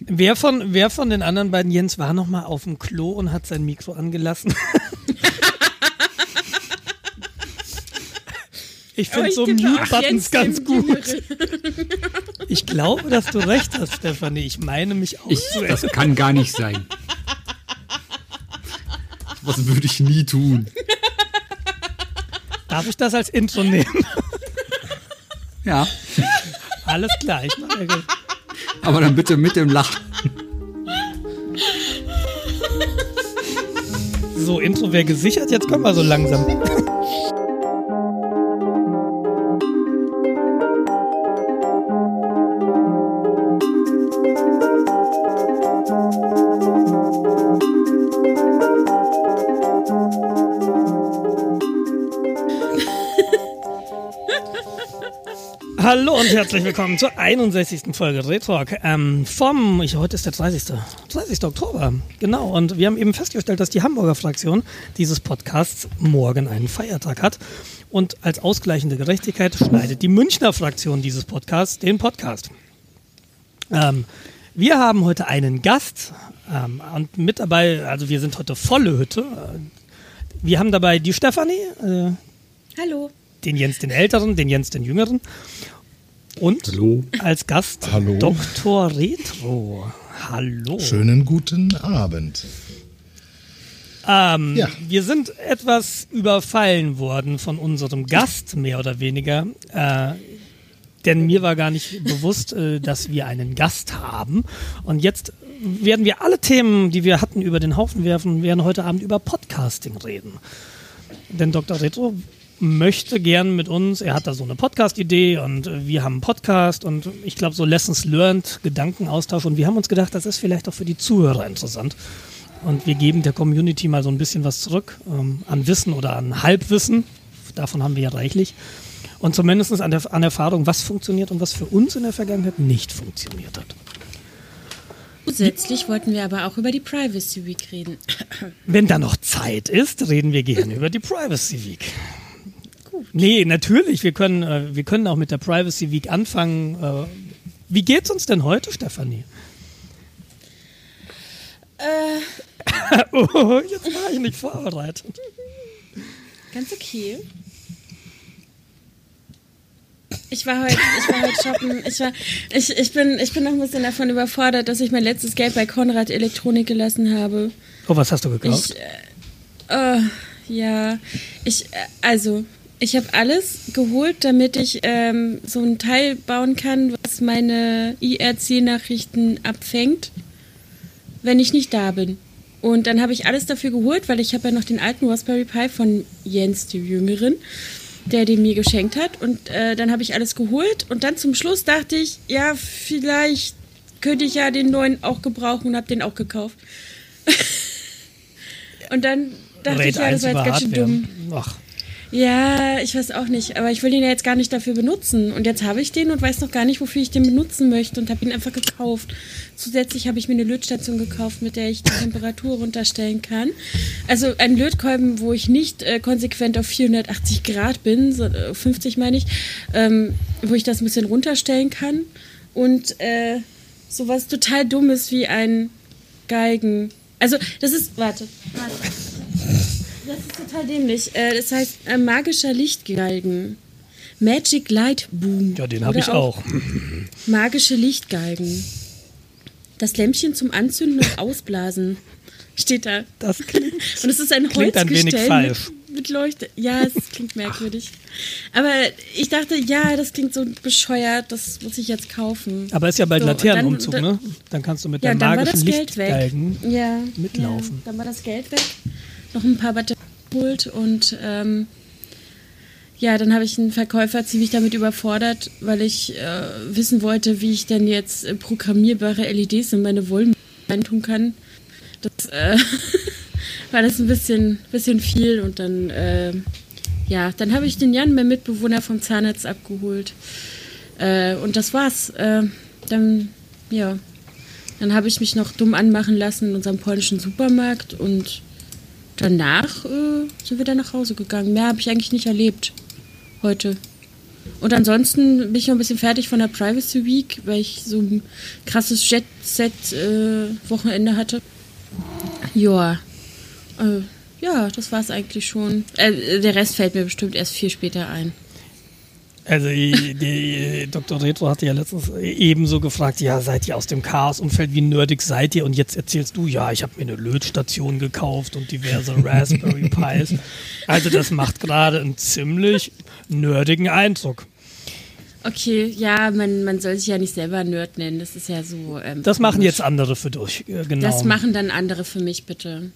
Wer von, wer von den anderen beiden Jens war noch mal auf dem Klo und hat sein Mikro angelassen? Ich finde so Mute-Buttons ganz gut. Ich glaube, dass du recht hast, Stefanie. Ich meine mich auch. Ich, das kann gar nicht sein. Was würde ich nie tun. Darf ich das als Intro nehmen? Ja. Alles klar, ich mache. Aber dann bitte mit dem Lachen. So, Intro wäre gesichert, jetzt kommen wir so langsam. Herzlich willkommen zur 61. Folge Retalk ähm, vom, ich, heute ist der 30. 30. Oktober, genau. Und wir haben eben festgestellt, dass die Hamburger Fraktion dieses Podcasts morgen einen Feiertag hat. Und als ausgleichende Gerechtigkeit schneidet die Münchner Fraktion dieses Podcasts den Podcast. Ähm, wir haben heute einen Gast ähm, und mit dabei, also wir sind heute volle Hütte. Wir haben dabei die Stefanie. Äh, Hallo. Den Jens den Älteren, den Jens den Jüngeren und Hallo. als Gast Hallo. Dr. Retro. Hallo. Schönen guten Abend. Ähm, Ja. Wir sind etwas überfallen worden von unserem Gast, mehr oder weniger. Äh, denn mir war gar nicht bewusst, äh, dass wir einen Gast haben. Und jetzt werden wir alle Themen, die wir hatten, über den Haufen werfen und werden heute Abend über Podcasting reden. Denn Dr. Retro möchte gern mit uns, er hat da so eine Podcast-Idee und äh, wir haben einen Podcast und ich glaube so Lessons Learned, Gedankenaustausch und wir haben uns gedacht, das ist vielleicht auch für die Zuhörer interessant. Und wir geben der Community mal so ein bisschen was zurück ähm, an Wissen oder an Halbwissen. Davon haben wir ja reichlich. Und zumindest an, der, an Erfahrung, was funktioniert und was für uns in der Vergangenheit nicht funktioniert hat. Zusätzlich wollten wir aber auch über die Privacy Week reden. Wenn da noch Zeit ist, reden wir gerne über die Privacy Week. Nee, natürlich. Wir können, äh, wir können auch mit der Privacy Week anfangen. Äh, wie geht's uns denn heute, Stefanie? Äh, oh, jetzt war ich nicht vorbereitet. ganz okay. Ich war heute, ich war heute shoppen. Ich, war, ich, ich, bin, ich bin noch ein bisschen davon überfordert, dass ich mein letztes Geld bei Konrad Elektronik gelassen habe. Oh, was hast du gekauft? Ich, äh, äh, ja, ich, äh, also, ich habe alles geholt, damit ich ähm, so ein Teil bauen kann, was meine IRC-Nachrichten abfängt, wenn ich nicht da bin. Und dann habe ich alles dafür geholt, weil ich habe ja noch den alten Raspberry Pi von Jens, dem Jüngeren, der den mir geschenkt hat. Und äh, dann habe ich alles geholt. Und dann zum Schluss dachte ich, ja, vielleicht könnte ich ja den neuen auch gebrauchen und habe den auch gekauft. und dann dachte Red ich, ja, das war jetzt ganz schön dumm. Ach, Ja, ich weiß auch nicht, aber ich will den ja jetzt gar nicht dafür benutzen. Und jetzt habe ich den und weiß noch gar nicht, wofür ich den benutzen möchte und habe ihn einfach gekauft. Zusätzlich habe ich mir eine Lötstation gekauft, mit der ich die Temperatur runterstellen kann. Also ein Lötkolben, wo ich nicht äh, konsequent auf 480 Grad bin, so, äh, 50 meine ich, ähm, wo ich das ein bisschen runterstellen kann. Und äh, sowas total Dummes wie ein Geigen. Also das ist, warte, warte. Das ist total dämlich. Äh, das heißt äh, magischer Lichtgalgen. Magic Light Boom. ja, den habe ich auch. Magische Lichtgalgen. Das Lämpchen zum Anzünden und Ausblasen. Steht da. Das klingt. Und es ist ein ein Holzgestell falsch. mit, mit Leuchte. Ja, es klingt merkwürdig. Aber ich dachte, ja, das klingt so bescheuert, das muss ich jetzt kaufen. Aber ist ja bald So, Laternenumzug, dann- ne? Dann kannst du mit Ja, war magischen. Lichtgalgen Ja, mitlaufen. Ja, dann war das Geld weg. Noch ein paar Batterien geholt und ähm, ja, dann habe ich einen Verkäufer ziemlich damit überfordert, weil ich äh, wissen wollte, wie ich denn jetzt äh, programmierbare LEDs in meine Wollen reintun kann. Das äh, war das ein bisschen, bisschen viel und dann, äh, ja, dann habe ich den Jan, mein Mitbewohner vom Zahnarzt abgeholt. Äh, und das war's. Dann, ja, dann habe ich mich noch dumm anmachen lassen in unserem polnischen Supermarkt und danach äh, sind wir dann nach Hause gegangen. Mehr habe ich eigentlich nicht erlebt heute. Und ansonsten bin ich noch ein bisschen fertig von der Privacy Week, weil ich so ein krasses Jet-Set-Wochenende hatte. Ja. Äh, ja, das war's eigentlich schon. Äh, der Rest fällt mir bestimmt erst viel später ein. Also die, die Dr. Retro hatte ja letztens ebenso gefragt, ja, seid ihr aus dem Chaos-Umfeld, wie nerdig seid ihr? Und jetzt erzählst du, ja, ich habe mir eine Lötstation gekauft und diverse Raspberry Pis. Also das macht gerade einen ziemlich nerdigen Eindruck. Okay, ja, man, man soll sich ja nicht selber Nerd nennen. Das ist ja so. Ähm, Das machen jetzt andere für dich, äh, genau. Das machen dann andere für mich, bitte.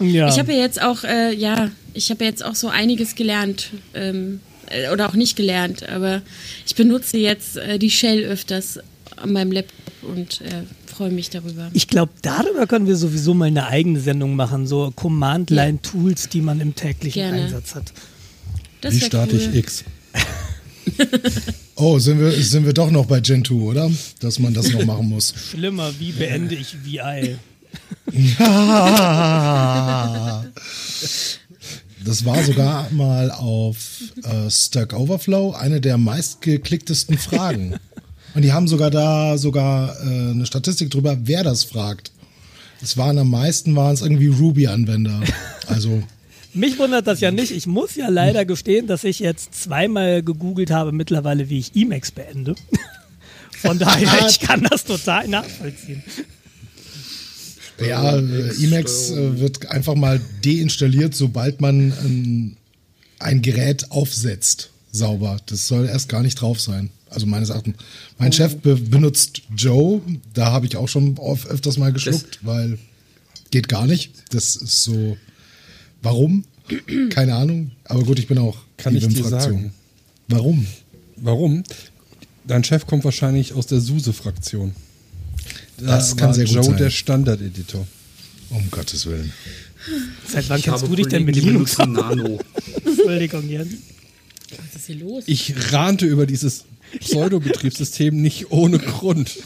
ja. Ich habe ja jetzt auch, äh, ja, ich habe ja jetzt auch so einiges gelernt. Ähm, äh, oder auch nicht gelernt, aber ich benutze jetzt äh, die Shell öfters an meinem Laptop und äh, freue mich darüber. Ich glaube, darüber können wir sowieso mal eine eigene Sendung machen, so Command-Line-Tools, die man im täglichen Gerne. Einsatz hat. Das Wie starte cool. ich X? Oh, sind wir, sind wir doch noch bei Gen 2, oder? Dass man das noch machen muss. Schlimmer, wie beende ich VI? Das war sogar mal auf äh, Stack Overflow eine der meistgeklicktesten Fragen. Und die haben sogar da sogar äh, eine Statistik drüber, wer das fragt. Es waren am meisten waren es irgendwie Ruby-Anwender. Also Mich wundert das ja nicht. Ich muss ja leider gestehen, dass ich jetzt zweimal gegoogelt habe mittlerweile, wie ich Emacs beende. Von daher, ich kann das total nachvollziehen. Ja, äh, Emacs äh, wird einfach mal deinstalliert, sobald man ein, ein Gerät aufsetzt. Sauber. Das soll erst gar nicht drauf sein. Also meines Erachtens. Mein Chef be benutzt Joe. Da habe ich auch schon öfters mal geschluckt, weil geht gar nicht. Das ist so. Warum? Keine Ahnung. Aber gut, ich bin auch Kann ich dir Fraktion. sagen. Warum? Warum? Dein Chef kommt wahrscheinlich aus der SUSE-Fraktion. Da Das kann sehr gut Joe sein. der Standard-Editor. Um Gottes Willen. Seit wann Ich kennst du dich denn mit die Linux? Nano. Entschuldigung, Jens. Was ist hier los? Ich rahnte über dieses Pseudo-Betriebssystem nicht ohne Grund.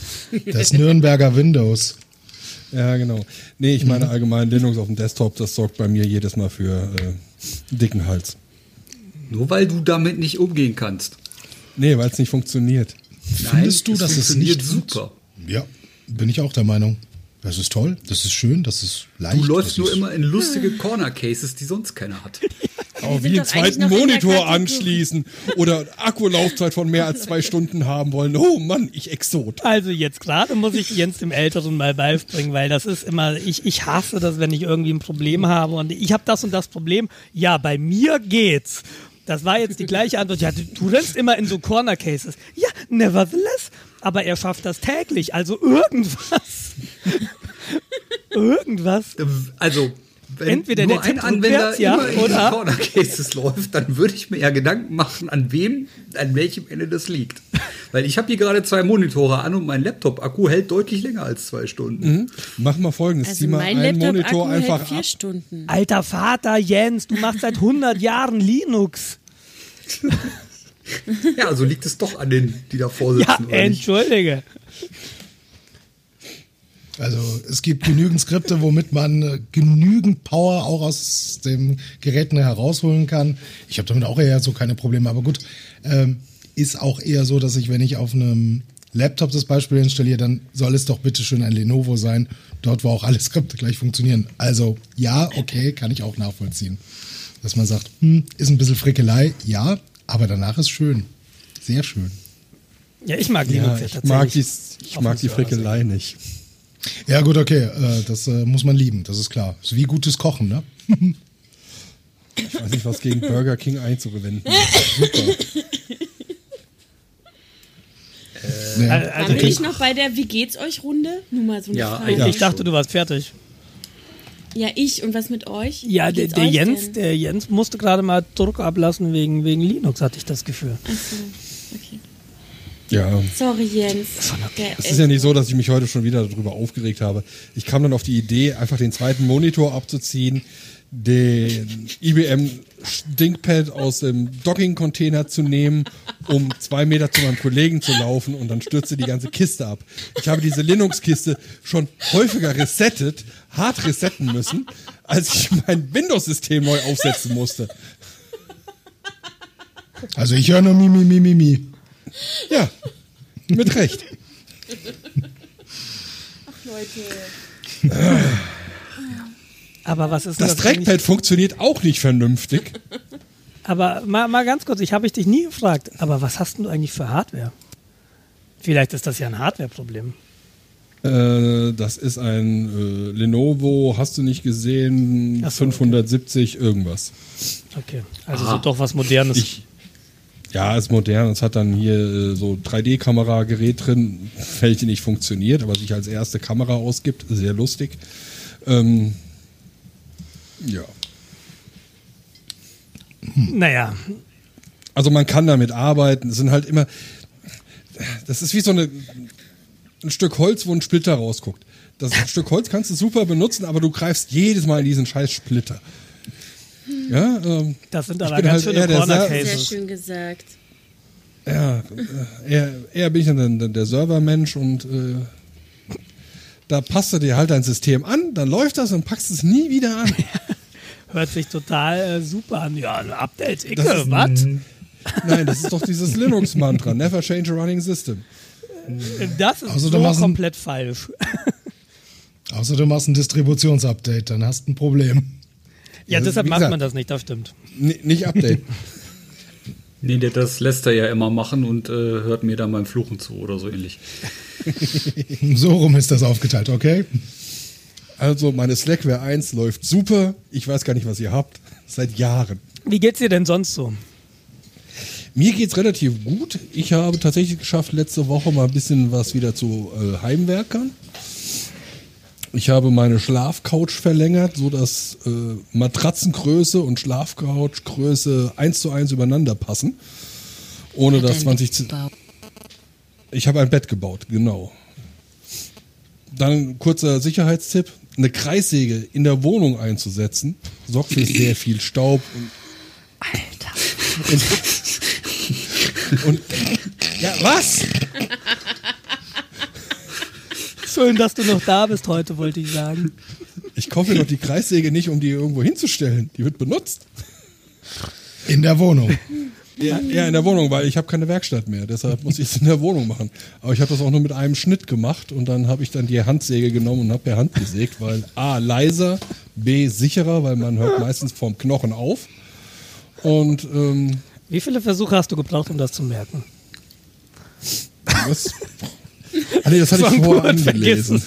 Das Nürnberger Windows. Ja, genau. Nee, ich meine allgemein Linux auf dem Desktop, das sorgt bei mir jedes Mal für äh, dicken Hals. Nur weil du damit nicht umgehen kannst. Nee, weil es nicht funktioniert. Findest du, dass es funktioniert nicht gut? super. Ja, bin ich auch der Meinung. Das ist toll, das ist schön, das ist leicht. Du läufst nur immer in lustige Corner Cases, die sonst keiner hat. Auch wie einen eigentlich zweiten Monitor anschließen oder Akkulaufzeit von mehr als zwei Stunden haben wollen. Oh Mann, ich Exot. Also jetzt gerade muss ich Jens dem Älteren mal beibringen, weil das ist immer, ich, ich hasse das, wenn ich irgendwie ein Problem habe und ich habe das und das Problem. Ja, bei mir geht's. Das war jetzt die gleiche Antwort. Ja, du, du rennst immer in so Corner Cases. Ja, nevertheless. Aber er schafft das täglich. Also irgendwas. irgendwas. Also, wenn Entweder nur der ein Anwender ja, immer in oder? die Corner Cases läuft, dann würde ich mir ja Gedanken machen, an wem, an welchem Ende das liegt. Weil ich habe hier gerade zwei Monitore an und mein Laptop-Akku hält deutlich länger als zwei Stunden. Mach mal folgendes: also Zieh mal mein einen Monitor einfach hält vier ab. Stunden. Alter Vater Jens, du machst seit 100 Jahren Linux. Ja, also liegt es doch an den, die davor sitzen. Ja, entschuldige. Also es gibt genügend Skripte, womit man äh, genügend Power auch aus den Geräten herausholen kann. Ich habe damit auch eher so keine Probleme, aber gut, ähm, ist auch eher so, dass ich, wenn ich auf einem Laptop das Beispiel installiere, dann soll es doch bitte schön ein Lenovo sein, dort wo auch alle Skripte gleich funktionieren. Also ja, okay, kann ich auch nachvollziehen. Dass man sagt, hm, ist ein bisschen Frickelei, ja, aber danach ist schön. Sehr schön. Ja, ich mag Linux Ja, ich tatsächlich. mag, dies, ich mag die Frickelei nicht. Ja gut, okay, äh, das äh, muss man lieben, das ist klar. Ist wie gutes Kochen, ne? Ich weiß nicht, was gegen Burger King einzuwenden. ist. Super. Nee. Also, Waren wir ich, nicht noch bei der Wie geht's euch Runde? Nur mal so eine Ja, Frage. ich dachte, du warst fertig. Ja, ich. Und was mit euch? Ja, der, der euch Jens, denn? der Jens musste gerade mal Druck ablassen wegen, wegen Linux, hatte ich das Gefühl. Ach so, okay. Ja. Sorry, Jens. Es ist ja nicht so, dass ich mich heute schon wieder darüber aufgeregt habe. Ich kam dann auf die Idee, einfach den zweiten Monitor abzuziehen, den IBM Stinkpad aus dem Docking-Container zu nehmen, um zwei Meter zu meinem Kollegen zu laufen und dann stürzte die ganze Kiste ab. Ich habe diese Linux-Kiste schon häufiger resettet, hart resetten müssen, als ich mein Windows-System neu aufsetzen musste. Also ich höre nur Mi, Mi, Mi, Mi, Mi. Ja, mit Recht. Ach Leute. Aber was ist Das eigentlich- Trackpad funktioniert auch nicht vernünftig. Aber mal, mal ganz kurz, ich habe ich dich nie gefragt, aber was hast denn du eigentlich für Hardware? Vielleicht ist das ja ein Hardware-Problem. Äh, das ist ein äh, Lenovo, hast du nicht gesehen, so, okay. 570 irgendwas. Okay, also Aha. so doch was Modernes. Ich, ja, ist modern. Es hat dann hier äh, so 3D-Kamera-Gerät drin, welche nicht funktioniert, aber sich als erste Kamera ausgibt. Sehr lustig. Ähm, ja. naja, Also man kann damit arbeiten. Es sind halt immer. Das ist wie so eine, ein Stück Holz, wo ein Splitter rausguckt. Das Stück Holz kannst du super benutzen, aber du greifst jedes Mal in diesen scheiß Splitter. Ja, ähm, das sind aber ganz halt schöne eher der Sehr schön gesagt. ja, äh, eher, eher bin ich dann der, der Servermensch und äh, da passt du dir halt dein System an, dann läuft das und packst es nie wieder an. Hört sich total äh, super an. Ja, ein Update, Icke, was? Nein, das ist doch dieses Linux-Mantra. Never change a running system. Das ist Also, so machst ein- komplett falsch. Außer du machst ein Distributionsupdate, dann hast du ein Problem. Ja, Ja, deshalb macht gesagt. man das nicht, das stimmt. Nicht Update. Nee, der- das lässt er ja immer machen und äh, hört mir dann beim Fluchen zu oder so ähnlich. So rum ist das aufgeteilt, okay? Also, meine Slackware 1 läuft super. Ich weiß gar nicht, was ihr habt. Seit Jahren. Wie geht's dir denn sonst so? Mir geht's relativ gut. Ich habe tatsächlich geschafft, letzte Woche mal ein bisschen was wieder zu äh, Heimwerkern. Ich habe meine Schlafcouch verlängert, so dass äh, Matratzengröße und Schlafcouchgröße eins zu eins übereinander passen. Ohne dass 20 Z- Ich habe ein Bett gebaut, genau. Dann ein kurzer Sicherheitstipp. Eine Kreissäge in der Wohnung einzusetzen, sorgt für sehr viel Staub und Und ja, was? Schön, dass du noch da bist heute, wollte ich sagen. Ich kaufe mir doch die Kreissäge nicht, um die irgendwo hinzustellen. Die wird benutzt. In der Wohnung. Ja, ja in der Wohnung, weil ich habe keine Werkstatt mehr. Deshalb muss ich es in der Wohnung machen. Aber ich habe das auch nur mit einem Schnitt gemacht und dann habe ich dann die Handsäge genommen und habe per Hand gesägt, weil A, leiser, B, sicherer, weil man hört meistens vom Knochen auf. Und ähm, Wie viele Versuche hast du gebraucht, um das zu merken? was? Ah, nee, das hatte ich vorher angelesen.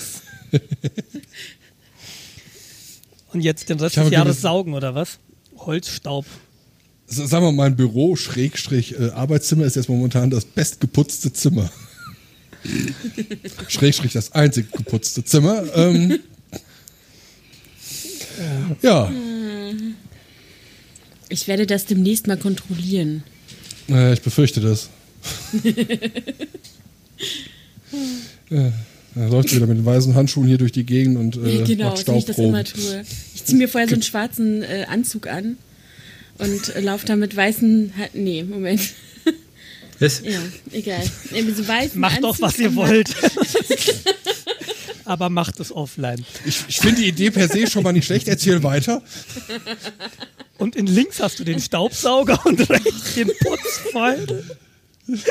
Und jetzt den Rest des Jahres saugen, oder was? Holzstaub. Sagen wir mal, mein Büro, Schrägstrich, äh, Arbeitszimmer ist jetzt momentan das bestgeputzte Zimmer. Schrägstrich, das einzig geputzte Zimmer. Ähm, ja, Ich werde das demnächst mal kontrollieren. äh, ich befürchte das. ja, er läuft wieder mit den weißen Handschuhen hier durch die Gegend und äh, genau, macht so wie ich das immer tue. Ich ziehe mir vorher so einen schwarzen äh, Anzug an und äh, laufe da mit weißen. Ha nee, Moment. Was? Ja, egal. So weißen Macht doch, was ihr wollt. Aber macht es offline. Ich, ich finde die Idee per se schon mal nicht schlecht. Erzähl weiter. Und in links hast du den Staubsauger und rechts den Putzfall.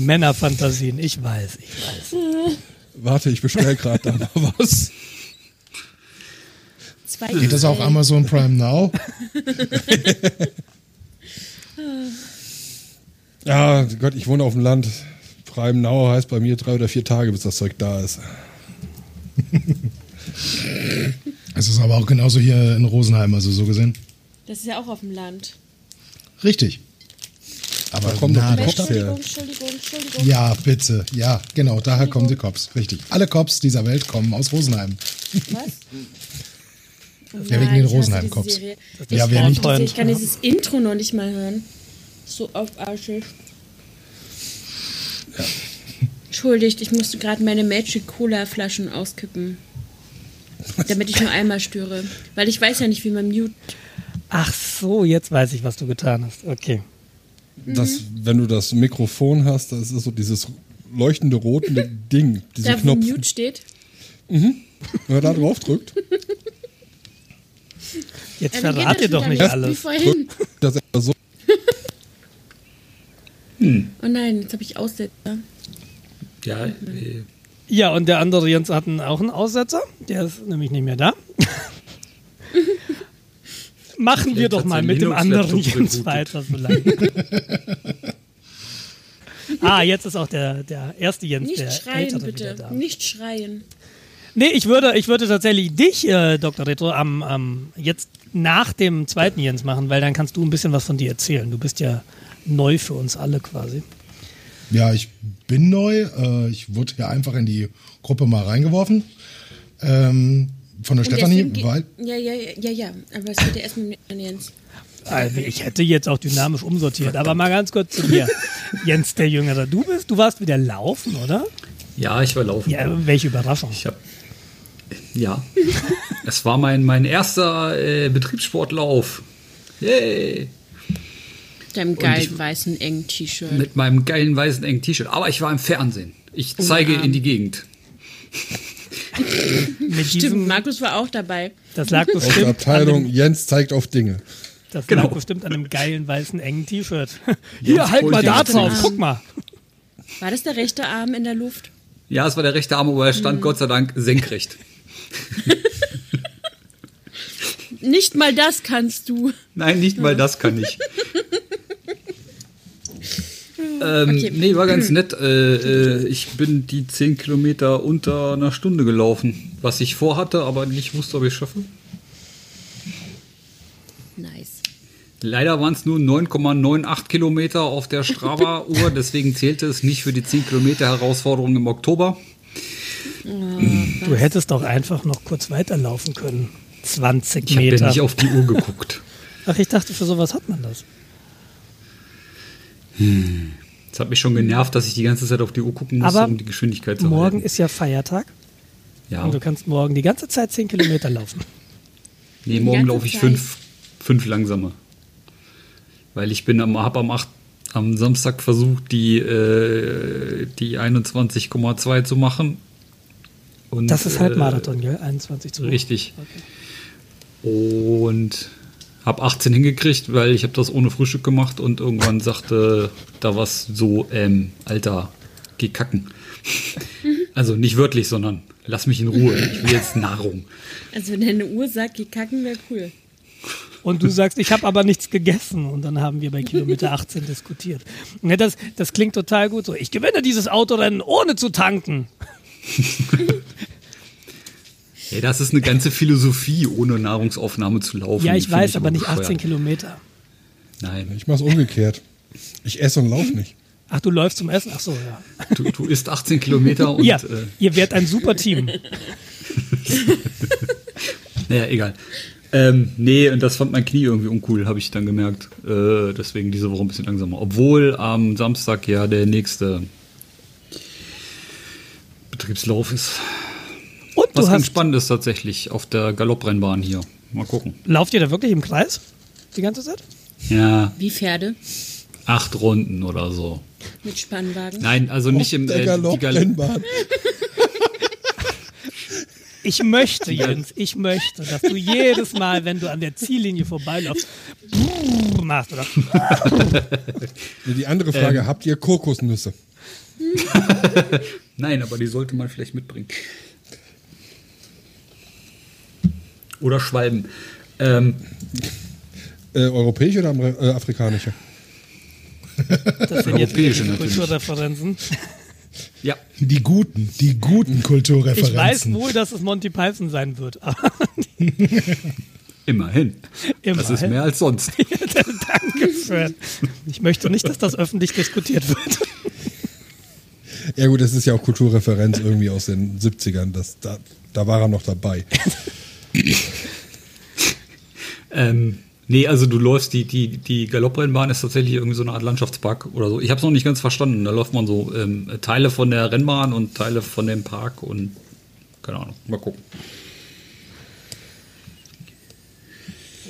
Männerfantasien, ich weiß, ich weiß. Warte, ich bestelle gerade da mal was. Zwei Geht das auch Amazon Prime Now? Ja, Gott, ich wohne auf dem Land. Prime Now heißt bei mir drei oder vier Tage, bis das Zeug da ist. Es ist aber auch genauso hier in Rosenheim, also so gesehen. Das ist ja auch auf dem Land. Richtig. Aber kommen doch nah die der Cops her. Entschuldigung, Entschuldigung, Entschuldigung. Ja, bitte. Ja, genau, daher kommen die Cops. Richtig. Alle Cops dieser Welt kommen aus Rosenheim. Was? Ja, wegen den Rosenheim-Cops. Ja, wer nicht? diese- Ich kann dieses Intro noch nicht mal hören. So aufarschig. Entschuldigt, ich musste gerade meine Magic Cola Flaschen auskippen. Damit ich nur einmal störe. Weil ich weiß ja nicht, wie man mute. Ach so, jetzt weiß ich, was du getan hast. Okay. Das, wenn du das Mikrofon hast, das ist so dieses leuchtende rote Ding, dieser Da, wo Knopf. Mute steht. Wenn man da drauf drückt, Jetzt Ja, dann geht verrat das ihr doch nicht alles. vorhin. drückt das etwa so. Oh nein, jetzt habe ich Aussetzer. Ja, äh, Ja, und der andere Jens hat einen, auch einen Aussetzer. Der ist nämlich nicht mehr da. Machen wir doch mal mit dem anderen rebootet. weiter vielleicht. ah, jetzt ist auch der, der erste Jens, Nicht der schreien, ältere bitte. da. Nicht schreien. Nee, ich würde, ich würde tatsächlich dich, äh, Dr. Retro, am, am jetzt nach dem zweiten Jens machen, weil dann kannst du ein bisschen was von dir erzählen. Du bist ja neu für uns alle quasi. Ja, ich bin neu. Äh, ich wurde hier einfach in die Gruppe mal reingeworfen. Ähm, von der Stefanie, weil. Ja, ja, ja, ja, ja. Aber es geht ja erstmal mit an Jens. Also ich hätte jetzt auch dynamisch umsortiert, aber mal ganz kurz zu dir. Jens, der Jüngere, du bist, du warst wieder laufen, oder? ja, ich war laufen. Ja, welche Überraschung. Ich hab, ja, es war mein, mein erster äh, Betriebssportlauf. Yay! Deinem ich- geilen weißen engen T-Shirt. Mit meinem geilen weißen engen T-Shirt. Aber ich war im Fernsehen. Ich zeige in die Gegend. Mit Stimmt, diesem, Markus war auch dabei. das lag Aus der bestimmt, an Abteilung dem, Jens zeigt auf Dinge. das Genau. lag bestimmt an einem geilen weißen engen T-Shirt. Hier, halt mal da drauf, guck mal. War das der rechte Arm in der Luft? Ja, es war der rechte Arm, aber er stand Gott sei Dank senkrecht. Nicht mal das kannst du. Nein, nicht mal das kann ich. ähm, Okay. Nee, war ganz nett. Äh, äh, ich bin die 10 Kilometer unter einer Stunde gelaufen. Was ich vorhatte, aber nicht wusste, ob ich es schaffe. Nice. Leider waren es nur 9,98 Kilometer auf der Strava-Uhr, deswegen zählte es nicht für die 10 Kilometer Herausforderung im Oktober. Du hättest doch einfach noch kurz weiterlaufen können. 20 Ich habe ja Meter. nicht auf die Uhr geguckt. Ach, ich dachte, für sowas hat man das. Es hat mich schon genervt, dass ich die ganze Zeit auf die Uhr gucken musste, Aber um die Geschwindigkeit zu Morgen halten. ist ja Feiertag Ja. und du kannst morgen die ganze Zeit 10 Kilometer laufen. Nee, morgen laufe ich Zeit. fünf, fünf langsamer. Weil ich bin am, hab am, 8, am Samstag versucht, die, äh, die 21,2 zu machen. Und, Das ist halt äh, Marathon, gell? 21 zu Richtig. Und habe 18 hingekriegt, weil ich habe das ohne Frühstück gemacht und irgendwann sagte da was so, ähm, Alter, geh kacken. also nicht wörtlich, sondern lass mich in Ruhe. Ich will jetzt Nahrung. Also wenn deine Uhr sagt, geh kacken, wäre cool. Und du sagst, ich habe aber nichts gegessen. Und dann haben wir bei Kilometer 18 diskutiert. Ne, das, das klingt total gut so. Ich gewinne dieses Autorennen ohne zu tanken. Ey, das ist eine ganze Philosophie, ohne Nahrungsaufnahme zu laufen. Ja, ich Finde weiß, aber nicht bescheuert. 18 Kilometer. Nein, Ich mach's umgekehrt. Ich esse und laufe nicht. Ach, du läufst zum Essen? Ach so, ja. du, du isst 18 Kilometer und ja, äh, ihr werdet ein super Team. naja, egal. Ähm, nee, und das fand mein Knie irgendwie uncool, habe ich dann gemerkt. Äh, deswegen diese Woche ein bisschen langsamer. Obwohl am Samstag ja der nächste Betriebslauf ist. Was du ganz hast, spannend ist tatsächlich auf der Galopprennbahn hier. Mal gucken. lauft ihr da wirklich im Kreis? Die ganze Zeit? Ja, Wie Pferde acht Runden oder so. mit Spannwagen. Nein, also nicht im der äh, Galopprennbahn. Ich möchte, Jens, ich möchte, dass du jedes Mal, wenn du an der Ziellinie vorbeiläufst, machst oder Die andere Frage, habt ihr Kokosnüsse? Nein, aber die sollte man vielleicht mitbringen. Oder Schwalben. Ähm, Äh, europäische oder äh, afrikanische? das sind jetzt Europäische. Kulturreferenzen. ja, Die guten, die guten Kulturreferenzen. Ich weiß wohl, dass es Monty Python sein wird. aber immerhin. Das ist Immerhin. mehr als sonst. Dankeschön. Ich möchte nicht, dass das öffentlich diskutiert wird. Ja gut, das ist ja auch Kulturreferenz irgendwie aus den 70ern. Das, da, da war er noch dabei. Ähm, nee, also du läufst, die, die, die Galopprennbahn ist tatsächlich irgendwie so eine Art Landschaftspark oder so. Ich habe es noch nicht ganz verstanden. Da läuft man so ähm, Teile von der Rennbahn und Teile von dem Park und keine Ahnung. Mal gucken.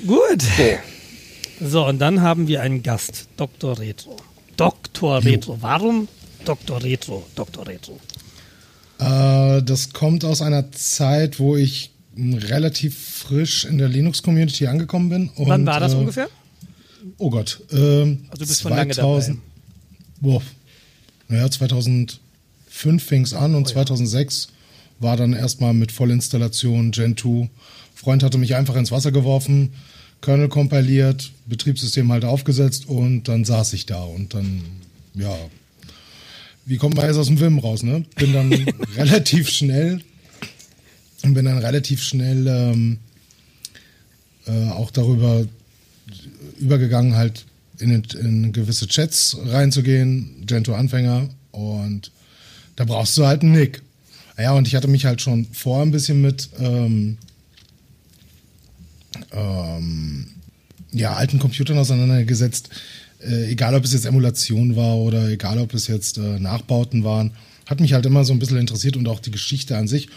Gut. So, und dann haben wir einen Gast, Dr. Retro. Dr. Retro. Warum Dr. Retro? Dr. Retro. Äh, das kommt aus einer Zeit, wo ich relativ frisch in der Linux-Community angekommen bin. Und, Wann war das äh, ungefähr? Oh Gott. Ähm, Also du bist schon lange dabei. boah, naja, 2005 fing es an und 2006 war dann erstmal mit Vollinstallation Gen 2. Freund hatte mich einfach ins Wasser geworfen, Kernel kompiliert, Betriebssystem halt aufgesetzt und dann saß ich da und dann, ja, wie kommt man jetzt aus dem Wim raus, ne? Bin dann relativ schnell und bin dann relativ schnell ähm, äh, auch darüber übergegangen, halt in, in gewisse Chats reinzugehen, Gento-Anfänger und da brauchst du halt einen Nick. Ja, und ich hatte mich halt schon vorher ein bisschen mit ähm, ähm, ja, alten Computern auseinandergesetzt. Äh, egal, ob es jetzt Emulation war oder egal, ob es jetzt äh, Nachbauten waren. Hat mich halt immer so ein bisschen interessiert und auch die Geschichte an sich.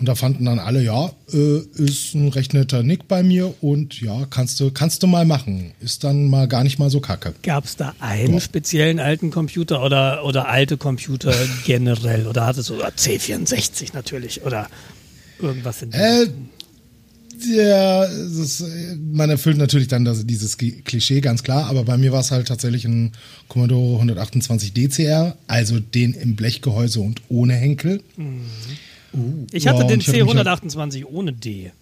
Und da fanden dann alle, ja, äh, ist ein recht netter Nick bei mir und ja, kannst du, kannst du mal machen. Ist dann mal gar nicht mal so kacke. Gab es da einen ja. speziellen alten Computer oder, oder alte Computer generell? Oder hattest du oder C64 natürlich oder irgendwas in äh, ja, ist, man erfüllt natürlich dann das, dieses Klischee, ganz klar, aber bei mir war es halt tatsächlich ein Commodore 128 DCR, also den im Blechgehäuse und ohne Henkel. Mhm. Uh. Ich hatte ja, den C128 halt ohne D.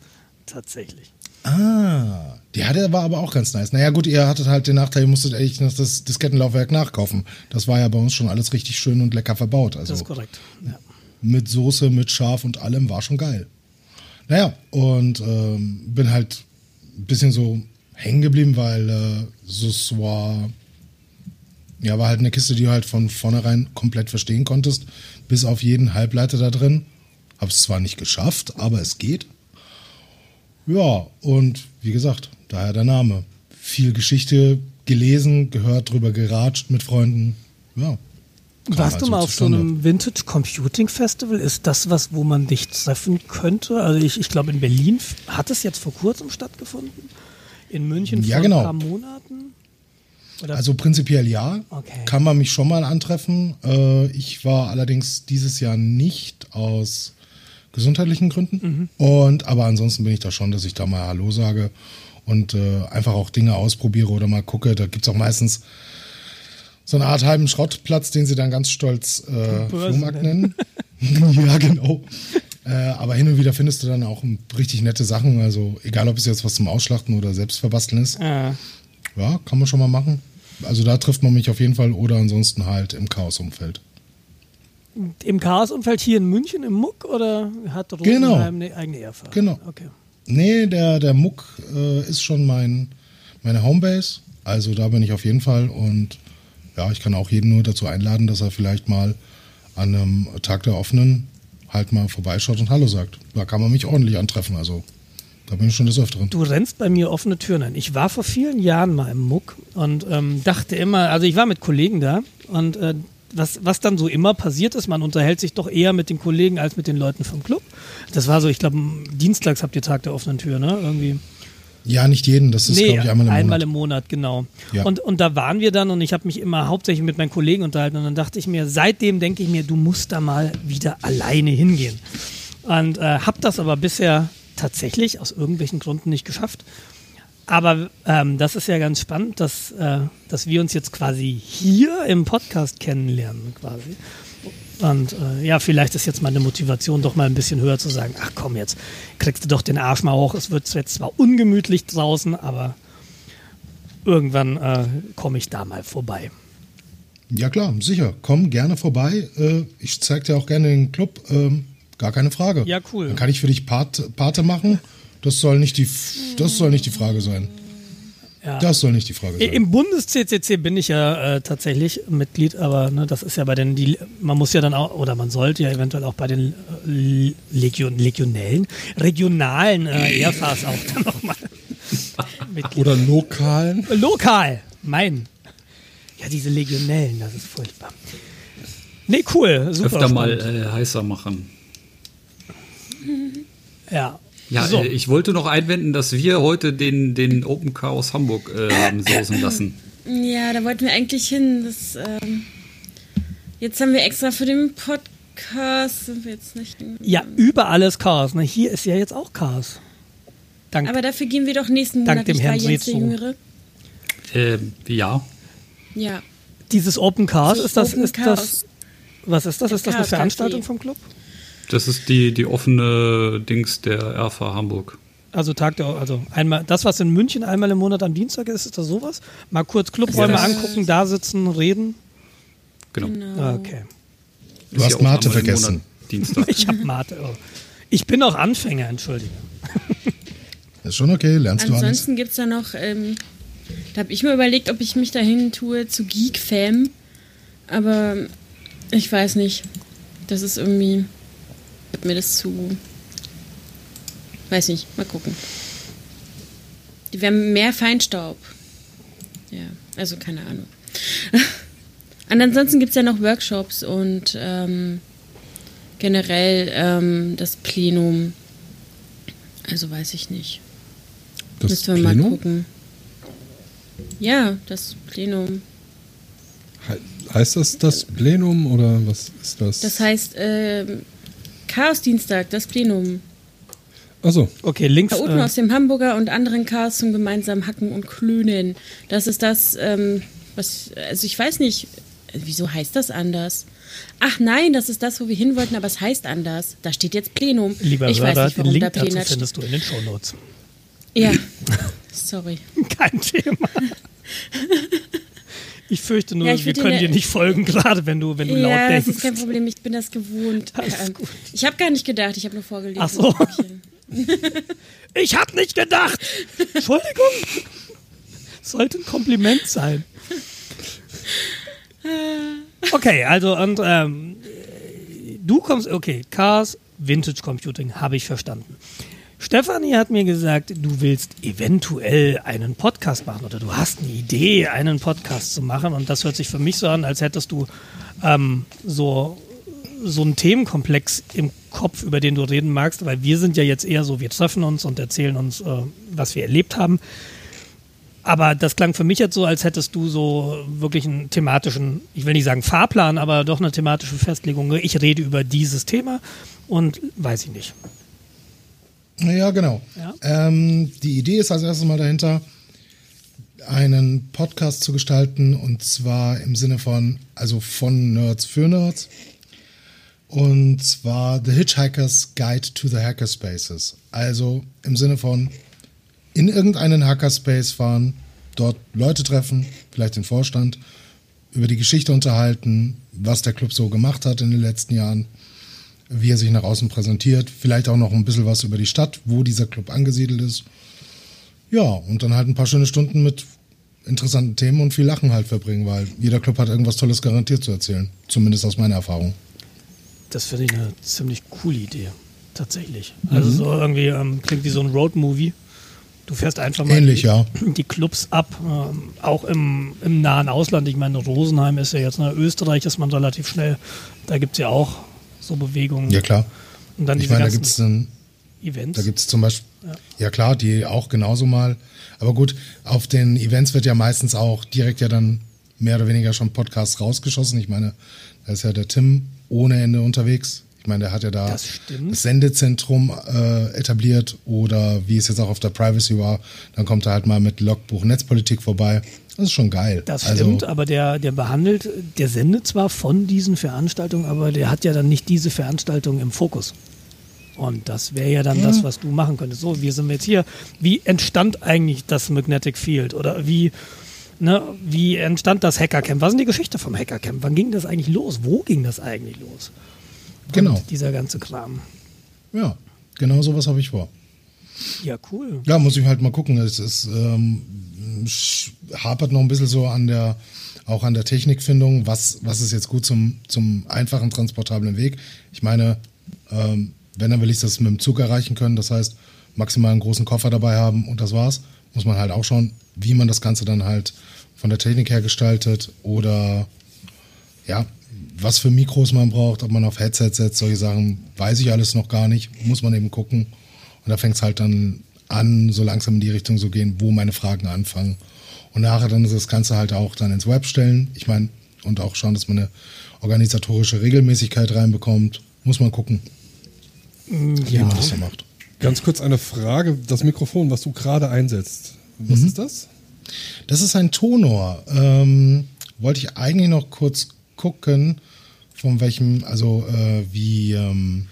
Tatsächlich. Ah, der hatte war aber auch ganz nice. Naja, gut, ihr hattet halt den Nachteil, ihr musstet echt das Diskettenlaufwerk nachkaufen. Das war ja bei uns schon alles richtig schön und lecker verbaut. Also das ist korrekt. Ja. Mit Soße, mit Schaf und allem war schon geil. Naja, und ähm, bin halt ein bisschen so hängen geblieben, weil äh, das war, ja, war halt eine Kiste, die du halt von vornherein komplett verstehen konntest, bis auf jeden Halbleiter da drin. Habe es zwar nicht geschafft, aber es geht. Ja, und wie gesagt, daher der Name. Viel Geschichte gelesen, gehört, drüber geratscht mit Freunden. Ja. Warst halt du mal auf so einem Vintage Computing Festival? Ist das was, wo man dich treffen könnte? Also ich, ich glaube in Berlin hat es jetzt vor kurzem stattgefunden. In München ja, vor genau. ein paar Monaten. Oder? Also prinzipiell ja. Okay. Kann man mich schon mal antreffen. Äh, ich war allerdings dieses Jahr nicht aus gesundheitlichen Gründen. Mhm. Und aber ansonsten bin ich da schon, dass ich da mal Hallo sage und äh, einfach auch Dinge ausprobiere oder mal gucke. Da gibt es auch meistens so eine Art halben Schrottplatz, den sie dann ganz stolz äh, Flohmarkt nennen. ja, genau. Äh, aber hin und wieder findest du dann auch richtig nette Sachen. Also egal, ob es jetzt was zum Ausschlachten oder selbst verbasteln ist. Ah. Ja, kann man schon mal machen. Also da trifft man mich auf jeden Fall oder ansonsten halt im Chaosumfeld. Im Chaosumfeld hier in München im Muck oder hat Rosenheim genau. eine eigene Erfahrung? Genau. Okay. Nee, der, der Muck äh, ist schon mein, meine Homebase. Also da bin ich auf jeden Fall und ja, ich kann auch jeden nur dazu einladen, dass er vielleicht mal an einem Tag der Offenen halt mal vorbeischaut und Hallo sagt. Da kann man mich ordentlich antreffen. Also da bin ich schon des Öfteren. Du rennst bei mir offene Türen ein. Ich war vor vielen Jahren mal im Muck und ähm, dachte immer, also ich war mit Kollegen da und äh, was, was dann so immer passiert ist, man unterhält sich doch eher mit den Kollegen als mit den Leuten vom Club. Das war so, ich glaube, dienstags habt ihr Tag der offenen Tür, ne? Irgendwie. Ja, nicht jeden, das ist, nee, glaube ich, einmal im einmal Monat. Einmal im Monat, genau. Ja. Und, und da waren wir dann und ich habe mich immer hauptsächlich mit meinen Kollegen unterhalten und dann dachte ich mir, seitdem denke ich mir, du musst da mal wieder alleine hingehen. Und äh, habe das aber bisher tatsächlich aus irgendwelchen Gründen nicht geschafft. Aber ähm, das ist ja ganz spannend, dass, äh, dass wir uns jetzt quasi hier im Podcast kennenlernen, quasi. Und äh, ja, vielleicht ist jetzt meine Motivation doch mal ein bisschen höher zu sagen, ach komm, jetzt kriegst du doch den Arsch mal hoch. Es wird jetzt zwar ungemütlich draußen, aber irgendwann äh, komme ich da mal vorbei. Ja klar, sicher. Komm gerne vorbei. Äh, ich zeig dir auch gerne den Club. Ähm, gar keine Frage. Ja, cool. Dann kann ich für dich Pat Pate machen. Das soll nicht die, das soll nicht die Frage sein. Ja. Das soll nicht die Frage sein. Im Bundes-CCC bin ich ja äh, tatsächlich Mitglied, aber ne, das ist ja bei den, die, man muss ja dann auch, oder man sollte ja eventuell auch bei den äh, Legion, Legionellen, regionalen äh, Airfars auch dann nochmal Mitglied. Oder lokalen. Lokal, mein. Ja, diese Legionellen, das ist furchtbar. Nee, cool, super. Öfter mal äh, heißer machen. Ja, ja, so. äh, ich wollte noch einwenden, dass wir heute den, den Open Chaos Hamburg äh, haben sausen lassen. Ja, da wollten wir eigentlich hin. Das, ähm, jetzt haben wir extra für den Podcast sind wir jetzt nicht. Ja, überall ist Chaos. Ne? Hier ist ja jetzt auch Chaos. Dank, Aber dafür gehen wir doch nächsten Monat dank dem Herrn Jens der Jüngere. Äh, ja. Ja. Dieses Open Cars, So ist das, Open ist Chaos. das, was ist das? Ist das eine Chaos Veranstaltung vom Club? Das ist die, die offene Dings der RFA Hamburg. Also Tag der, also einmal, das, was in München einmal im Monat am Dienstag ist, ist das sowas? Mal kurz Clubräume Ja, angucken, da sitzen, reden. Genau. Ah, Okay. Du Ist hast ja Mate vergessen. Dienstag. Ich hab Mate. Oh. Ich bin auch Anfänger, entschuldige. Ist schon okay, lernst du alles. Ansonsten gibt es da noch, ähm, da habe ich mir überlegt, ob ich mich dahin tue zu Geek Fam. Aber ich weiß nicht. Das ist irgendwie. Wird mir das zu. Weiß nicht, mal gucken. Die wären mehr Feinstaub. Ja, also keine Ahnung. Und ansonsten gibt es ja noch Workshops und ähm, generell ähm, das Plenum. Also weiß ich nicht. Das Müssen wir mal Plenum? gucken. Ja, das Plenum. He- Heißt das das Plenum oder was ist das? Das heißt, ähm, Chaos-Dienstag, das Plenum. Achso, Okay, links. Chaoten Äh, aus dem Hamburger und anderen Chaos zum gemeinsamen Hacken und Klönen. Das ist das, ähm, was, also ich weiß nicht, wieso heißt das anders? Ach nein, das ist das, wo wir hin wollten, aber es heißt anders. Da steht jetzt Plenum. lieber ich Hörer, weiß nicht, den warum da Link dazu Plenat steht. findest du in den Shownotes. Ja, sorry. Kein Thema. Ich fürchte nur, Ja, wir können dir dir ne- nicht folgen, gerade wenn du, wenn du laut Ja, das denkst. ist kein Problem, ich bin das gewohnt. Alles gut. Ich habe gar nicht gedacht, ich habe nur vorgelesen. Ach so. Ich hab nicht gedacht. Entschuldigung. Sollte ein Kompliment sein. Okay, also und ähm, du kommst, okay, Cars, Vintage Computing, habe ich verstanden. Stefanie hat mir gesagt, du willst eventuell einen Podcast machen oder du hast eine Idee, einen Podcast zu machen und das hört sich für mich so an, als hättest du ähm, so so einen Themenkomplex im Kopf, über den du reden magst, weil wir sind ja jetzt eher so, wir treffen uns und erzählen uns, äh, was wir erlebt haben. Aber das klang für mich jetzt so, als hättest du so wirklich einen thematischen, ich will nicht sagen Fahrplan, aber doch eine thematische Festlegung. Ich rede über dieses Thema und weiß ich nicht. Ja, genau. Ja. Ähm, die Idee ist als erstes mal dahinter, einen Podcast zu gestalten und zwar im Sinne von, also von Nerds für Nerds. Und zwar The Hitchhiker's Guide to the Hackerspaces. Also im Sinne von in irgendeinen Hackerspace fahren, dort Leute treffen, vielleicht den Vorstand, über die Geschichte unterhalten, was der Club so gemacht hat in den letzten Jahren, wie er sich nach außen präsentiert, vielleicht auch noch ein bisschen was über die Stadt, wo dieser Club angesiedelt ist. Ja, und dann halt ein paar schöne Stunden mit interessanten Themen und viel Lachen halt verbringen, weil jeder Club hat irgendwas Tolles garantiert zu erzählen. Zumindest aus meiner Erfahrung. Das finde ich eine ziemlich coole Idee. Tatsächlich. Also so irgendwie ähm, klingt wie so ein Roadmovie. Du fährst einfach mal Ähnlich, die, ja. die Clubs ab, ähm, auch im, im nahen Ausland. Ich meine, Rosenheim ist ja jetzt, ne, Österreich ist man relativ schnell. Da gibt es ja auch so Bewegungen. Ja, klar. Und dann Ich meine, da gibt's dann Events. Da gibt es zum Beispiel, ja. klar, die auch genauso mal. Aber gut, auf den Events wird ja meistens auch direkt ja dann mehr oder weniger schon Podcasts rausgeschossen. Ich meine, da ist ja der Tim ohne Ende unterwegs. Ich meine, der hat ja da Das stimmt. Sendezentrum äh, etabliert oder wie es jetzt auch auf der Privacy war, dann kommt er halt mal mit Logbuch Netzpolitik vorbei. Das ist schon geil. Das Also, stimmt, aber der, der behandelt, der sendet zwar von diesen Veranstaltungen, aber der hat ja dann nicht diese Veranstaltung im Fokus. Und das wäre ja dann das, was du machen könntest. So, wir sind jetzt hier. Wie entstand eigentlich das Magnetic Field? Oder wie, ne, wie entstand das Hackercamp? Was ist denn die Geschichte vom Hackercamp? Wann ging das eigentlich los? Wo ging das eigentlich los? Genau. Und dieser ganze Kram. Ja, genau sowas habe ich vor. Ja, cool. Ja, muss ich halt mal gucken. Es ist, ähm, hapert noch ein bisschen so an der, auch an der Technikfindung. Was, was ist jetzt gut zum, zum einfachen, transportablen Weg? Ich meine, ähm, wenn, dann will ich das mit dem Zug erreichen können. Das heißt, maximal einen großen Koffer dabei haben und das war's. Muss man halt auch schauen, wie man das Ganze dann halt von der Technik her gestaltet oder ja, was für Mikros man braucht, ob man auf Headset setzt, solche Sachen, weiß ich alles noch gar nicht. Muss man eben gucken. Und da fängt es halt dann an, so langsam in die Richtung zu gehen, wo meine Fragen anfangen. Und nachher dann das Ganze halt auch dann ins Web stellen. Ich meine, und auch schauen, dass man eine organisatorische Regelmäßigkeit reinbekommt. Muss man gucken, wie man das so macht. ganz kurz eine Frage. Das Mikrofon, was du gerade einsetzt, was Mhm. ist das? Das ist ein Tonor. Ähm, wollte ich eigentlich noch kurz gucken, von welchem, also äh, wie, ähm,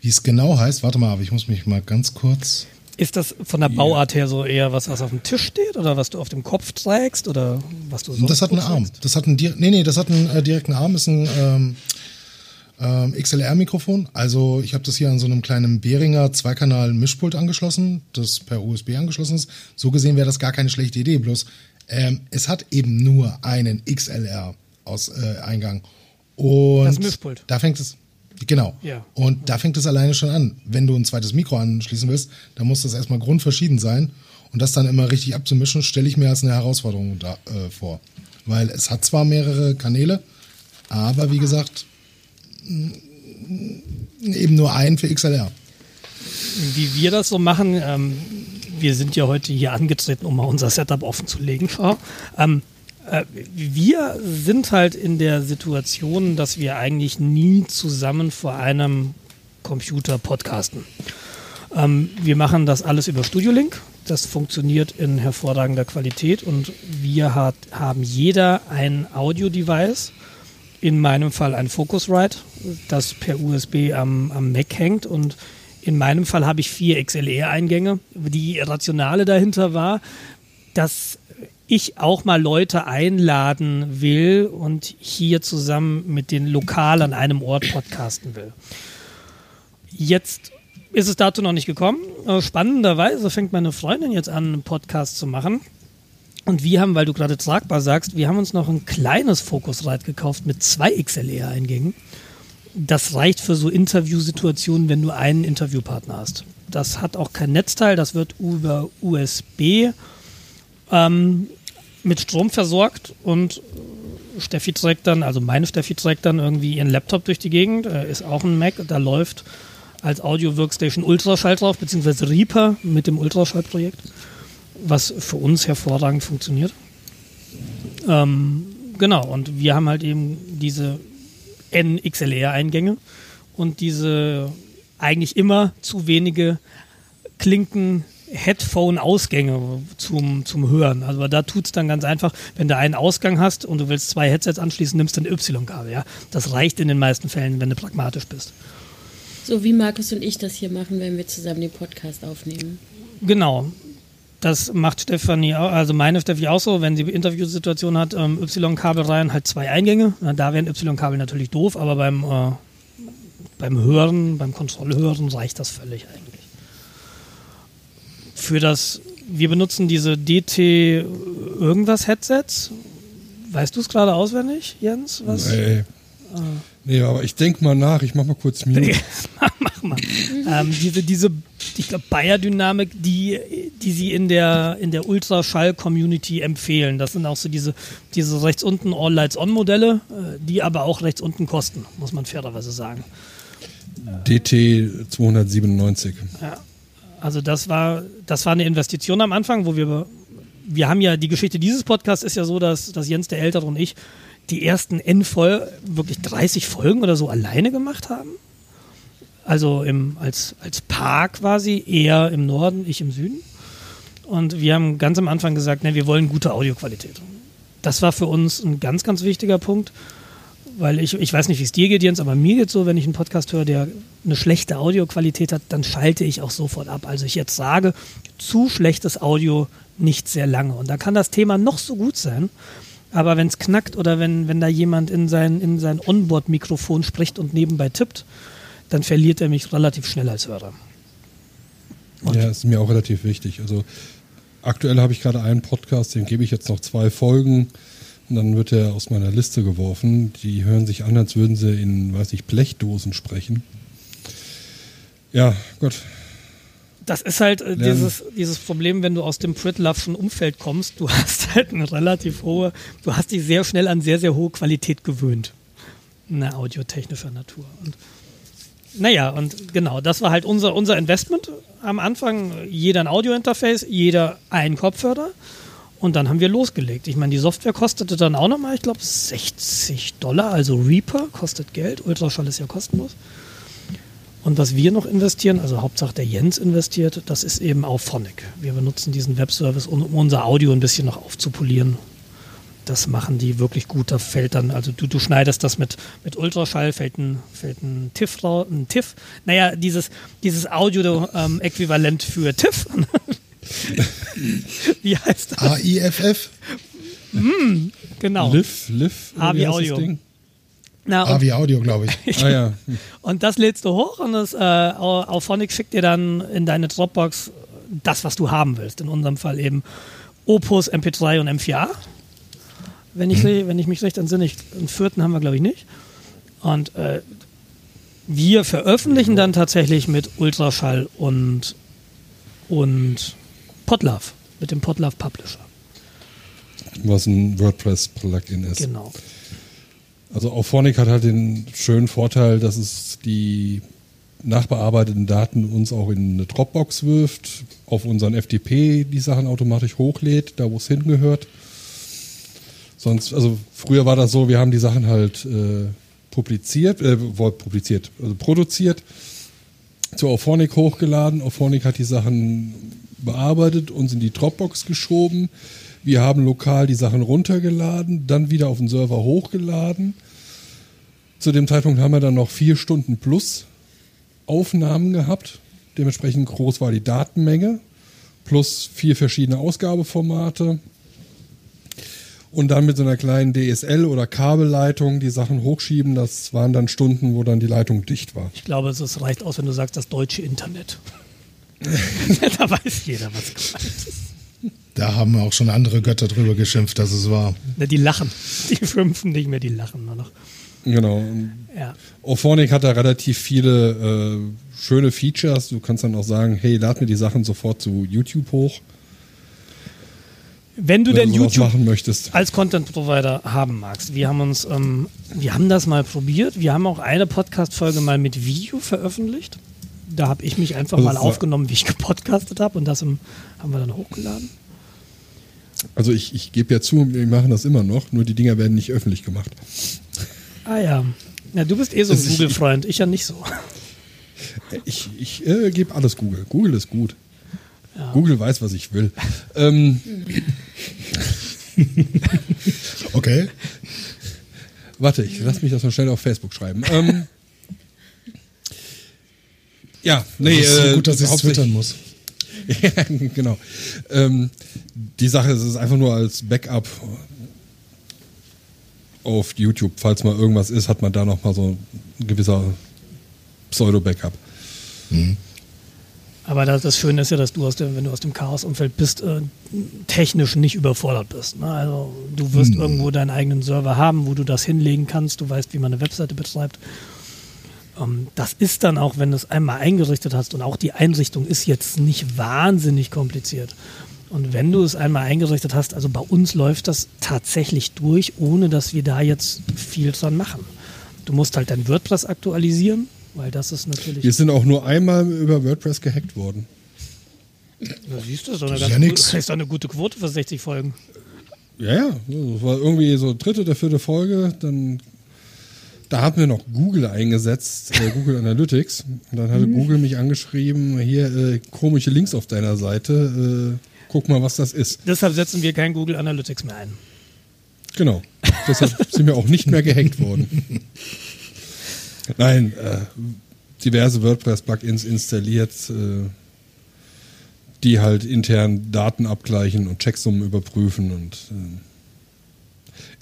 wie es genau heißt. Warte mal, aber ich muss mich mal ganz kurz. Ist das von der Bauart her so eher was, was auf dem Tisch steht oder was du auf dem Kopf trägst oder was du so Das hat einen Arm. Das hat einen, nee, nee, das hat einen äh, direkten Arm, ist ein ähm, ähm, XLR-Mikrofon. Also ich habe das hier an so einem kleinen Behringer Zweikanal-Mischpult angeschlossen, das per USB angeschlossen ist. So gesehen wäre das gar keine schlechte Idee, bloß ähm, es hat eben nur einen XLR-Eingang. Und Das Mischpult. Da fängt es, genau. Ja. Und da fängt es alleine schon an. Wenn du ein zweites Mikro anschließen willst, dann muss das erstmal grundverschieden sein. Und das dann immer richtig abzumischen, stelle ich mir als eine Herausforderung da, äh, vor. Weil es hat zwar mehrere Kanäle, aber wie gesagt, mh, eben nur einen für XLR. Wie wir das so machen, ähm, wir sind ja heute hier angetreten, um mal unser Setup offen zu legen. Ähm, äh, wir sind halt in der Situation, dass wir eigentlich nie zusammen vor einem Computer podcasten. Ähm, wir machen das alles über Studio Link. Das funktioniert in hervorragender Qualität und wir hat, haben jeder ein Audio-Device. In meinem Fall ein Focusrite, das per USB am, am Mac hängt und in meinem Fall habe ich vier XLR-Eingänge. Die Rationale dahinter war, dass ich auch mal Leute einladen will und hier zusammen mit den Lokal an einem Ort podcasten will. Jetzt ist es dazu noch nicht gekommen. Äh, Spannenderweise fängt meine Freundin jetzt an, einen Podcast zu machen. Und wir haben, weil du gerade tragbar sagst, wir haben uns noch ein kleines Focusrite gekauft mit zwei XLR-Eingängen. Das reicht für so Interviewsituationen, wenn du einen Interviewpartner hast. Das hat auch kein Netzteil, das wird über USB ähm, mit Strom versorgt und Steffi trägt dann, also meine Steffi trägt dann irgendwie ihren Laptop durch die Gegend, äh, ist auch ein Mac, da läuft als Audio-Workstation Ultraschall drauf, beziehungsweise Reaper mit dem Ultraschallprojekt, was für uns hervorragend funktioniert. Ähm, genau, und wir haben halt eben diese N-XLR-Eingänge und diese eigentlich immer zu wenige Klinken Headphone-Ausgänge zum, zum Hören. Also da tut es dann ganz einfach, wenn du einen Ausgang hast und du willst zwei Headsets anschließen, nimmst du ein Y-Kabel. Ja? Das reicht in den meisten Fällen, wenn du pragmatisch bist. So wie Markus und ich das hier machen, wenn wir zusammen den Podcast aufnehmen. Genau. Das macht Stefanie, also meine Steffi auch so, wenn sie Interviewsituationen hat, ähm, Y-Kabel rein, halt zwei Eingänge. Na, da wären Y-Kabel natürlich doof, aber beim, äh, beim Hören, beim Kontrollhören reicht das völlig eigentlich. Für das, wir benutzen diese DT irgendwas Headsets. Weißt du es gerade auswendig, Jens? Was? Nee. Nee, aber ich denk mal nach, ich mach mal kurz Mute. Mach mal. ähm, diese, diese, ich glaube, Bayer-Dynamik, die, die sie in der, in der Ultraschall-Community empfehlen. Das sind auch so diese, diese rechts unten All-Lights-On-Modelle, äh, die aber auch rechts unten kosten, muss man fairerweise sagen. DT 297. Ja. Also das war, das war eine Investition am Anfang, wo wir, wir haben ja, die Geschichte dieses Podcasts ist ja so, dass, dass Jens der Ältere und ich die ersten N voll wirklich 30 Folgen oder so alleine gemacht haben. Also im, als, als Paar quasi, er im Norden, ich im Süden. Und wir haben ganz am Anfang gesagt, ne, wir wollen gute Audioqualität. Das war für uns ein ganz, ganz wichtiger Punkt, weil ich, ich weiß nicht, wie es dir geht, Jens, aber mir geht so, wenn ich einen Podcast höre, der eine schlechte Audioqualität hat, dann schalte ich auch sofort ab. Also ich jetzt sage, zu schlechtes Audio nicht sehr lange. Und da kann das Thema noch so gut sein, aber wenn es knackt oder wenn, wenn da jemand in sein, in sein Onboard-Mikrofon spricht und nebenbei tippt, dann verliert er mich relativ schnell als Hörer. Und- Ja, ist mir auch relativ wichtig. Also aktuell habe ich gerade einen Podcast, dem gebe ich jetzt noch zwei Folgen und dann wird er aus meiner Liste geworfen. Die hören sich an, als würden sie in, weiß ich, Blechdosen sprechen. Ja, Gott. Das ist halt äh, dieses, dieses Problem, wenn du aus dem Pritlove'schen Umfeld kommst, du hast halt eine relativ hohe, du hast dich sehr schnell an sehr, sehr hohe Qualität gewöhnt. Eine audiotechnischer Natur. Und naja, und genau, das war halt unser, unser Investment am Anfang. Jeder ein Audio-Interface, jeder ein Kopfhörer. Und dann haben wir losgelegt. Ich meine, die Software kostete dann auch nochmal, ich glaube, 60 Dollar. Also Reaper kostet Geld. Ultraschall ist ja kostenlos. Und was wir noch investieren, also Hauptsache der Jens investiert, das ist eben Auphonic. Wir benutzen diesen Webservice, um unser Audio ein bisschen noch aufzupolieren. das machen die wirklich gut. Da fällt dann, also du, du schneidest das mit, mit Ultraschall, fällt ein, fällt ein TIFF, ein TIFF. Naja, dieses, dieses Audio-Äquivalent für TIFF. Wie heißt das? AIFF? Hm, genau. Liv, Liv. wie heißt das Audio. Ding? Na, und, wie Audio, glaube ich. Ah ja. und das lädst du hoch und das äh, Au- Auphonic schickt dir dann in deine Dropbox das, was du haben willst. In unserem Fall eben Opus, MP3 und M4A. Wenn ich, re- wenn ich mich recht entsinne, ich, einen vierten haben wir, glaube ich, nicht. Und äh, wir veröffentlichen dann tatsächlich mit Ultraschall und, und Podlove, mit dem Podlove Publisher. Was ein WordPress-Plugin ist. Genau. Also Auphonic hat halt den schönen Vorteil, dass es die nachbearbeiteten Daten uns auch in eine Dropbox wirft, auf unseren FTP die Sachen automatisch hochlädt, da wo es hingehört. Sonst, also früher war das so, wir haben die Sachen halt äh, publiziert, äh, publiziert, also produziert, zu Auphonic hochgeladen. Auphonic hat die Sachen bearbeitet, uns in die Dropbox geschoben. Wir haben lokal die Sachen runtergeladen, dann wieder auf den Server hochgeladen. Zu dem Zeitpunkt haben wir dann noch vier Stunden plus Aufnahmen gehabt. Dementsprechend groß war die Datenmenge. Plus vier verschiedene Ausgabeformate. Und dann mit so einer kleinen DSL- oder Kabelleitung die Sachen hochschieben. Das waren dann Stunden, wo dann die Leitung dicht war. Ich glaube, es reicht aus, wenn du sagst, das deutsche Internet. da weiß jeder, was gemeint ist. Da haben auch schon andere Götter drüber geschimpft, dass es war. Ne, Die lachen. Die schimpfen nicht mehr, die lachen nur noch. Genau. Ja. Auphonic hat da relativ viele äh, schöne Features. Du kannst dann auch sagen, hey, lad mir die Sachen sofort zu YouTube hoch, Wenn du wenn denn du YouTube machen möchtest. als Content Provider haben magst. Wir haben uns, ähm, wir haben das mal probiert. Wir haben auch eine Podcast-Folge mal mit Video veröffentlicht. Da habe ich mich einfach Also mal aufgenommen, wie ich gepodcastet habe und das im, haben wir dann hochgeladen. Also ich, ich gebe ja zu, wir machen das immer noch, nur die Dinger werden nicht öffentlich gemacht. Ah ja. Ja, du bist eh so ein ich- Google-Freund, ich ja nicht so. Ich, ich äh, gebe alles Google. Google ist gut. Google weiß, was ich will. ähm, Okay. warte, ich lass mich das mal schnell auf Facebook schreiben. Ähm, ja, nee, das ist so äh, gut, dass ich twittern muss. ja, genau. Ähm, die Sache ist, es ist einfach nur als Backup auf YouTube. Falls mal irgendwas ist, hat man da noch mal so ein gewisser Pseudo-Backup. Aber das, das Schöne ist ja, dass du aus dem, wenn du aus dem Chaos-Umfeld bist, äh, technisch nicht überfordert bist. Ne? Also du wirst irgendwo deinen eigenen Server haben, wo du das hinlegen kannst. Du weißt, wie man eine Webseite betreibt. Ähm, das ist dann auch, wenn du es einmal eingerichtet hast und auch die Einrichtung ist jetzt nicht wahnsinnig kompliziert. Und wenn du es einmal eingerichtet hast, also bei uns läuft das tatsächlich durch, ohne dass wir da jetzt viel dran machen. Du musst halt dein WordPress aktualisieren, weil das ist natürlich. Wir sind auch nur einmal über WordPress gehackt worden. Ja, siehst du, das eine, ist ja gute- nix. das ist eine gute Quote für 60 Folgen. Ja, ja, das war irgendwie so dritte oder vierte Folge. Dann, da haben wir noch Google eingesetzt, äh, Google Analytics. Und dann hatte Google mich angeschrieben, hier äh, komische Links auf deiner Seite. Äh, guck mal, was das ist. Deshalb setzen wir kein Google Analytics mehr ein. Genau. Deshalb sind wir auch nicht mehr gehackt worden. Nein, äh, diverse WordPress-Plugins installiert, äh, die halt intern Daten abgleichen und Checksummen überprüfen und äh,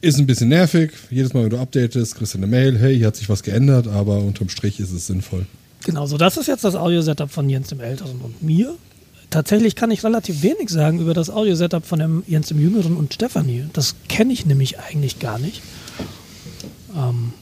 ist ein bisschen nervig. Jedes Mal, wenn du updatest, kriegst du eine Mail, hey, hier hat sich was geändert, aber unterm Strich ist es sinnvoll. Genau, so das ist jetzt das Audio-Setup von Jens dem Älteren und mir. Tatsächlich kann ich relativ wenig sagen über das Audio-Setup von dem Jens dem Jüngeren und Stefanie. Das kenne ich nämlich eigentlich gar nicht. Ähm,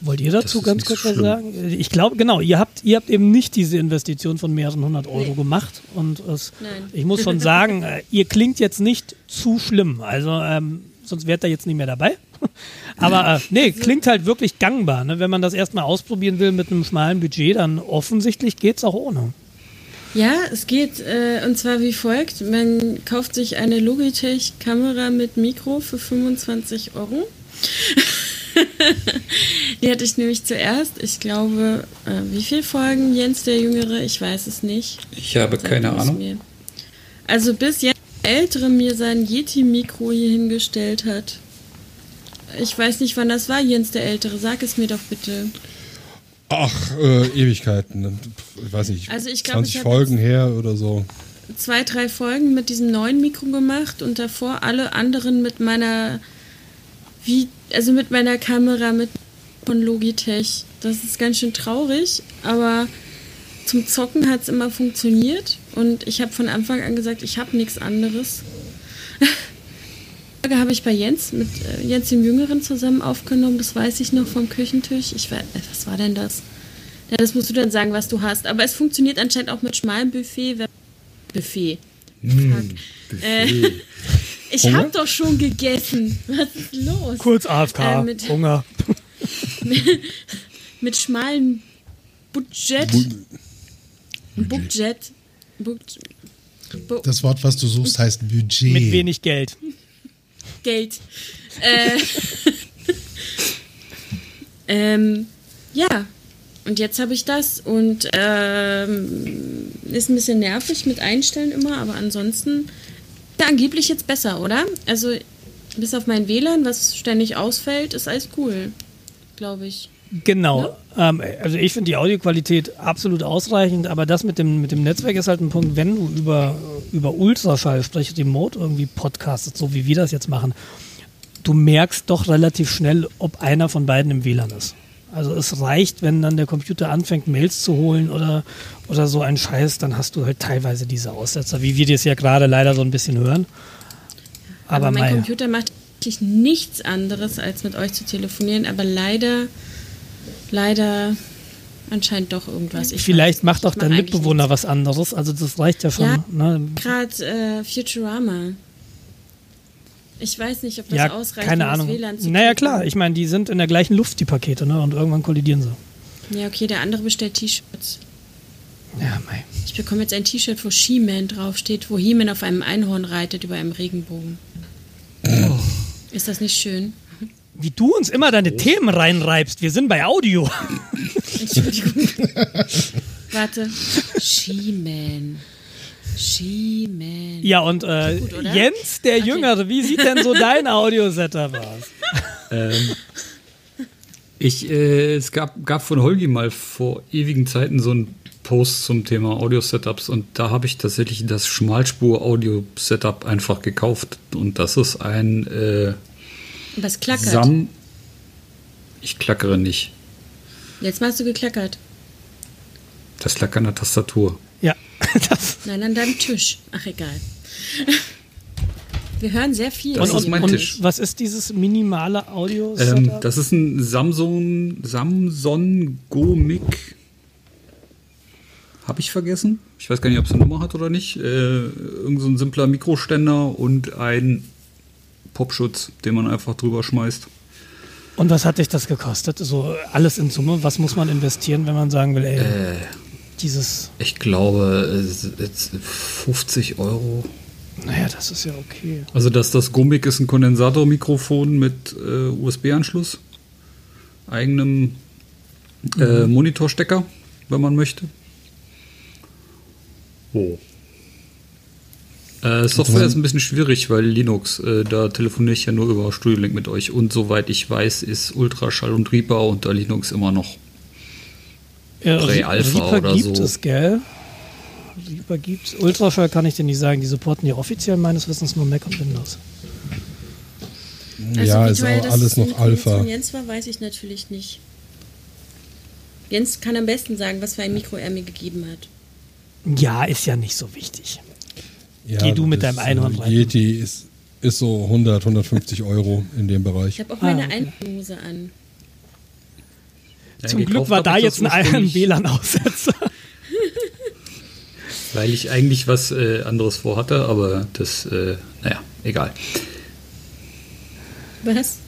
wollt ihr dazu ganz kurz so was sagen? Ich glaube, genau, ihr habt, ihr habt eben nicht diese Investition von mehreren hundert Euro Nee. gemacht. Und es, Nein. ich muss schon sagen, äh, ihr klingt jetzt nicht zu schlimm. Also, ähm, sonst wärt ihr jetzt nicht mehr dabei. Aber äh, nee, klingt halt wirklich gangbar. Ne? Wenn man das erstmal ausprobieren will mit einem schmalen Budget, dann offensichtlich geht's auch ohne. Ja, es geht äh, und zwar wie folgt. Man kauft sich eine Logitech-Kamera mit Mikro für 25 Euro. Die hatte ich nämlich zuerst. Ich glaube, äh, wie viele Folgen Jens der Jüngere? Ich weiß es nicht. Ich habe keine Ahnung. mir. Also bis der Ältere mir sein Yeti-Mikro hier hingestellt hat, ich weiß nicht, wann das war, Jens der Ältere. Sag es mir doch bitte. Ach, äh, Ewigkeiten. Ich weiß nicht, Also ich glaub, 20 ich Folgen her oder so. Zwei, drei Folgen mit diesem neuen Mikro gemacht und davor alle anderen mit meiner, wie, also mit meiner Kamera mit von Logitech. Das ist ganz schön traurig, aber zum Zocken hat es immer funktioniert und ich habe von Anfang an gesagt, ich habe nichts anderes. Folge habe ich bei Jens mit äh, Jens dem Jüngeren zusammen aufgenommen, das weiß ich noch vom Küchentisch. Ich weiß, äh, was war denn das? Ja, das musst du dann sagen, was du hast. Aber es funktioniert anscheinend auch mit schmalem Buffet. Buffet. Fuck. Äh, ich habe doch schon gegessen. Was ist los? Kurz AFK, Äh, mit- Hunger. Mit schmalem Budget. Bu- Budget. Budget. Das Wort, was du suchst, heißt Budget. Mit wenig Geld. Geld. Äh, ähm, ja. Und jetzt habe ich das und ähm, ist ein bisschen nervig mit Einstellen immer, aber ansonsten ja, angeblich jetzt besser, oder? Also bis auf mein WLAN, was ständig ausfällt, ist alles cool, glaube ich. Genau. Ähm, also ich finde die Audioqualität absolut ausreichend, aber das mit dem, mit dem Netzwerk ist halt ein Punkt, wenn du über, über Ultraschall, sprich Remote irgendwie podcastest, so wie wir das jetzt machen, du merkst doch relativ schnell, ob einer von beiden im WLAN ist. Also es reicht, wenn dann der Computer anfängt, Mails zu holen oder, oder so ein Scheiß, dann hast du halt teilweise diese Aussetzer, wie wir das ja gerade leider so ein bisschen hören. Aber, Aber, mein mei, Computer macht nichts anderes, als mit euch zu telefonieren, aber leider, leider anscheinend doch irgendwas. Ich vielleicht weiß macht auch dein Mitbewohner was anderes, also das reicht ja schon. Ja. Ne? Gerade äh, Futurama. Ich weiß nicht, ob das Ja, ausreicht, keine um das Ahnung. WLAN zu Naja, kriegen. klar, ich meine, die sind in der gleichen Luft, die Pakete, ne? Und irgendwann kollidieren sie. Ja, okay, der andere bestellt T-Shirts. Ja, mei. Ich bekomme jetzt ein T-Shirt, wo She-Man draufsteht, wo He-Man auf einem Einhorn reitet über einem Regenbogen. Oh. Ist das nicht schön? Wie du uns immer deine Themen reinreibst. Wir sind bei Audio. Entschuldigung. Warte. She-Man. She-Man. Ja, und äh, Gut? Jens, der Okay. Jüngere, wie sieht denn so dein Audio-Setup aus? Ähm, ich, äh, es gab, gab von Holgi mal vor ewigen Zeiten so einen Post zum Thema Audio-Setups und da habe ich tatsächlich das Schmalspur-Audio-Setup einfach gekauft und das ist ein äh, Was klackert? Sam. Ich klackere nicht. Jetzt machst du geklackert. Das lag an der Tastatur. Ja, das. Nein, an deinem Tisch. Ach, egal. Wir hören sehr viel. Das ist mein und Tisch. was ist dieses minimale Audio-Setup? Ähm, das ist ein Samsung, Samsung Go Mic. Habe ich vergessen? Ich weiß gar nicht, ob es eine Nummer hat oder nicht. Äh, irgend so ein simpler Mikroständer und ein Popschutz, den man einfach drüber schmeißt. und was hat dich das gekostet? So alles in Summe. Was muss man investieren, wenn man sagen will, ey, Äh, dieses, ich glaube, es ist jetzt 50 Euro. naja, das ist ja okay. Also das, das Go-Mic ist ein Kondensatormikrofon mit äh, USB-Anschluss, eigenem äh, Monitorstecker, wenn man möchte. Oh. Äh, Software ist ein bisschen schwierig, weil Linux, äh, da telefoniere ich ja nur über Studio Link mit euch und soweit ich weiß, ist Ultraschall und Reaper unter Linux immer noch. Ja, Prä-Alpha Reaper oder gibt so. es, gell? Reaper gibt's. Ultraschall kann ich dir nicht sagen. Die supporten ja offiziell meines Wissens nur Mac und Windows. Also, ja, ist auch alles noch Alpha. Von Jens war, weiß ich natürlich nicht. Jens kann am besten sagen, was für ein Mikro er mir gegeben hat. Ja, ist ja nicht so wichtig. Ja, Geh du mit deinem Einhorn äh, rein. Yeti ist, ist so 100, 150 Euro in dem Ich Bereich. habe auch Ah, meine okay. Einhose an. Ja, Zum Glück war da ich jetzt ein, WLAN-Aussetzer. Weil ich eigentlich was äh, anderes vorhatte, aber das, äh, naja, egal. Was?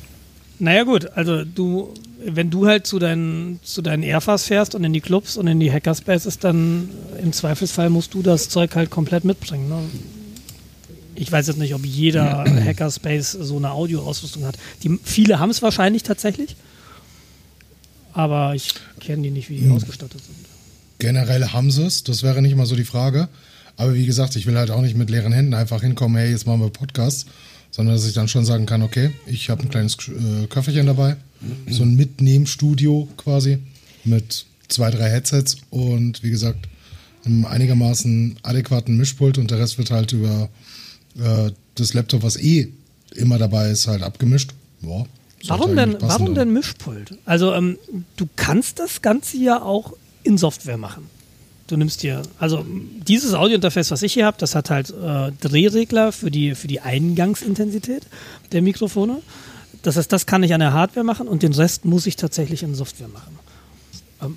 Naja gut, also du, wenn du halt zu deinen, zu deinen Airfas fährst und in die Clubs und in die Hackerspaces, dann im Zweifelsfall musst du das Zeug halt komplett mitbringen. Ne? Ich weiß jetzt nicht, ob jeder Hackerspace so eine Audioausrüstung hat. Die, viele haben es wahrscheinlich tatsächlich, aber ich kenne die nicht, wie die ausgestattet sind. Generell haben sie es, das wäre nicht mal so die Frage. Aber wie gesagt, ich will halt auch nicht mit leeren Händen einfach hinkommen, hey, jetzt machen wir Podcast, sondern dass ich dann schon sagen kann, okay, ich habe ein kleines äh, Köfferchen dabei, so ein Mitnehmstudio quasi mit zwei, drei Headsets und wie gesagt, einem einigermaßen adäquaten Mischpult und der Rest wird halt über äh, das Laptop, was eh immer dabei ist, halt abgemischt. Boah, Warum denn, warum denn Mischpult? Also ähm, du kannst das Ganze ja auch in Software machen. Du nimmst dir, also dieses Audiointerface, was ich hier habe, das hat halt äh, Drehregler für die, für die Eingangsintensität der Mikrofone. Das heißt, das kann ich an der Hardware machen und den Rest muss ich tatsächlich in Software machen. Ähm,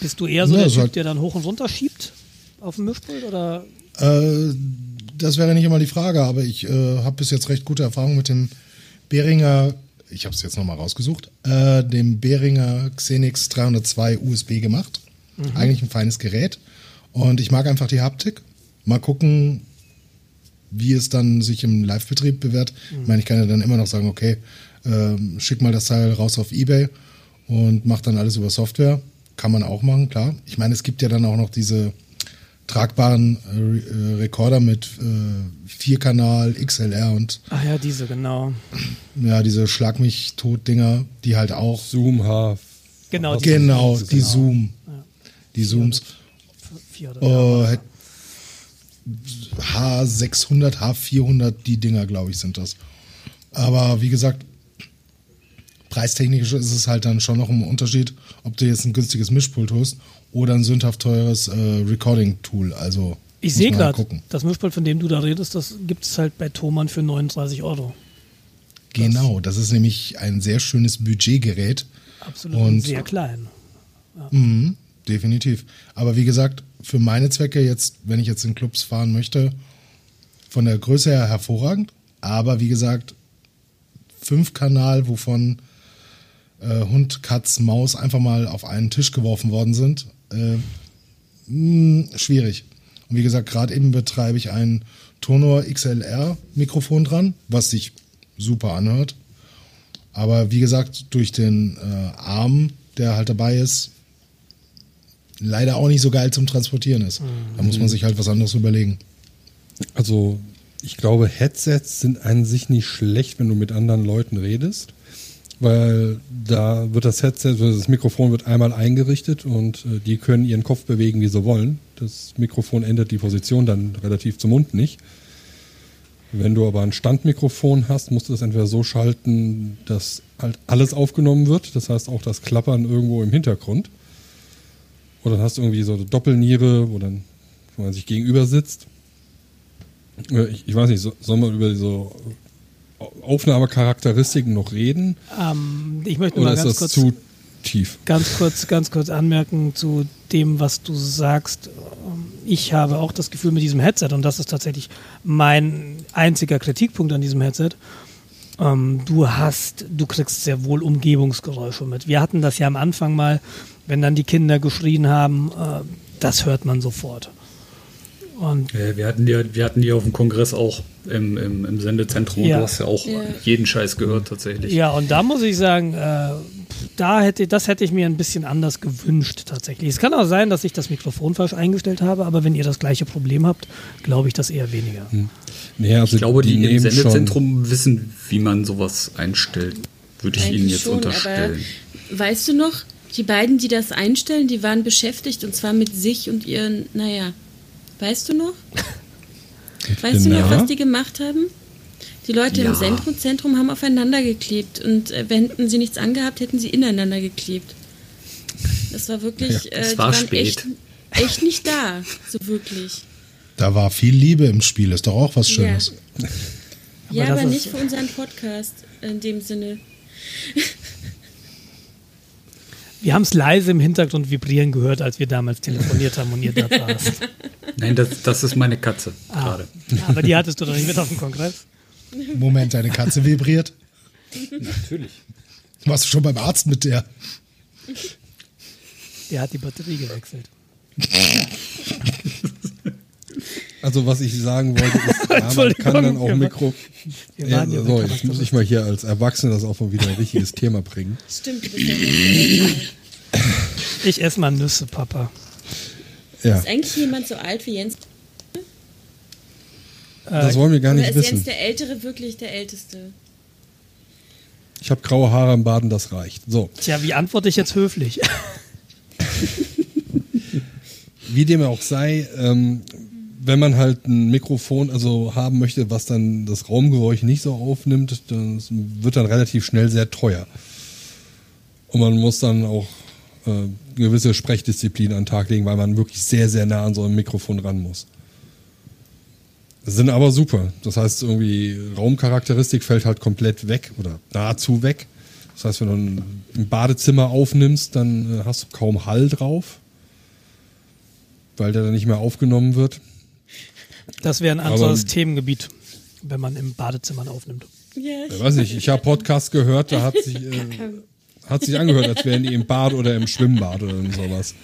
bist du eher so Ja, der so Typ, der dann hoch und runter schiebt auf dem Mischpult oder Äh, das wäre nicht immer die Frage, aber ich äh, habe bis jetzt recht gute Erfahrungen mit dem Behringer, ich habe es jetzt nochmal rausgesucht, äh, dem Behringer Xenix 302 USB gemacht. Eigentlich ein feines Gerät. Und ich mag einfach die Haptik. Mal gucken, wie es dann sich im Live-Betrieb bewährt. Ich meine, ich kann ja dann immer noch sagen, okay, ähm, schick mal das Teil raus auf Ebay und mach dann alles über Software. Kann man auch machen, klar. Ich meine, es gibt ja dann auch noch diese tragbaren äh, äh, Rekorder mit äh, Vierkanal, XLR und Ach ja, diese, genau. ja, diese Schlag mich tot Dinger, die halt auch Zoom H. Genau, die genau, Zooms, die genau. Zoom, die Zooms. vier oder Äh, hätt- H600, H400, die Dinger, glaube ich, sind das. Aber wie gesagt, preistechnisch ist es halt dann schon noch ein Unterschied, ob du jetzt ein günstiges Mischpult hast oder ein sündhaft teures äh, Recording-Tool. Also Ich sehe halt gerade, das Mischpult, von dem du da redest, das gibt es halt bei Thomann für 39 Euro. Genau, das ist nämlich ein sehr schönes Budgetgerät. Absolut Und- sehr klein. Mhm, definitiv. Aber wie gesagt, für meine Zwecke jetzt, wenn ich jetzt in Clubs fahren möchte, von der Größe her hervorragend. Aber wie gesagt, fünf Kanal, wovon äh, Hund, Katz, Maus einfach mal auf einen Tisch geworfen worden sind, äh, mh, schwierig. Und wie gesagt, gerade eben betreibe ich ein Tonor XLR Mikrofon dran, was sich super anhört. Aber wie gesagt, durch den äh, Arm, der halt dabei ist, leider auch nicht so geil zum Transportieren ist. Da muss man sich halt was anderes überlegen. Also, ich glaube, Headsets sind an sich nicht schlecht, wenn du mit anderen Leuten redest, weil da wird das Headset, das Mikrofon wird einmal eingerichtet und äh, die können ihren Kopf bewegen, wie sie wollen. Das Mikrofon ändert die Position dann relativ zum Mund nicht. Wenn du aber ein Standmikrofon hast, musst du das entweder so schalten, dass halt alles aufgenommen wird, das heißt auch das Klappern irgendwo im Hintergrund. Oder dann hast du irgendwie so eine Doppelniere, wo dann wo man sich gegenüber sitzt. Äh, Ich, ich weiß nicht, so, sollen wir über so Aufnahmecharakteristiken noch reden? Ähm, ich möchte Oder mal ist ganz das kurz, zu tief? ganz kurz, ganz kurz anmerken zu dem, was du sagst. Ich habe auch das Gefühl mit diesem Headset und das ist tatsächlich mein einziger Kritikpunkt an diesem Headset. Ähm, du hast, du kriegst sehr wohl Umgebungsgeräusche mit. Wir hatten das ja am Anfang mal, wenn dann die Kinder geschrien haben, äh, das hört man sofort. Und Äh, wir, hatten die, wir hatten die auf dem Kongress auch im, im, im Sendezentrum. Ja. Du hast ja auch Ja. jeden Scheiß gehört tatsächlich. Ja, und da muss ich sagen, äh, da hätte, das hätte ich mir ein bisschen anders gewünscht tatsächlich. Es kann auch sein, dass ich das Mikrofon falsch eingestellt habe, aber wenn ihr das gleiche Problem habt, glaube ich das eher weniger. Nee, also Ich glaube, die, im nehmen schon- Sendezentrum wissen, wie man sowas einstellt. Würde ich Ihnen Eigentlich jetzt schon, unterstellen. Aber weißt du noch, die beiden, die das einstellen, die waren beschäftigt und zwar mit sich und ihren, naja, weißt du noch? Weißt du noch, Ja. was die gemacht haben? Die Leute Ja. im Zentrum, Zentrum haben aufeinander geklebt und äh, wenn hätten sie nichts angehabt, hätten sie ineinander geklebt. Das war wirklich, Ja, äh, es die war waren spät. Echt, echt nicht da, so wirklich. Da war viel Liebe im Spiel, ist doch auch was Schönes. Ja, das aber ist- nicht für unseren Podcast in dem Sinne. Wir haben es leise im Hintergrund vibrieren gehört, als wir damals telefoniert haben und ihr da saßt. Nein, das, das ist meine Katze Ah, gerade. aber die hattest du doch nicht mit auf dem Kongress. Moment, deine Katze vibriert. Natürlich. Warst du schon beim Arzt mit der? Der hat die Batterie gewechselt. Also was ich sagen wollte, ist, ja, kann dann auch Mikro... wir Ja, waren ja so, jetzt muss ich mal hier als Erwachsener das auch mal wieder ein richtiges Thema bringen. Stimmt, Ich esse mal Nüsse, Papa. Ja, Ist eigentlich jemand so alt wie Jens? Das wollen wir gar Oder nicht ist wissen. Jens der Ältere wirklich der Älteste? Ich habe graue Haare im Baden, das reicht. So, Tja, wie antworte ich jetzt höflich? wie dem auch sei, ähm, wenn man halt ein Mikrofon also haben möchte, was dann das Raumgeräusch nicht so aufnimmt, das wird dann relativ schnell sehr teuer. Und man muss dann auch äh, gewisse Sprechdisziplin an den Tag legen, weil man wirklich sehr, sehr nah an so ein Mikrofon ran muss. Sind aber super. Das heißt, irgendwie Raumcharakteristik fällt halt komplett weg oder nahezu weg. Das heißt, wenn du ein Badezimmer aufnimmst, dann äh, hast du kaum Hall drauf, weil der dann nicht mehr aufgenommen wird. Das wäre ein Aber- anderes Themengebiet, wenn man im Badezimmer aufnimmt. Ja, Ich weiß nicht, ich habe Podcast gehört, da hat sich, äh, hat sich angehört, als wären die im Bad oder im Schwimmbad oder sowas.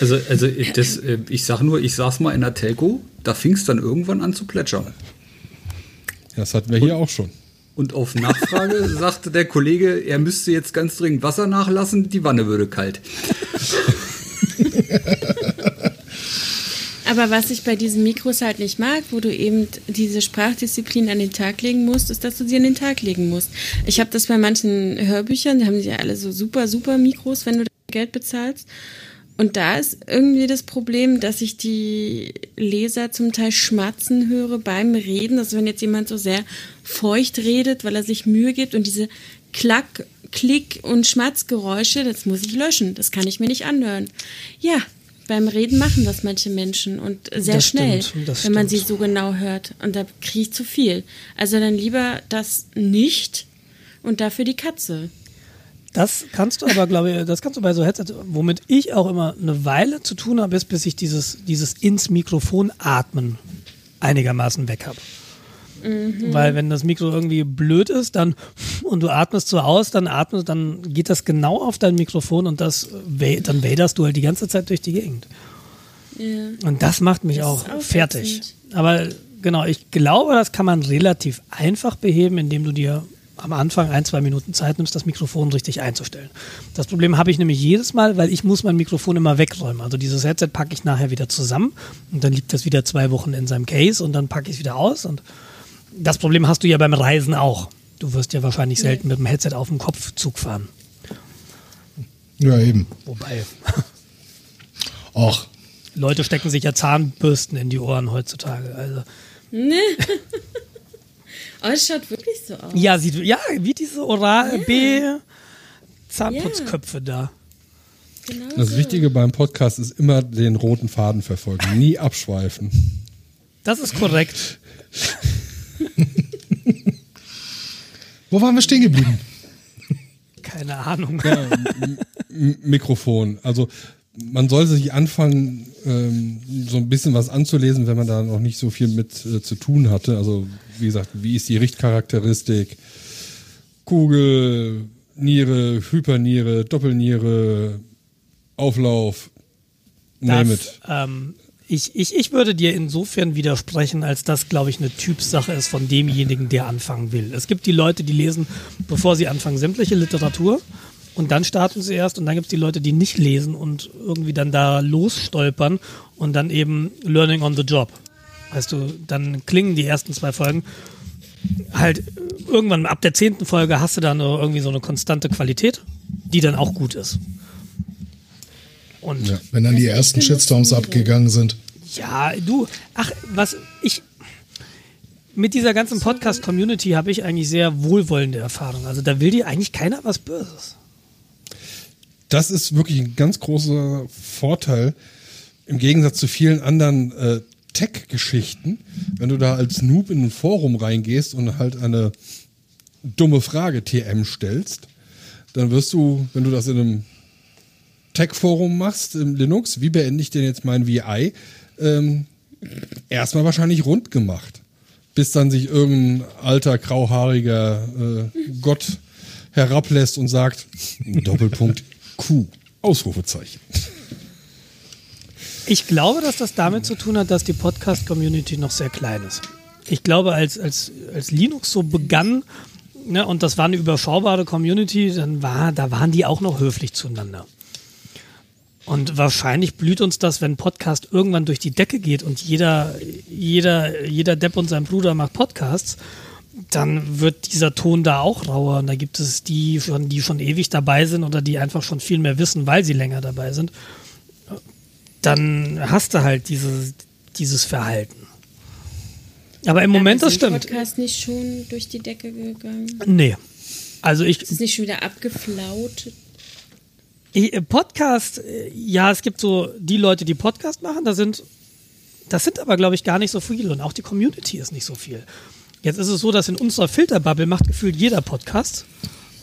Also, also das, äh, ich sag nur, ich saß mal in der Telco, da fing es dann irgendwann an zu plätschern. Das hatten wir hier auch schon. Und auf Nachfrage sagte der Kollege, er müsste jetzt ganz dringend Wasser nachlassen, die Wanne würde kalt. Aber was ich bei diesen Mikros halt nicht mag, wo du eben diese Sprachdisziplin an den Tag legen musst, ist, dass du sie an den Tag legen musst. Ich habe das bei manchen Hörbüchern, die haben ja alle so super, super Mikros, wenn du Geld bezahlst. Und da ist irgendwie das Problem, dass ich die Leser zum Teil schmatzen höre beim Reden. Also wenn jetzt jemand so sehr feucht redet, weil er sich Mühe gibt und diese Klack, Klick und Schmatzgeräusche, das muss ich löschen. Das kann ich mir nicht anhören. Ja, beim Reden machen das manche Menschen und sehr Das schnell, stimmt, wenn man stimmt. sie so genau hört. Und da kriege ich zu viel. Also dann lieber das nicht und dafür die Katze. Das kannst du aber, glaube ich, das kannst du bei so Headsets, womit ich auch immer eine Weile zu tun habe, ist, bis ich dieses, dieses ins Mikrofon atmen einigermaßen weg habe. Weil wenn das Mikro irgendwie blöd ist, dann und du atmest so aus, dann atmest, dann geht das genau auf dein Mikrofon und das dann waderst du halt die ganze Zeit durch die Gegend. Ja. Und das macht mich Das auch auch fertig. Aber genau, ich glaube, das kann man relativ einfach beheben, indem du dir am Anfang ein, zwei Minuten Zeit nimmst, das Mikrofon richtig einzustellen. Das Problem habe ich nämlich jedes Mal, weil ich muss mein Mikrofon immer wegräumen. Also dieses Headset packe ich nachher wieder zusammen und dann liegt das wieder zwei Wochen in seinem Case und dann packe ich es wieder aus. Und das Problem hast du ja beim Reisen auch. Du wirst ja wahrscheinlich selten mit dem Headset auf dem Kopf Zug fahren. Ja, eben. Wobei, Och, Leute stecken sich ja Zahnbürsten in die Ohren heutzutage. Also Oh, es schaut wirklich so aus. Ja, sieht, ja, wie diese Oral B Zahnputzköpfe da. Genau Das so. Wichtige beim Podcast ist immer den roten Faden verfolgen, nie abschweifen. Das ist korrekt. wo waren wir stehen geblieben? Keine Ahnung. M Mikrofon. Also man soll sich anfangen, ähm, so ein bisschen was anzulesen, wenn man da noch nicht so viel mit äh, zu tun hatte. Also wie gesagt, wie ist die Richtcharakteristik? Kugel, Niere, Hyperniere, Doppelniere, Auflauf, name Das, it. ähm, ich, ich, ich würde dir insofern widersprechen, als das, glaube ich, eine Typsache ist von demjenigen, der anfangen will. Es gibt die Leute, die lesen, bevor sie anfangen, sämtliche Literatur und dann starten sie erst und dann gibt es die Leute, die nicht lesen und irgendwie dann da losstolpern und dann eben Learning on the Job. Weißt du, dann klingen die ersten zwei Folgen halt irgendwann ab der zehnten Folge hast du dann irgendwie so eine konstante Qualität, die dann auch gut ist. Und Ja, wenn dann die ersten Shitstorms abgegangen sind. ja, du, ach, was ich mit dieser ganzen Podcast-Community habe ich eigentlich sehr wohlwollende Erfahrungen. Also da will dir eigentlich keiner was Böses. Das ist wirklich ein ganz großer Vorteil im Gegensatz zu vielen anderen äh, Tech-Geschichten. Wenn du da als Noob in ein Forum reingehst und halt eine dumme Frage TM stellst, dann wirst du, wenn du das in einem Tech-Forum machst, im Linux, wie beende ich denn jetzt mein VI, ähm, erstmal wahrscheinlich rund gemacht. Bis dann sich irgendein alter, grauhaariger äh, Gott herablässt und sagt, Doppelpunkt Q, Ausrufezeichen. Ich glaube, dass das damit zu tun hat, dass die Podcast-Community noch sehr klein ist. Ich glaube, als, als, als Linux so begann, ne, und das war eine überschaubare Community, dann war, da waren die auch noch höflich zueinander. Und wahrscheinlich blüht uns das, wenn Podcast irgendwann durch die Decke geht und jeder, jeder, jeder Depp und sein Bruder macht Podcasts, dann wird dieser Ton da auch rauer. Und da gibt es die schon, die schon ewig dabei sind oder die einfach schon viel mehr wissen, weil sie länger dabei sind. Dann hast du halt dieses, dieses Verhalten. Aber im Moment, das Ist der stimmt. Podcast nicht schon durch die Decke gegangen? Nee. Also ich, Ist es nicht schon wieder abgeflaut? Äh, Podcast, äh, ja, es gibt so die Leute, die Podcast machen, da sind, das sind aber, glaube ich, gar nicht so viele und auch die Community ist nicht so viel. Jetzt ist es so, dass in unserer Filterbubble macht gefühlt jeder Podcast,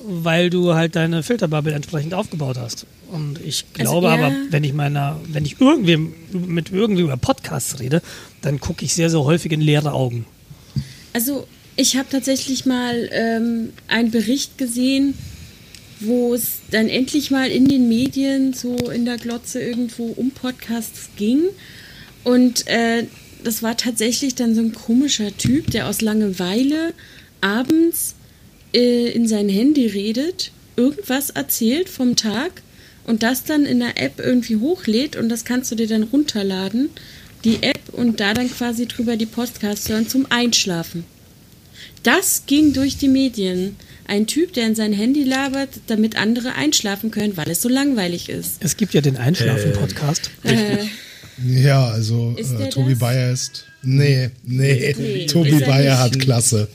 weil du halt deine Filterbubble entsprechend aufgebaut hast. Und ich Also glaube eher- aber, wenn ich meiner, wenn ich irgendwem mit irgendwie über Podcasts rede, dann gucke ich sehr, sehr häufig in leere Augen. Also, ich habe tatsächlich mal ähm, einen Bericht gesehen, wo es dann endlich mal in den Medien so in der Glotze irgendwo um Podcasts ging. Und äh, das war tatsächlich dann so ein komischer Typ, der aus Langeweile abends äh, in sein Handy redet, irgendwas erzählt vom Tag und das dann in der App irgendwie hochlädt und das kannst du dir dann runterladen, die App und da dann quasi drüber die Podcasts hören zum Einschlafen. Das ging durch die Medien. Ein Typ, der in sein Handy labert, damit andere einschlafen können, weil es so langweilig ist. Es gibt ja den Einschlafen-Podcast. Äh, Ja, also äh, Tobi das? Bayer ist. Nee, nee, Nee, Tobi er Bayer hat Klasse.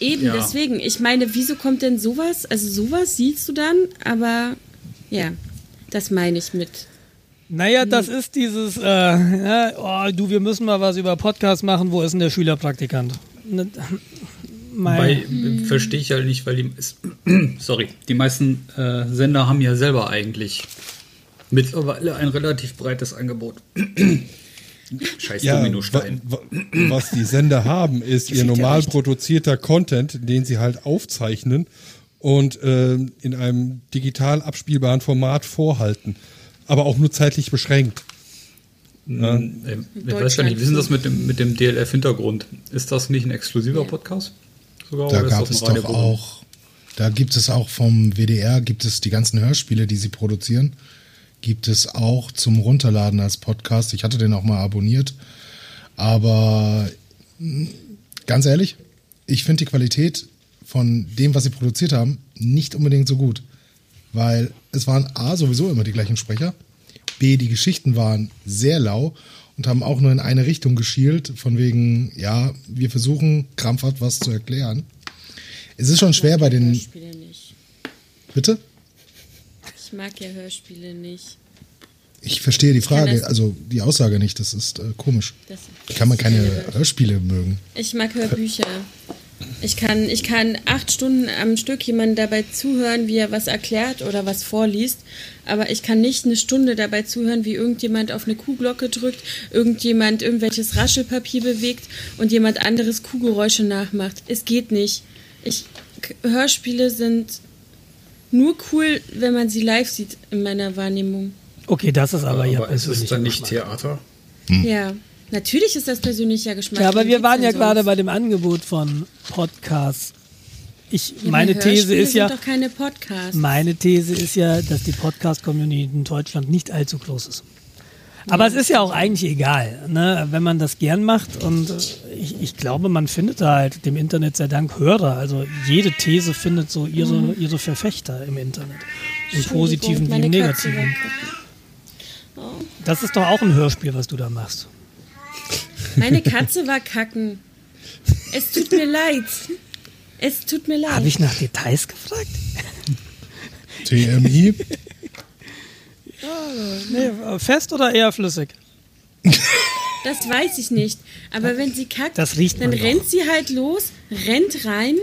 eben Ja. deswegen. Ich meine, wieso kommt denn sowas? Also sowas siehst du dann, aber ja, das meine ich mit. Naja, das ist dieses, äh, ja, oh, du, wir müssen mal was über Podcasts machen, wo ist denn der Schülerpraktikant? Mein, äh, verstehe ich halt nicht, weil die, sorry, die meisten äh, Sender haben ja selber eigentlich mittlerweile ein relativ breites Angebot. Scheiß Ja, Dominostein. wa- wa- was die Sender haben, ist ihr normal produzierter Content, den sie halt aufzeichnen und ähm, in einem digital abspielbaren Format vorhalten. Aber auch nur zeitlich beschränkt. Ähm, ich weiß gar nicht, wie ist denn das mit dem, mit dem DLF-Hintergrund? Ist das nicht ein exklusiver Podcast? Sogar, Da gab es doch auch, da gibt es auch vom WDR, gibt es die ganzen Hörspiele, die sie produzieren, gibt es auch zum Runterladen als Podcast. Ich hatte den auch mal abonniert, aber mh, ganz ehrlich, ich finde die Qualität von dem, was sie produziert haben, nicht unbedingt so gut, weil es waren A, sowieso immer die gleichen Sprecher, B, die Geschichten waren sehr lau und haben auch nur in eine Richtung geschielt, von wegen, ja, wir versuchen krampfhaft was zu erklären. Es ist schon schwer bei den. Hörspiele nicht. Bitte? Ich mag ja Hörspiele nicht. Ich verstehe die Frage, also die Aussage nicht, das ist äh, komisch. Das, kann man keine. Hörspiele mögen? Ich mag Hörbücher. Ich kann, ich kann acht Stunden am Stück jemandem dabei zuhören, wie er was erklärt oder was vorliest. Aber ich kann nicht eine Stunde dabei zuhören, wie irgendjemand auf eine Kuhglocke drückt, irgendjemand irgendwelches Raschelpapier bewegt und jemand anderes Kuhgeräusche nachmacht. Es geht nicht. Ich, Hörspiele sind nur cool, wenn man sie live sieht, in meiner Wahrnehmung. okay, das ist aber, ja Aber es ist dann nicht Theater. Ja, natürlich ist das persönlicher Geschmack. Ja, aber wir waren ja gerade bei dem Angebot von Podcasts. Ich, Ja, meine These ist ja, doch keine Podcasts. meine These ist ja, dass die Podcast-Community in Deutschland nicht allzu groß ist. Aber es ist ja auch eigentlich egal, ne? wenn man das gern macht. Und äh, ich, ich glaube, man findet da halt dem Internet sei Dank Hörer. Also jede These findet so ihre, ihre Verfechter im Internet. Im Positiven wie Mhm. Im Negativen. kacken. Das ist doch auch ein Hörspiel, was du da machst. Meine Katze war kacken. Es tut mir leid. Es tut mir leid. Habe ich nach Details gefragt? TMI? Nee, fest oder eher flüssig? Das weiß ich nicht. Aber wenn sie kackt, Das riecht dann doch. rennt sie halt los, rennt rein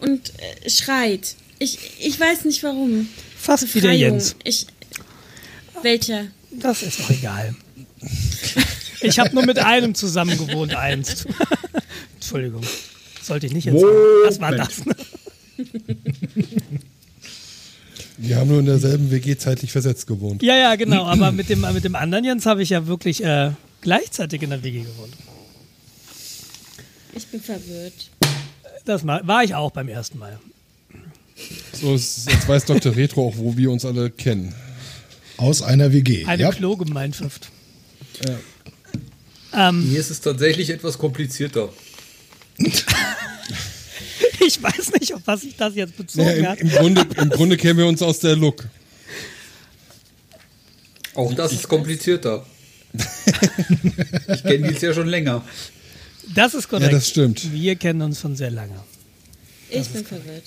und äh, schreit. Ich, ich weiß nicht warum. Fast wie der Befreiung. Jens. Ich, welcher? Das ist doch egal. Ich habe nur mit einem zusammen gewohnt einst. Entschuldigung. Sollte ich nicht jetzt sagen. Was war das? ne? Wir haben nur in derselben WG zeitlich versetzt gewohnt. Ja, ja, genau. Aber mit dem, mit dem anderen Jens habe ich ja wirklich äh, gleichzeitig in der WG gewohnt. Ich bin verwirrt. Das war ich auch beim ersten Mal. So, jetzt weiß Dr. Retro auch, wo wir uns alle kennen. aus einer WG. Eine ja. Klogemeinschaft. Hier ist es tatsächlich etwas komplizierter. Ich weiß nicht, auf was sich das jetzt bezogen Naja, hat. im, im, Grunde, Im Grunde kennen wir uns aus der Look. Auch das ist komplizierter. ich kenne die ja schon länger. Das ist korrekt. Ja, das stimmt. Wir kennen uns schon sehr lange. Ich bin verwirrt.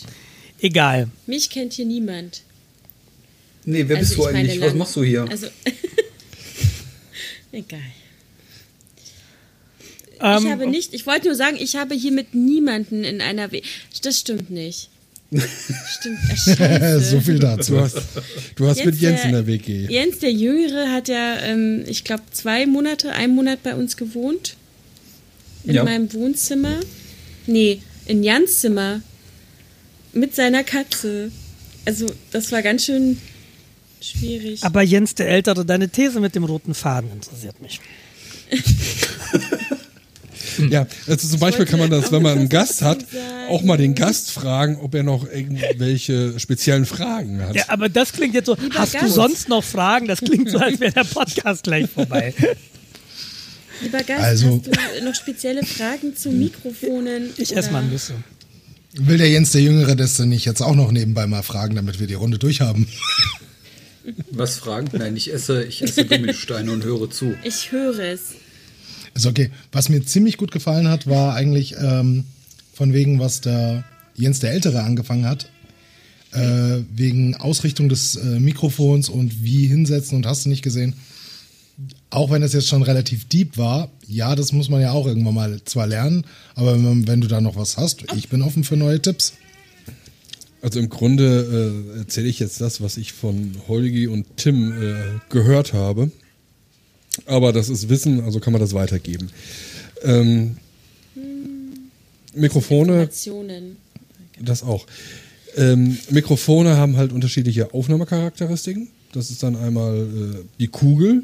Egal. Mich kennt hier niemand. Nee, wer Also bist du ich eigentlich? Was machst du hier? Also, egal. Ähm, ich habe nicht, ich wollte nur sagen, ich habe hier mit niemanden in einer W. Das stimmt nicht. Stimmt, scheiße. so viel dazu. Du hast, du hast mit Jens in der WG. Jens, der Jüngere, hat ja, ähm, ich glaube, zwei Monate, einen Monat bei uns gewohnt. In Ja. meinem Wohnzimmer. Nee, in Jans Zimmer. Mit seiner Katze. Also, das war ganz schön schwierig. aber Jens der Ältere, deine These mit dem roten Faden interessiert mich. Ja, also zum Beispiel kann man das, wenn man einen Gast hat, auch mal den Gast fragen, ob er noch irgendwelche speziellen Fragen hat. Ja, aber das klingt jetzt so. hast du Gast. sonst noch Fragen? Das klingt so, als wäre der Podcast gleich vorbei. Lieber Gast, Also- hast du noch spezielle Fragen zu Mikrofonen? Ich oder- esse mal ein bisschen. Will der Jens der Jüngere das denn nicht jetzt auch noch nebenbei mal fragen, damit wir die Runde durchhaben? Was fragen? Nein, ich esse, ich esse Gummisteine und höre zu. Ich höre es. Ist okay. Was mir ziemlich gut gefallen hat, war eigentlich ähm, von wegen, was der Jens der Ältere angefangen hat. Äh, wegen Ausrichtung des äh, Mikrofons und wie hinsetzen und hast du nicht gesehen. Auch wenn es jetzt schon relativ deep war, ja, das muss man ja auch irgendwann mal zwar lernen, aber wenn, wenn du da noch was hast, ich bin offen für neue Tipps. Also im Grunde äh, erzähle ich jetzt das, was ich von Holgi und Tim äh, gehört habe. Aber das ist Wissen, also kann man das weitergeben. Ähm, Mikrofone, das auch. Ähm, Mikrofone haben halt unterschiedliche Aufnahmecharakteristiken. Das ist dann einmal äh, die Kugel.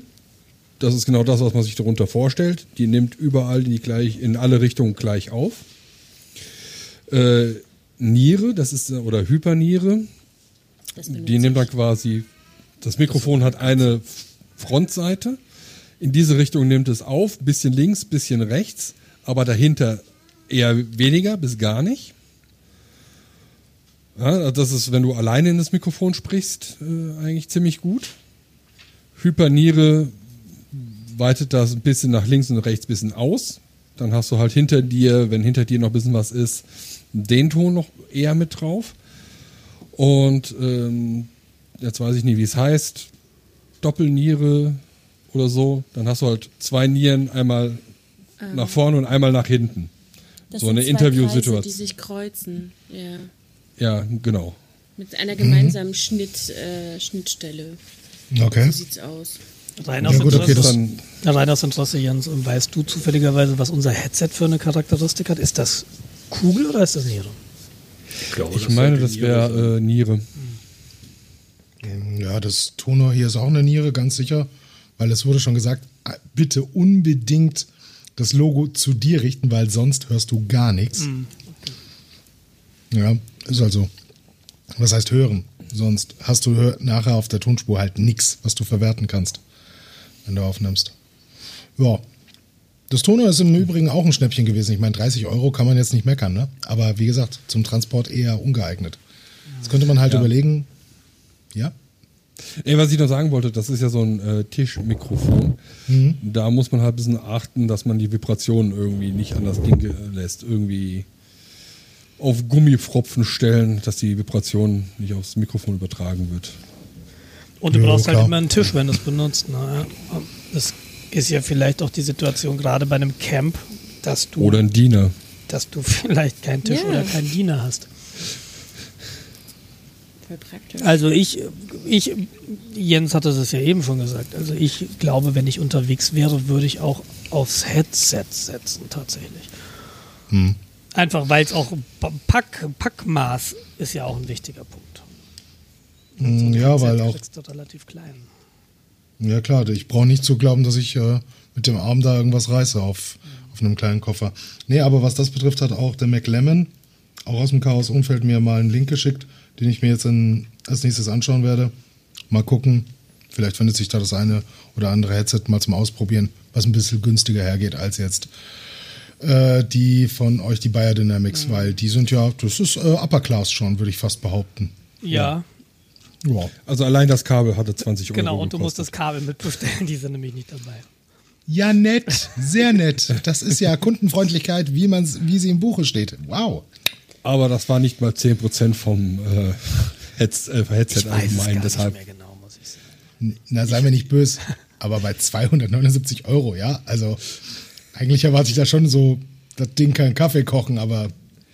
Das ist genau das, was man sich darunter vorstellt. Die nimmt überall die gleich in alle Richtungen gleich auf. Äh, Niere, das ist oder Hyperniere, Das die nimmt dann quasi. Das Mikrofon hat eine Frontseite. In diese Richtung nimmt es auf, bisschen links, bisschen rechts, aber dahinter eher weniger bis gar nicht. Ja, das ist, wenn du alleine in das Mikrofon sprichst, äh, eigentlich ziemlich gut. Hyperniere weitet das ein bisschen nach links und rechts ein bisschen aus. Dann hast du halt hinter dir, wenn hinter dir noch ein bisschen was ist, den Ton noch eher mit drauf. Und ähm, jetzt weiß ich nicht, wie es heißt. Doppelniere oder so. Dann hast du halt zwei Nieren, einmal nach vorne und einmal nach hinten. Das so sind eine Interviewsituation. Die sich kreuzen. Ja. Ja, genau. Mit einer gemeinsamen Schnitt, äh, Schnittstelle. Okay. So sieht's aus. Rein Ja, aus, gut, okay, Interesse, das- rein aus Interesse, Jens, und weißt du zufälligerweise, was unser Headset für eine Charakteristik hat? Ist das Kugel oder ist das Niere? Ich, glaube, Ich meine, das Niere sein. wäre äh, Niere. Ja, das Tonor hier ist auch eine Niere, ganz sicher, weil es wurde schon gesagt, ah, bitte unbedingt das Logo zu dir richten, weil sonst hörst du gar nichts. Ja, ist also. Was heißt hören? Sonst hast du nachher auf der Tonspur halt nichts, was du verwerten kannst, wenn du aufnimmst. Ja. Das Tonor ist im Übrigen auch ein Schnäppchen gewesen. Ich meine, 30 Euro kann man jetzt nicht meckern, ne? Aber wie gesagt, zum Transport eher ungeeignet. Jetzt könnte man halt Ja. überlegen, ja, Ey, was ich noch sagen wollte, das ist ja so ein äh, Tischmikrofon. Da muss man halt ein bisschen achten, dass man die Vibrationen irgendwie nicht an das Ding äh, lässt. Irgendwie auf Gummifropfen stellen, dass die Vibration nicht aufs Mikrofon übertragen wird. Und du Ja, brauchst halt klar. immer einen Tisch, wenn du es benutzt. Ne? Das ist ja vielleicht auch die Situation gerade bei einem Camp, dass du, Oder ein Diener. dass du vielleicht keinen Tisch Ja. oder keinen Diener hast. Voll praktisch. Also ich, ich, Jens hatte es ja eben schon gesagt. Also ich glaube, wenn ich unterwegs wäre, würde ich auch aufs Headset setzen tatsächlich. Einfach weil es auch Pack, Packmaß ist ja auch ein wichtiger Punkt. Mm, Ja, weil auch, ist doch relativ klein. ja klar, ich brauche nicht zu glauben, dass ich äh, mit dem Arm da irgendwas reiße auf, auf einem kleinen Koffer. Nee, aber was das betrifft, hat auch der McLemmon, auch aus dem Chaos-Umfeld, mir mal einen Link geschickt, den ich mir jetzt in, als nächstes anschauen werde. Mal gucken. Vielleicht findet sich da das eine oder andere Headset mal zum Ausprobieren, was ein bisschen günstiger hergeht als jetzt äh, die von euch, die Bayer Dynamics, weil die sind ja, das ist äh, Upper Class schon, würde ich fast behaupten. Ja, Ja. Also allein das Kabel hatte 20 Euro. genau. Und du musst gekostet. das Kabel mitbestellen, die sind nämlich nicht dabei. Ja, nett, sehr nett. Das ist ja Kundenfreundlichkeit, wie, man's, wie sie im Buche steht. Wow. Aber das war nicht mal 10% vom äh, Heads, äh, Headset Ich weiß es gar allgemein. nicht Deshalb mehr genau, muss ich sagen. Na, sei mir nicht böse, aber bei 279 Euro, ja, also eigentlich erwarte ich da schon so, das Ding kann Kaffee kochen, aber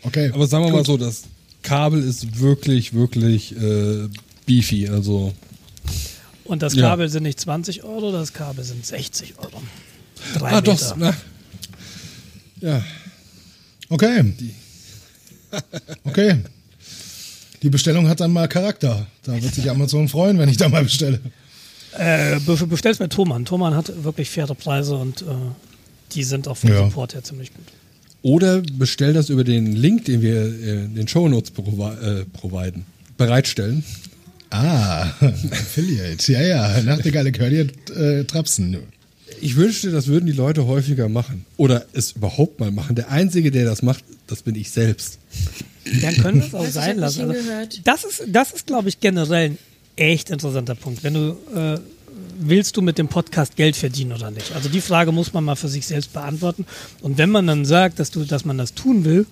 okay. Aber sagen wir mal Gut. so, das Kabel ist wirklich, wirklich äh, beefy. Also Und das Ja. Kabel sind nicht 20 Euro, das Kabel sind 60 Euro. Drei ah, Meter. doch. Na, ja, Okay. Okay. Die Bestellung hat dann mal Charakter. Da wird sich Amazon freuen, wenn ich da mal bestelle. Äh, be- bestellst bei Thomann. Thomann hat wirklich faire Preise und äh, die sind auch vom Ja. Support her ziemlich gut. Oder bestell das über den Link, den wir äh, in den Shownotes provi äh, providen, bereitstellen. Ah, Affiliate. Ja, ja. Nachtigalle Curly äh, Trapsen. Ich wünschte, das würden die Leute häufiger machen. Oder es überhaupt mal machen. Der Einzige, der das macht, das bin ich selbst. Dann können wir es auch sein lassen. Also, das ist, das ist glaube ich, generell ein echt interessanter Punkt. Wenn du äh, willst du mit dem Podcast Geld verdienen oder nicht? Also die Frage muss man mal für sich selbst beantworten. Und wenn man dann sagt, dass du, dass man das tun will,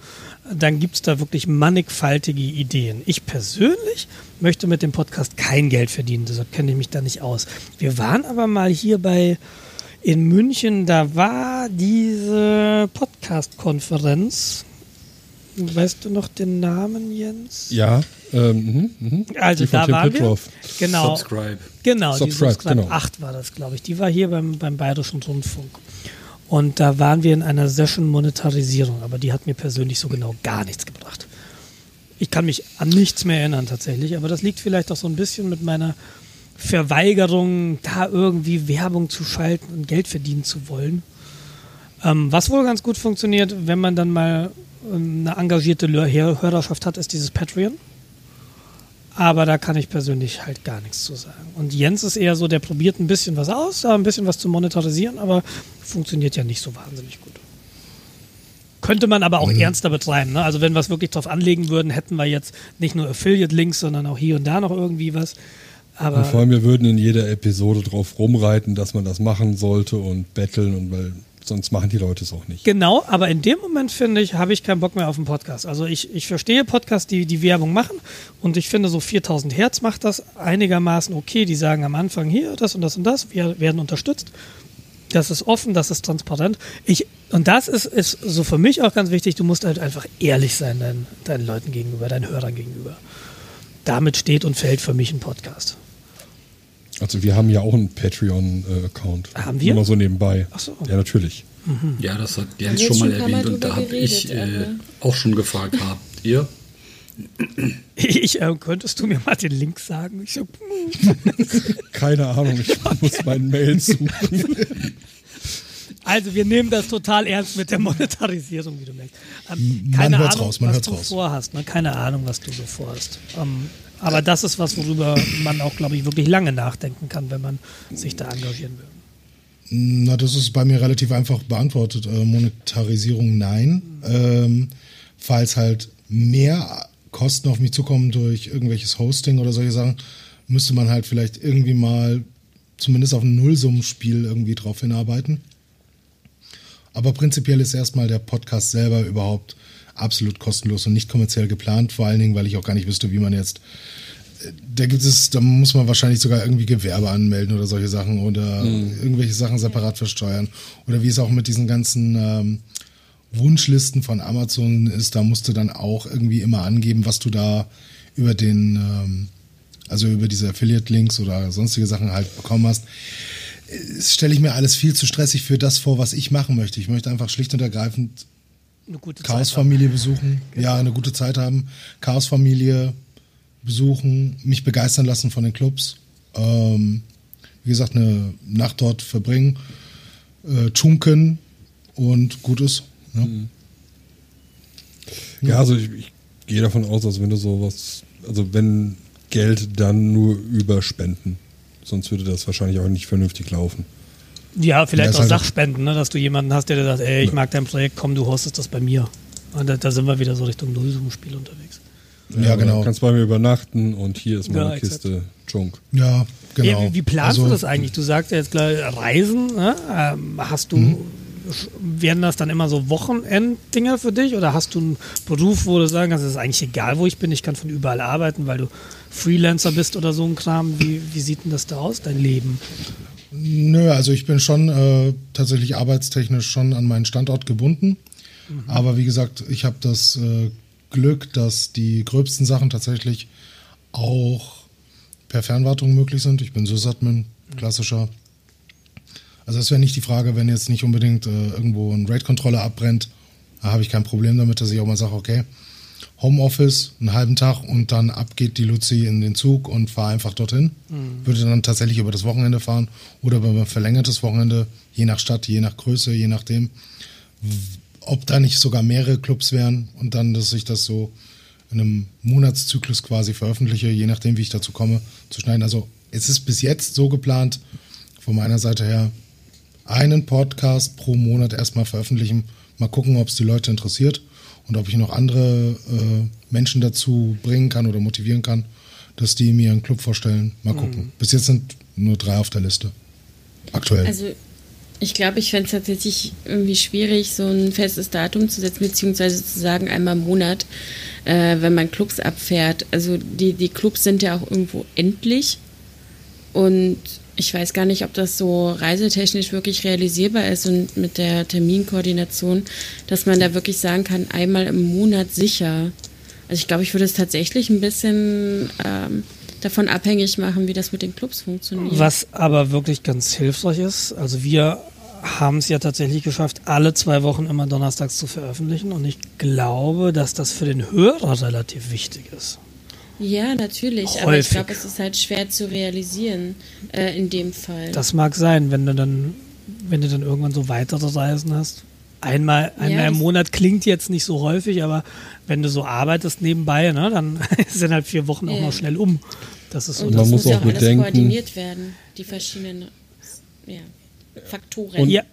dann gibt es da wirklich mannigfaltige Ideen. Ich persönlich möchte mit dem Podcast kein Geld verdienen, deshalb kenne ich mich da nicht aus. Wir waren aber mal hier bei in München, da war diese Podcast-Konferenz. Weißt du noch den Namen, Jens? Ja, ähm, mhm, mhm. Also Die von da Tim waren Pitroff. wir. Genau. Subscribe. Genau, die Subscribe, Subscribe genau. 8 war das, glaube ich. Die war hier beim, beim Bayerischen Rundfunk. Und da waren wir in einer Session Monetarisierung, aber die hat mir persönlich so genau gar nichts gebracht. Ich kann mich an nichts mehr erinnern tatsächlich, aber das liegt vielleicht auch so ein bisschen mit meiner Verweigerung, da irgendwie Werbung zu schalten und Geld verdienen zu wollen. Ähm, was wohl ganz gut funktioniert, wenn man dann mal ähm, eine engagierte Hörerschaft hat, ist dieses Patreon. Aber da kann ich persönlich halt gar nichts zu sagen. Und Jens ist eher so, der probiert ein bisschen was aus, ein bisschen was zu monetarisieren, aber funktioniert ja nicht so wahnsinnig gut. Könnte man aber auch ernster betreiben. Ne? Also wenn wir es wirklich drauf anlegen würden, hätten wir jetzt nicht nur Affiliate-Links, sondern auch hier und da noch irgendwie was. Aber Und vor allem, wir würden in jeder Episode drauf rumreiten, dass man das machen sollte und betteln und weil sonst machen die Leute es auch nicht. Genau, aber in dem Moment finde ich, habe ich keinen Bock mehr auf einen Podcast. Also ich, ich verstehe Podcasts, die die Werbung machen und ich finde so 4000 Hertz macht das einigermaßen okay. Die sagen am Anfang hier das und das und das, wir werden unterstützt. Das ist offen, das ist transparent. Ich, und das ist, ist so für mich auch ganz wichtig, du musst halt einfach ehrlich sein deinen, deinen Leuten gegenüber, deinen Hörern gegenüber. Damit steht und fällt für mich ein Podcast. Also wir haben ja auch einen Patreon-Account. Haben wir? Nur mal so nebenbei. Ach so. Ja, natürlich. Ja, das hat Jens schon mal erwähnt und da habe ich äh, auch schon gefragt, habt ihr? Ich, äh, könntest du mir mal den Link sagen? Ich so, Keine Ahnung, ich muss meinen Mail suchen. Also wir nehmen das total ernst mit der Monetarisierung, wie du merkst. Ähm, keine hört's Ahnung, raus, man was hört's du raus. vorhast. Ne? Keine Ahnung, was du so vorhast. Ähm, aber das ist was, worüber man auch, glaube ich, wirklich lange nachdenken kann, wenn man sich da engagieren will. Na, das ist bei mir relativ einfach beantwortet. Äh, Monetarisierung nein. Ähm, falls halt mehr Kosten auf mich zukommen durch irgendwelches Hosting oder solche Sachen, müsste man halt vielleicht irgendwie mal zumindest auf ein Nullsummenspiel irgendwie drauf hinarbeiten. Aber prinzipiell ist erstmal der Podcast selber überhaupt absolut kostenlos und nicht kommerziell geplant, vor allen Dingen, weil ich auch gar nicht wüsste, wie man jetzt da gibt es, da muss man wahrscheinlich sogar irgendwie Gewerbe anmelden oder solche Sachen oder irgendwelche Sachen separat versteuern. Oder wie es auch mit diesen ganzen ähm, Wunschlisten von Amazon ist, da musst du dann auch irgendwie immer angeben, was du da über den, ähm, also über diese Affiliate-Links oder sonstige Sachen halt bekommen hast. Das stelle ich mir alles viel zu stressig für das vor, was ich machen möchte. Ich möchte einfach schlicht und ergreifend Eine gute Zeit haben. Chaosfamilie besuchen, ja, eine gute Zeit haben, Chaosfamilie besuchen, mich begeistern lassen von den Clubs, ähm, wie gesagt, eine Nacht dort verbringen, äh, tunken und gut ist. Ne? Ja, also ich, ich gehe davon aus, dass wenn du sowas, also wenn Geld, dann nur über Spenden. Sonst würde das wahrscheinlich auch nicht vernünftig laufen. Ja, vielleicht Ja, auch halt- Sachspenden, ne? dass du jemanden hast, der dir sagt, ey, ich mag dein Projekt, komm, du hostest das bei mir. Und da, da sind wir wieder so Richtung Lösungsspiel unterwegs. Ja, genau. Du kannst bei mir übernachten und hier ist meine Ja. Kiste Junk. Ja, genau. Ja, wie, wie planst Also, du das eigentlich? Du sagst ja jetzt gleich Reisen, ne? ähm, hast du, Mhm. werden das dann immer so Wochenenddinger für dich oder hast du einen Beruf, wo du sagen kannst, es ist eigentlich egal, wo ich bin, ich kann von überall arbeiten, weil du Freelancer bist oder so ein Kram. Wie, wie sieht denn das da aus, dein Leben? Nö, also ich bin schon äh, tatsächlich arbeitstechnisch schon an meinen Standort gebunden. Aber wie gesagt, ich habe das äh, Glück, dass die gröbsten Sachen tatsächlich auch per Fernwartung möglich sind. Ich bin Sysadmin, klassischer. Also das wäre nicht die Frage, wenn jetzt nicht unbedingt äh, irgendwo ein RAID-Controller abbrennt, da habe ich kein Problem damit, dass ich auch mal sage, okay, Homeoffice, einen halben Tag und dann ab geht die Luzi in den Zug und fahre einfach dorthin. Würde dann tatsächlich über das Wochenende fahren oder über ein verlängertes Wochenende, je nach Stadt, je nach Größe, je nachdem. Ob da nicht sogar mehrere Clubs wären und dann, dass ich das so in einem Monatszyklus quasi veröffentliche, je nachdem, wie ich dazu komme, zu schneiden. Also es ist bis jetzt so geplant, von meiner Seite her, einen Podcast pro Monat erstmal veröffentlichen. Mal gucken, ob es die Leute interessiert und ob ich noch andere äh, Menschen dazu bringen kann oder motivieren kann, dass die mir einen Club vorstellen. Mal gucken. Bis jetzt sind nur drei auf der Liste. Aktuell. Also ich glaube, ich fände es tatsächlich irgendwie schwierig, so ein festes Datum zu setzen, beziehungsweise zu sagen, einmal im Monat, äh, wenn man Clubs abfährt. Also die, die Clubs sind ja auch irgendwo endlich. Und ich weiß gar nicht, ob das so reisetechnisch wirklich realisierbar ist und mit der Terminkoordination, dass man da wirklich sagen kann, einmal im Monat sicher. Also ich glaube, ich würde es tatsächlich ein bisschen ähm, davon abhängig machen, wie das mit den Clubs funktioniert. Was aber wirklich ganz hilfreich ist, also wir haben es ja tatsächlich geschafft, alle zwei Wochen immer donnerstags zu veröffentlichen und ich glaube, dass das für den Hörer relativ wichtig ist. Ja, natürlich, aber ich Häufig. glaube, es ist halt schwer zu realisieren äh, in dem Fall. Das mag sein, wenn du dann, wenn du dann irgendwann so weitere Reisen hast. Einmal, einmal Ja, im Monat klingt jetzt nicht so häufig, aber wenn du so arbeitest nebenbei, ne, dann sind halt vier Wochen auch Ja. mal schnell um. Das ist so und man das muss muss ja auch auch alles bedenken- koordiniert werden, die verschiedenen ja, Faktoren. Und- ja,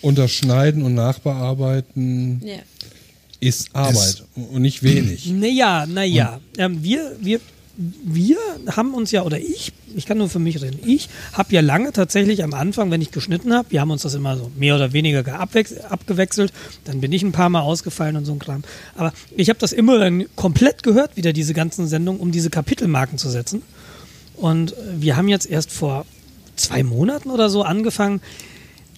Und das Schneiden und Nachbearbeiten ja. Ist Arbeit und nicht wenig. Naja, naja. Ähm, wir, wir, wir haben uns ja, oder ich, ich kann nur für mich reden, ich habe ja lange tatsächlich am Anfang, wenn ich geschnitten habe, wir haben uns das immer so mehr oder weniger abgewechselt, dann bin ich ein paar Mal ausgefallen und so ein Kram. Aber ich habe das immer dann komplett gehört, wieder diese ganzen Sendungen, um diese Kapitelmarken zu setzen. Und äh, wir haben jetzt erst vor zwei Monaten oder so angefangen,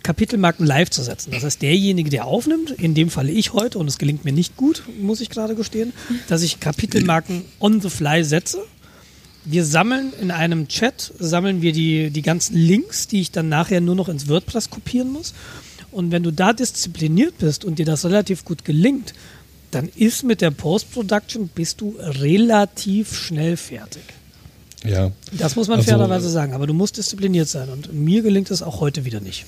Kapitelmarken live zu setzen. Das heißt, derjenige, der aufnimmt, in dem Falle ich heute, und es gelingt mir nicht gut, muss ich gerade gestehen, dass ich Kapitelmarken on the fly setze. Wir sammeln in einem Chat, sammeln wir die, die ganzen Links, die ich dann nachher nur noch ins WordPress kopieren muss. Und wenn du da diszipliniert bist und dir das relativ gut gelingt, dann ist mit der Post-Production bist du relativ schnell fertig. Ja. Das muss man Also, fairerweise sagen, aber du musst diszipliniert sein und mir gelingt es auch heute wieder nicht.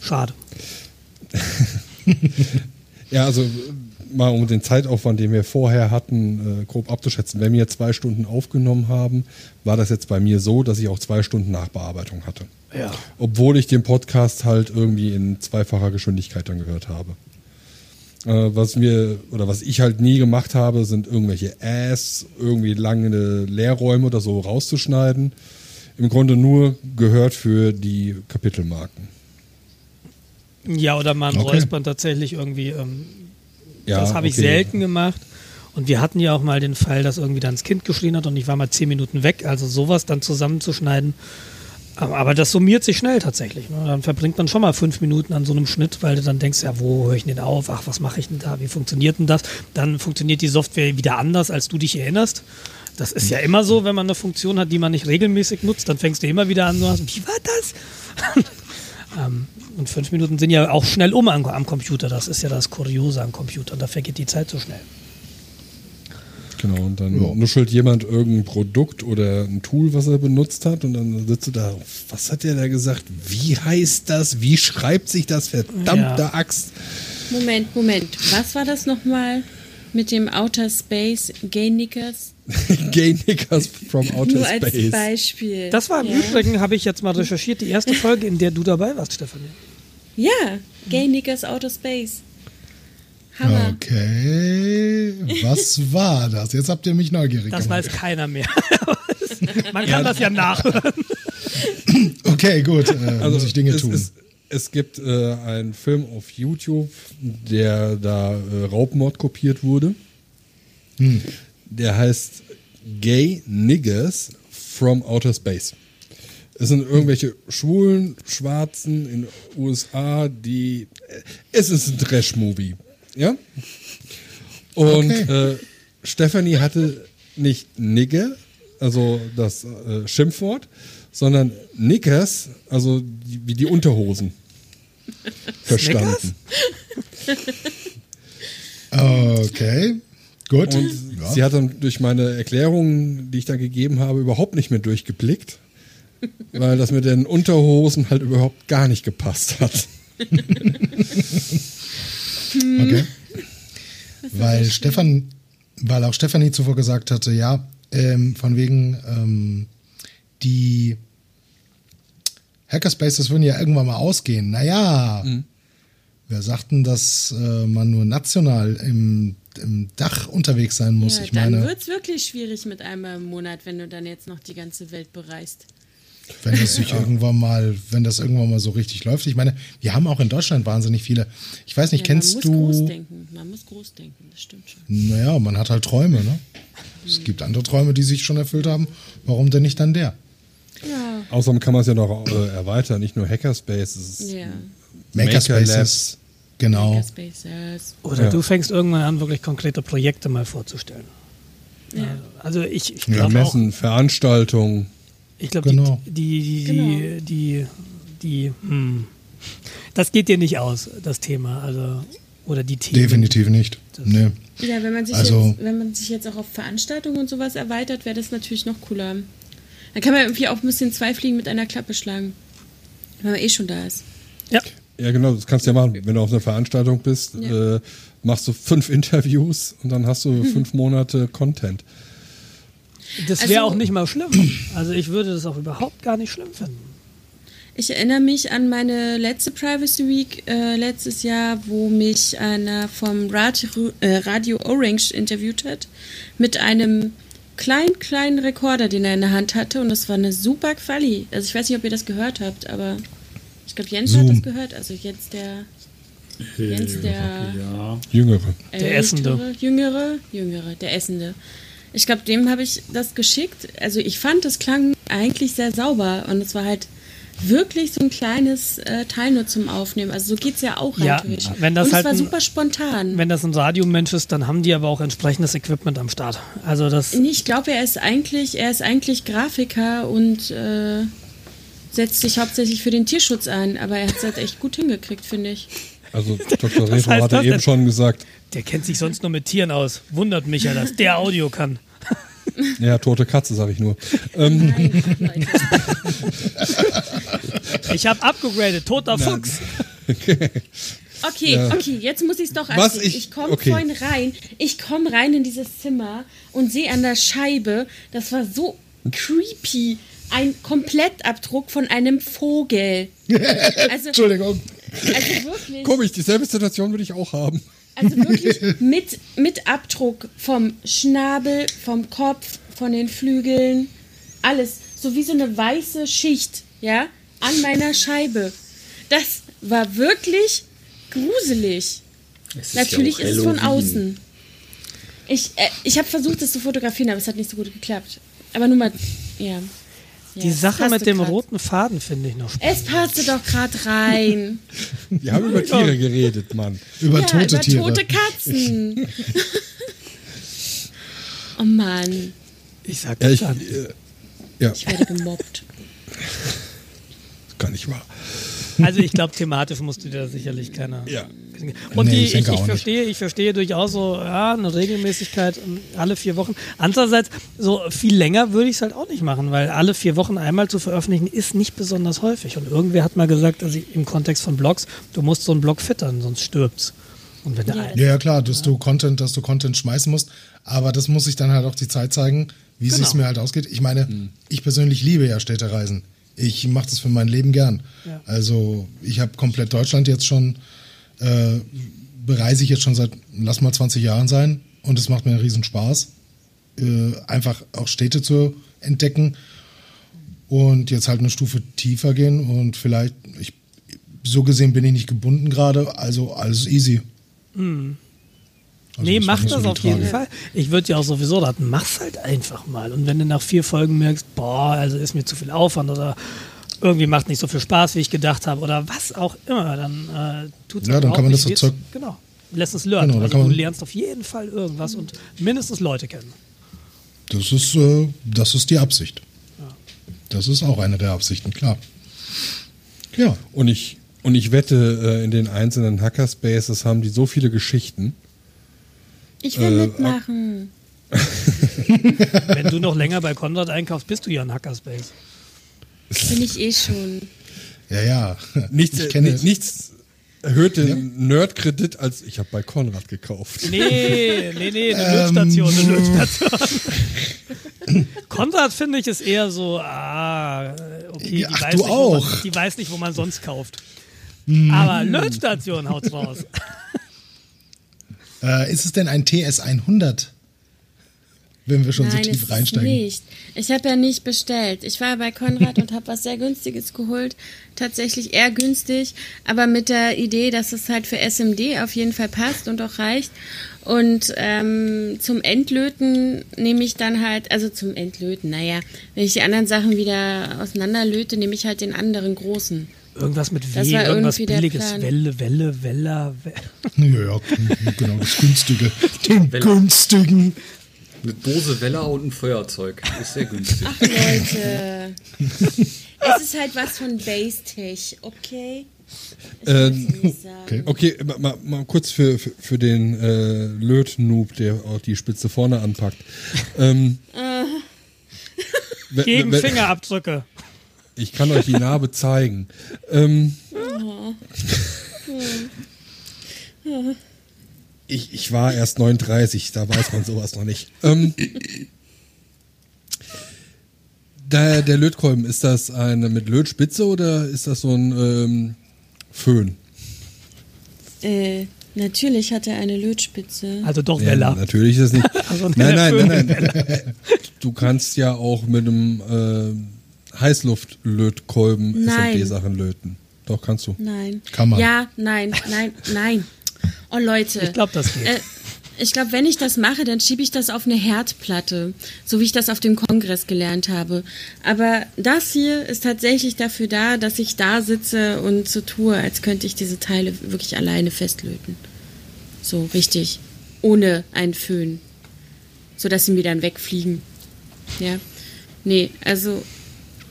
Schade. Ja, also mal um den Zeitaufwand, den wir vorher hatten, äh, grob abzuschätzen. Wenn wir zwei Stunden aufgenommen haben, war das jetzt bei mir so, dass ich auch zwei Stunden Nachbearbeitung hatte. Ja. Obwohl ich den Podcast halt irgendwie in zweifacher Geschwindigkeit dann gehört habe. Äh, was mir oder was ich halt nie gemacht habe, sind irgendwelche Ass, irgendwie lange Leerräume oder so rauszuschneiden. Im Grunde nur gehört für die Kapitelmarken. Ja, oder mal ein Okay. Räuspern tatsächlich irgendwie. Ähm, Ja, das habe ich okay. selten gemacht. Und wir hatten ja auch mal den Fall, dass irgendwie dann das Kind geschrien hat und ich war mal zehn Minuten weg. Also sowas dann zusammenzuschneiden. Aber das summiert sich schnell tatsächlich. Ne? Dann verbringt man schon mal fünf Minuten an so einem Schnitt, weil du dann denkst, ja, wo höre ich denn auf? Ach, was mache ich denn da? Wie funktioniert denn das? Dann funktioniert die Software wieder anders, als du dich erinnerst. Das ist ja immer so, wenn man eine Funktion hat, die man nicht regelmäßig nutzt, dann fängst du immer wieder an, so, wie war das? Ähm, und fünf Minuten sind ja auch schnell um am, am Computer. Das ist ja das Kuriose am Computer. Da vergeht die Zeit so schnell. Genau, und dann nuschelt jemand irgendein Produkt oder ein Tool, was er benutzt hat, und dann sitzt du da, was hat der da gesagt? Wie heißt das? Wie schreibt sich das? Verdammte Ja. Axt. Moment, Moment. Was war das nochmal? Mit dem Outer Space Gay Nickers. Gay Nickers from Outer Nur als Space. Beispiel. Das war im ja. Übrigen, habe ich jetzt mal recherchiert, die erste Folge, in der du dabei warst, Stefanie. Ja, Gay Nickers Outer Space. Hammer. Okay, was war das? Jetzt habt ihr mich neugierig Das gemacht. weiß keiner mehr. Man kann das ja nachhören. Okay, gut, äh, muss ich Dinge Also tun. Es, es gibt äh, einen Film auf YouTube, der da äh, Raubmord kopiert wurde. Hm. Der heißt Gay Niggers from Outer Space. Es sind irgendwelche schwulen Schwarzen in den USA, die. äh, Es ist ein Trash-Movie. Ja? Und Okay. äh, Stephanie hatte nicht Nigger, also das äh, Schimpfwort, sondern Nickers, also die, wie die Unterhosen. Verstanden. Okay, gut. Und ja. sie hat dann durch meine Erklärungen, die ich da gegeben habe, überhaupt nicht mehr durchgeblickt, weil das mit den Unterhosen halt überhaupt gar nicht gepasst hat. Okay. Weil Stefan, weil auch Stefanie zuvor gesagt hatte, ja, ähm, von wegen ähm, die Hackerspaces würden ja irgendwann mal ausgehen. Naja, wir sagten, dass äh, man nur national im, im Dach unterwegs sein muss. Ja, ich dann meine, wird es wirklich schwierig mit einmal im Monat, wenn du dann jetzt noch die ganze Welt bereist. wenn das sich irgendwann mal, wenn das irgendwann mal so richtig läuft. Ich meine, wir haben auch in Deutschland wahnsinnig viele. Ich weiß nicht, Ja, kennst man muss groß du? denken. Man muss groß denken, das stimmt schon. Naja, man hat halt Träume, ne? Es gibt andere Träume, die sich schon erfüllt haben. Warum denn nicht dann der? Ja. Außerdem kann man es ja noch äh, erweitern, nicht nur Hackerspace, es ist Ja. Makerspaces. Genau. Makerspaces. Oder Ja. du fängst irgendwann an, wirklich konkrete Projekte mal vorzustellen. Ja. Also ich, ich Ja, glaube auch, Messen, Veranstaltungen. ich glaube, Genau. die, die, die, Genau. die, die, die, hm. das geht dir nicht aus, das Thema, also, oder die Themen. Definitiv nicht. Nee. Ja, wenn man sich Also- jetzt, wenn man sich jetzt auch auf Veranstaltungen und sowas erweitert, wäre das natürlich noch cooler. Dann kann man irgendwie auch ein bisschen zwei Fliegen mit einer Klappe schlagen. Wenn man eh schon da ist. Ja, Ja, genau, das kannst du ja machen. Wenn du auf einer Veranstaltung bist, Ja. äh, machst du fünf Interviews und dann hast du fünf Monate Content. das Also- wäre auch nicht mal schlimm. Also ich würde das auch überhaupt gar nicht schlimm finden. Ich erinnere mich an meine letzte Privacy Week äh, letztes Jahr, wo mich einer vom Radio, äh, Radio Orange interviewt hat mit einem kleinen, kleinen Rekorder, den er in der Hand hatte und das war eine super Quali. Also ich weiß nicht, ob ihr das gehört habt, aber ich glaube, Jens hat Zoom. das gehört. Also Jens der, Jens der Ja. Jüngere. Der Essende. Jüngere, Jüngere, der Essende. Ich glaube, dem habe ich das geschickt. Also ich fand, das klang eigentlich sehr sauber und es war halt wirklich so ein kleines äh, Teil nur zum Aufnehmen. Also so geht's ja auch rein Ja, theoretisch. wenn das und halt es war ein- super spontan. Wenn das ein Radiomensch ist, dann haben die aber auch entsprechendes Equipment am Start. Also das, Nee, ich glaube, er ist eigentlich, er ist eigentlich Grafiker und äh, setzt sich hauptsächlich für den Tierschutz ein, aber er hat es halt echt gut hingekriegt, finde ich. Also Dr. Was Retro heißt hatte das eben denn? schon gesagt, der kennt sich sonst nur mit Tieren aus. Wundert mich ja, dass der Audio kann. ja, tote Katze, sag ich nur. Ähm, Nein, Leute. Ich habe abgegradet, toter Fuchs. Okay, okay, jetzt muss ich's doch Was erzählen. ich- Ich, komme okay. vorhin rein, ich komme rein in dieses Zimmer und sehe an der Scheibe, das war so creepy, ein Komplettabdruck von einem Vogel. Also, Entschuldigung. also wirklich, komisch, dieselbe Situation würde ich auch haben. Also wirklich mit, mit Abdruck vom Schnabel, vom Kopf, von den Flügeln, alles. So wie so eine weiße Schicht, ja, an meiner Scheibe. Das war wirklich gruselig. Es ist Natürlich ja ist es von außen. Ich, äh, ich habe versucht, das zu fotografieren, aber es hat nicht so gut geklappt. Aber nur mal, ja. Die Sache mit dem grad. roten Faden finde ich noch spannend. Es passte doch gerade rein. Wir haben über Tiere geredet, Mann. Über ja, tote über Tiere. tote Katzen. oh Mann, Ich sag Ja, das ich, äh, ja, ich werde gemobbt. gar nicht wahr. Also ich glaube, thematisch musst du dir da sicherlich keiner. Ja. Und Nee, die, ich ich, ich, nicht. verstehe, ich verstehe durchaus so, ja, eine Regelmäßigkeit ähm, alle vier Wochen. Andererseits, so viel länger würde ich es halt auch nicht machen, weil alle vier Wochen einmal zu veröffentlichen ist nicht besonders häufig. Und irgendwer hat mal gesagt, also im Kontext von Blogs, du musst so einen Blog füttern, sonst stirbt's. Und wenn der Ja, ein- Ja, ja, klar, dass du Content, dass du Content schmeißen musst. Aber das muss sich dann halt auch die Zeit zeigen, wie es Genau. sich mir halt ausgeht. Ich meine, ich persönlich liebe ja Städtereisen. Ich mache das für mein Leben gern. Ja. Also ich habe komplett Deutschland jetzt schon, äh, bereise ich jetzt schon seit, lass mal 20 Jahren sein. Und es macht mir einen riesen Spaß, äh, einfach auch Städte zu entdecken. Und jetzt halt eine Stufe tiefer gehen und vielleicht, ich, so gesehen bin ich nicht gebunden gerade, also alles easy. Also nee, mach das so auf jeden. Fall. Ich würde ja auch sowieso raten, mach's halt einfach mal. Und wenn du nach vier Folgen merkst, boah, also ist mir zu viel Aufwand oder irgendwie macht nicht so viel Spaß, wie ich gedacht habe oder was auch immer, dann äh, tut's Ja, aber dann auch kann man nicht das so. Zeug- Genau. Lessons learned. Genau, also du lernst auf jeden Fall irgendwas und mindestens Leute kennen. Das ist, äh, das ist die Absicht. Das ist auch eine der Absichten, klar. Ja, Und ich, und ich wette, äh, in den einzelnen Hackerspaces haben die so viele Geschichten. Ich will Äh, mitmachen. Wenn du noch länger bei Konrad einkaufst, bist du ja ein Hackerspace. Bin ich eh schon. ja, ja. Nichts, ich kenne ni- nichts erhöht den Nerdkredit als ich habe bei Konrad gekauft. Nee, nee, nee, eine Ähm, Lötstation, eine Lötstation. Konrad finde ich ist eher so, ah, okay, die, Ach, weiß du nicht, man, die weiß nicht, wo man sonst kauft. Mhm. Aber Lötstation haut's raus. Äh, ist es denn ein TS100? Wenn wir schon Nein, so ist tief es reinsteigen. nicht. Ich habe ja nicht bestellt. Ich war bei Konrad und habe was sehr günstiges geholt. Tatsächlich eher günstig, aber mit der Idee, dass es halt für SMD auf jeden Fall passt und auch reicht. Und ähm, zum Endlöten nehme ich dann halt, also zum Endlöten, naja, wenn ich die anderen Sachen wieder auseinanderlöte, nehme ich halt den anderen großen. Irgendwas mit W, irgendwas Billiges. Welle, Welle, Weller. We Ja, ja, genau, das Günstige. Den Welle. Günstigen. Eine Dose Weller und ein Feuerzeug. Ist sehr günstig. Ach Leute, es ist halt was von Base-Tech, okay? Ähm, okay. Okay, mal, mal, kurz für, für, für den äh, Löt-Noob, der auch die Spitze vorne anpackt. Ähm, Gegen wenn- Fingerabdrücke. Ich kann euch die Narbe zeigen. Ähm, ich, ich war erst 39, da weiß man sowas noch nicht. Ähm, der, der Lötkolben, ist das eine mit Lötspitze oder ist das so ein ähm, Föhn? Äh, natürlich hat er eine Lötspitze. Also doch Ja, Weller. natürlich ist es nicht. Also ein nein, nein, nein, nein. Du kannst ja auch mit einem äh, Heißluftlötkolben. SMD-Sachen löten. Doch, kannst du. Nein. Kann man. Ja, nein, nein, nein. Oh Leute. Ich glaube, das geht. Äh, ich glaube, wenn ich das mache, dann schiebe ich das auf eine Herdplatte, so wie ich das auf dem Kongress gelernt habe. Aber das hier ist tatsächlich dafür da, dass ich da sitze und so tue, als könnte ich diese Teile wirklich alleine festlöten. So richtig, ohne einen Föhn, so dass sie mir dann wegfliegen. Ja, nee, also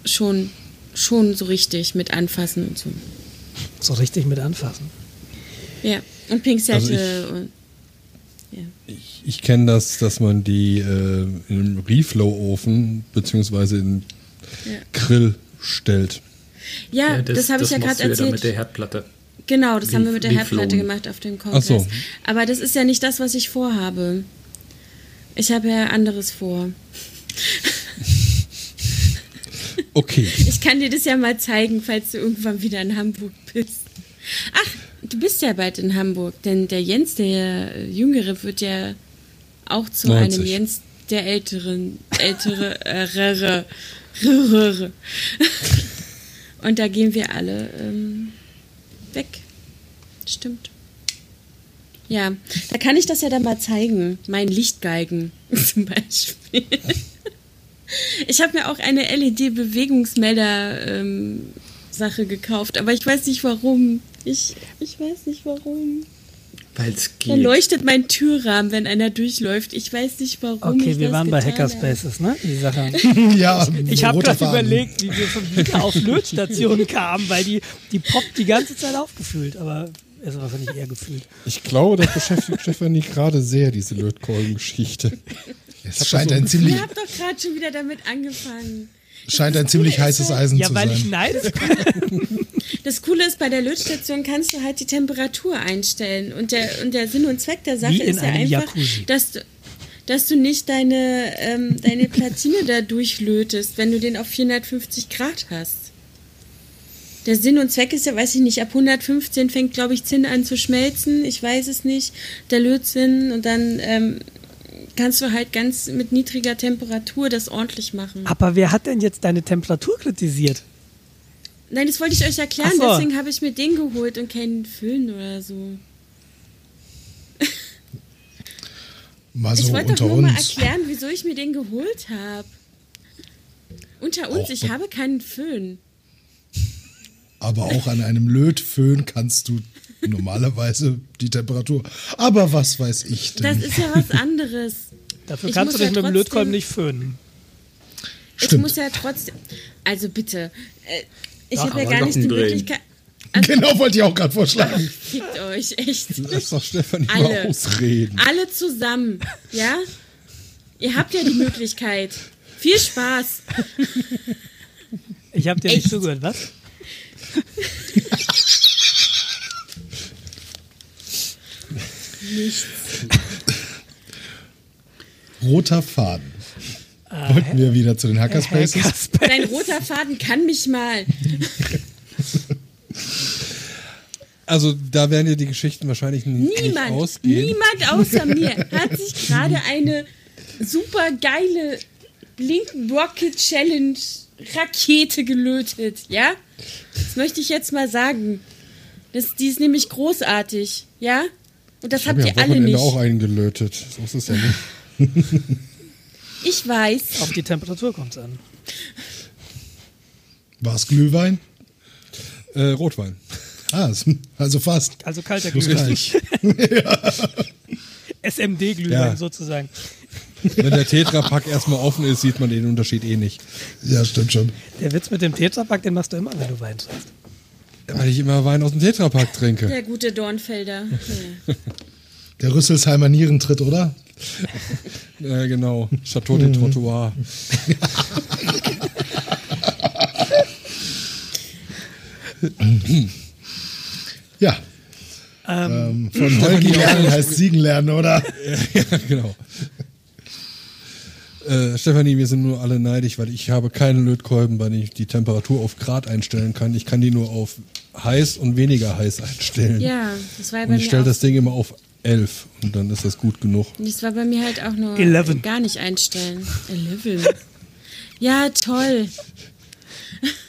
schon, schon so richtig mit anfassen und so. so richtig mit anfassen. Ja, und Pinzette Also ich- und Ich, ich kenne das, dass man die äh, in einen Reflow-Ofen beziehungsweise in Ja. Grill stellt. Ja, das, habe ich ja gerade du dann mit der erzählt. Herdplatte. Genau, das haben wir mit der Wie- wie Herdplatte gemacht auf dem Kongress. So. Aber das ist ja nicht das, was ich vorhabe. Ich habe ja anderes vor. Okay. Ich kann dir das ja mal zeigen, falls du irgendwann wieder in Hamburg bist. Ach, du bist ja bald in Hamburg, denn der Jens, der Jüngere, wird ja auch zu 90. einem Jens der Älteren, ältere, äh, rere, rere. Und da gehen wir alle ähm, weg. Stimmt. Ja, da kann ich das ja dann mal zeigen. Mein Lichtgalgen zum Beispiel. Ich habe mir auch eine LED-Bewegungsmelder-Sache gekauft, aber ich weiß nicht warum. Ich, ich weiß nicht warum. Weil es Da geht. leuchtet mein Türrahmen, wenn einer durchläuft. Ich weiß nicht warum. Okay, ich wir das waren bei getan habe. Hackerspaces, ne? Die Sache. ja, Ich habe roter gerade überlegt, wie wir schon wieder auf Lötstationen kamen, weil die, die poppt die ganze Zeit aufgefühlt, aber ist wahrscheinlich eher gefühlt. Ich glaube, das beschäftigt Stefanie gerade sehr, diese Lötkolben-Geschichte. Es scheint ein ziemlich, Ihr habt doch gerade schon wieder damit angefangen. scheint ein ziemlich heißes Eisen Ja, zu weil sein. ich neidisch bin. Das Coole ist, bei der Lötstation kannst du halt die Temperatur einstellen. Und der, und der Sinn und Zweck der Sache ist ja einfach, Jacuzzi. dass du, dass du nicht deine, ähm, deine Platine da durchlötest, wenn du den auf 450 Grad hast. Der Sinn und Zweck ist ja, weiß ich nicht, ab 115 fängt, glaube ich, Zinn an zu schmelzen. Ich weiß es nicht. Der Lötzinn und dann ähm, kannst du halt ganz mit niedriger Temperatur das ordentlich machen. Aber wer hat denn jetzt deine Temperatur kritisiert? Nein, das wollte ich euch erklären, so. deswegen habe ich mir den geholt und keinen Föhn oder so. Mal ich so wollte unter doch nur mal uns. erklären, wieso ich mir den geholt habe. Unter uns, Auch ich be- habe keinen Föhn. Aber auch an einem Lötföhn kannst du normalerweise die Temperatur. Aber was weiß ich Das denn? ist ja was anderes. Dafür Ich kannst du dich ja mit dem Lötkolben nicht föhnen. Ich Stimmt. muss ja trotzdem. Also bitte. Äh, ich habe ja gar nicht die. Möglichkeit. Also, Genau, wollte ich auch gerade vorschlagen. fickt euch, echt. Lass doch Stefanie Alle. mal ausreden. Alle zusammen, ja? Ihr habt ja die Möglichkeit. Viel Spaß. Ich habe dir nicht Echt? zugehört, was? Nichts. Roter Faden. Wollten wir wieder zu den Hackerspaces? Kasper. Dein roter Faden kann mich mal. Also da werden dir die Geschichten wahrscheinlich n- nicht Niemand, ausgehen. niemand außer mir hat sich gerade eine super geile Link Rocket Challenge Rakete gelötet, ja? Das möchte ich jetzt mal sagen. Das, die ist nämlich großartig, ja? Und das Ich habt ihr ja am alle Wochenende nicht. auch eingelötet. So ist es ja nicht. Ich weiß. Auf die Temperatur kommt es an. War es Glühwein? Äh, Rotwein. Ah, also fast. Also kalter Glühwein. gleich. SMD-Glühwein Ja. sozusagen. Wenn der Tetrapack erstmal offen ist, sieht man den Unterschied eh nicht. Ja, stimmt schon. Der Witz mit dem Tetrapack, den machst du immer, wenn du Wein trinkst. Weil ich immer Wein aus dem Tetrapack trinke. Der gute Dornfelder. Ja. Der Rüsselsheimer Nierentritt, oder? Ja, genau. Chateau de Trottoir. Ja. Ähm, von Holgi lernen heißt Siegen lernen, oder? ja, genau. Äh, Stefanie, wir sind nur alle neidisch, weil ich habe keine Lötkolben, bei denen ich die Temperatur auf Grad einstellen kann. Ich kann die nur auf heiß und weniger heiß einstellen. ja, das war ja und bei ich mir stelle das Ding immer auf 11 und dann ist das gut genug. Das war bei mir halt auch nur 11. gar nicht einstellen. 11. Ja, toll.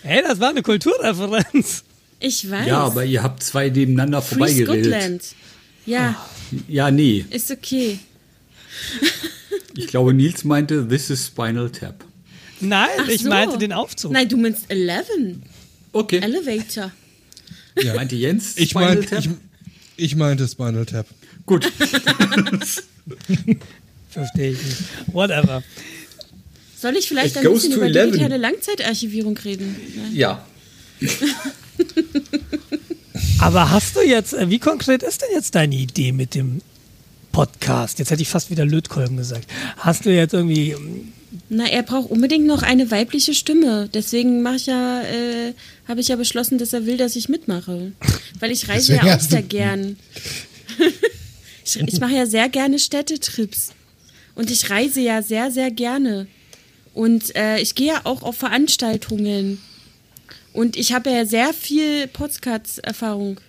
Hey, das war eine Kulturreferenz. Ich weiß. Ja, aber ihr habt zwei nebeneinander Free vorbeigeredet. Scotland. Ja, Ja, nee. ist okay. Ich glaube, Nils meinte, this is Spinal Tap. Nein, Ach ich so. meinte den Aufzug. Nein, du meinst 11. Okay. Elevator. Ja. Meinte Jens Ich, Spinal mein, Tap? ich, ich meinte Spinal Tap. Gut. Verstehe ich nicht. Whatever. Soll ich vielleicht It ein bisschen über 11. digitale Langzeitarchivierung reden? Nein. Ja. Aber hast du jetzt, äh, wie konkret ist denn jetzt deine Idee mit dem Podcast? Jetzt hätte ich fast wieder Lötkolben gesagt. Hast du jetzt irgendwie, ähm, Na, er braucht unbedingt noch eine weibliche Stimme. Deswegen mache ich ja, äh, habe ich ja beschlossen, dass er will, dass ich mitmache. Weil ich reise ja auch sehr gern. ich ich mache ja sehr gerne Städtetrips. Und ich reise ja sehr, sehr gerne. Und äh, ich gehe ja auch auf Veranstaltungen. Und ich habe ja sehr viel Podcast-Erfahrung.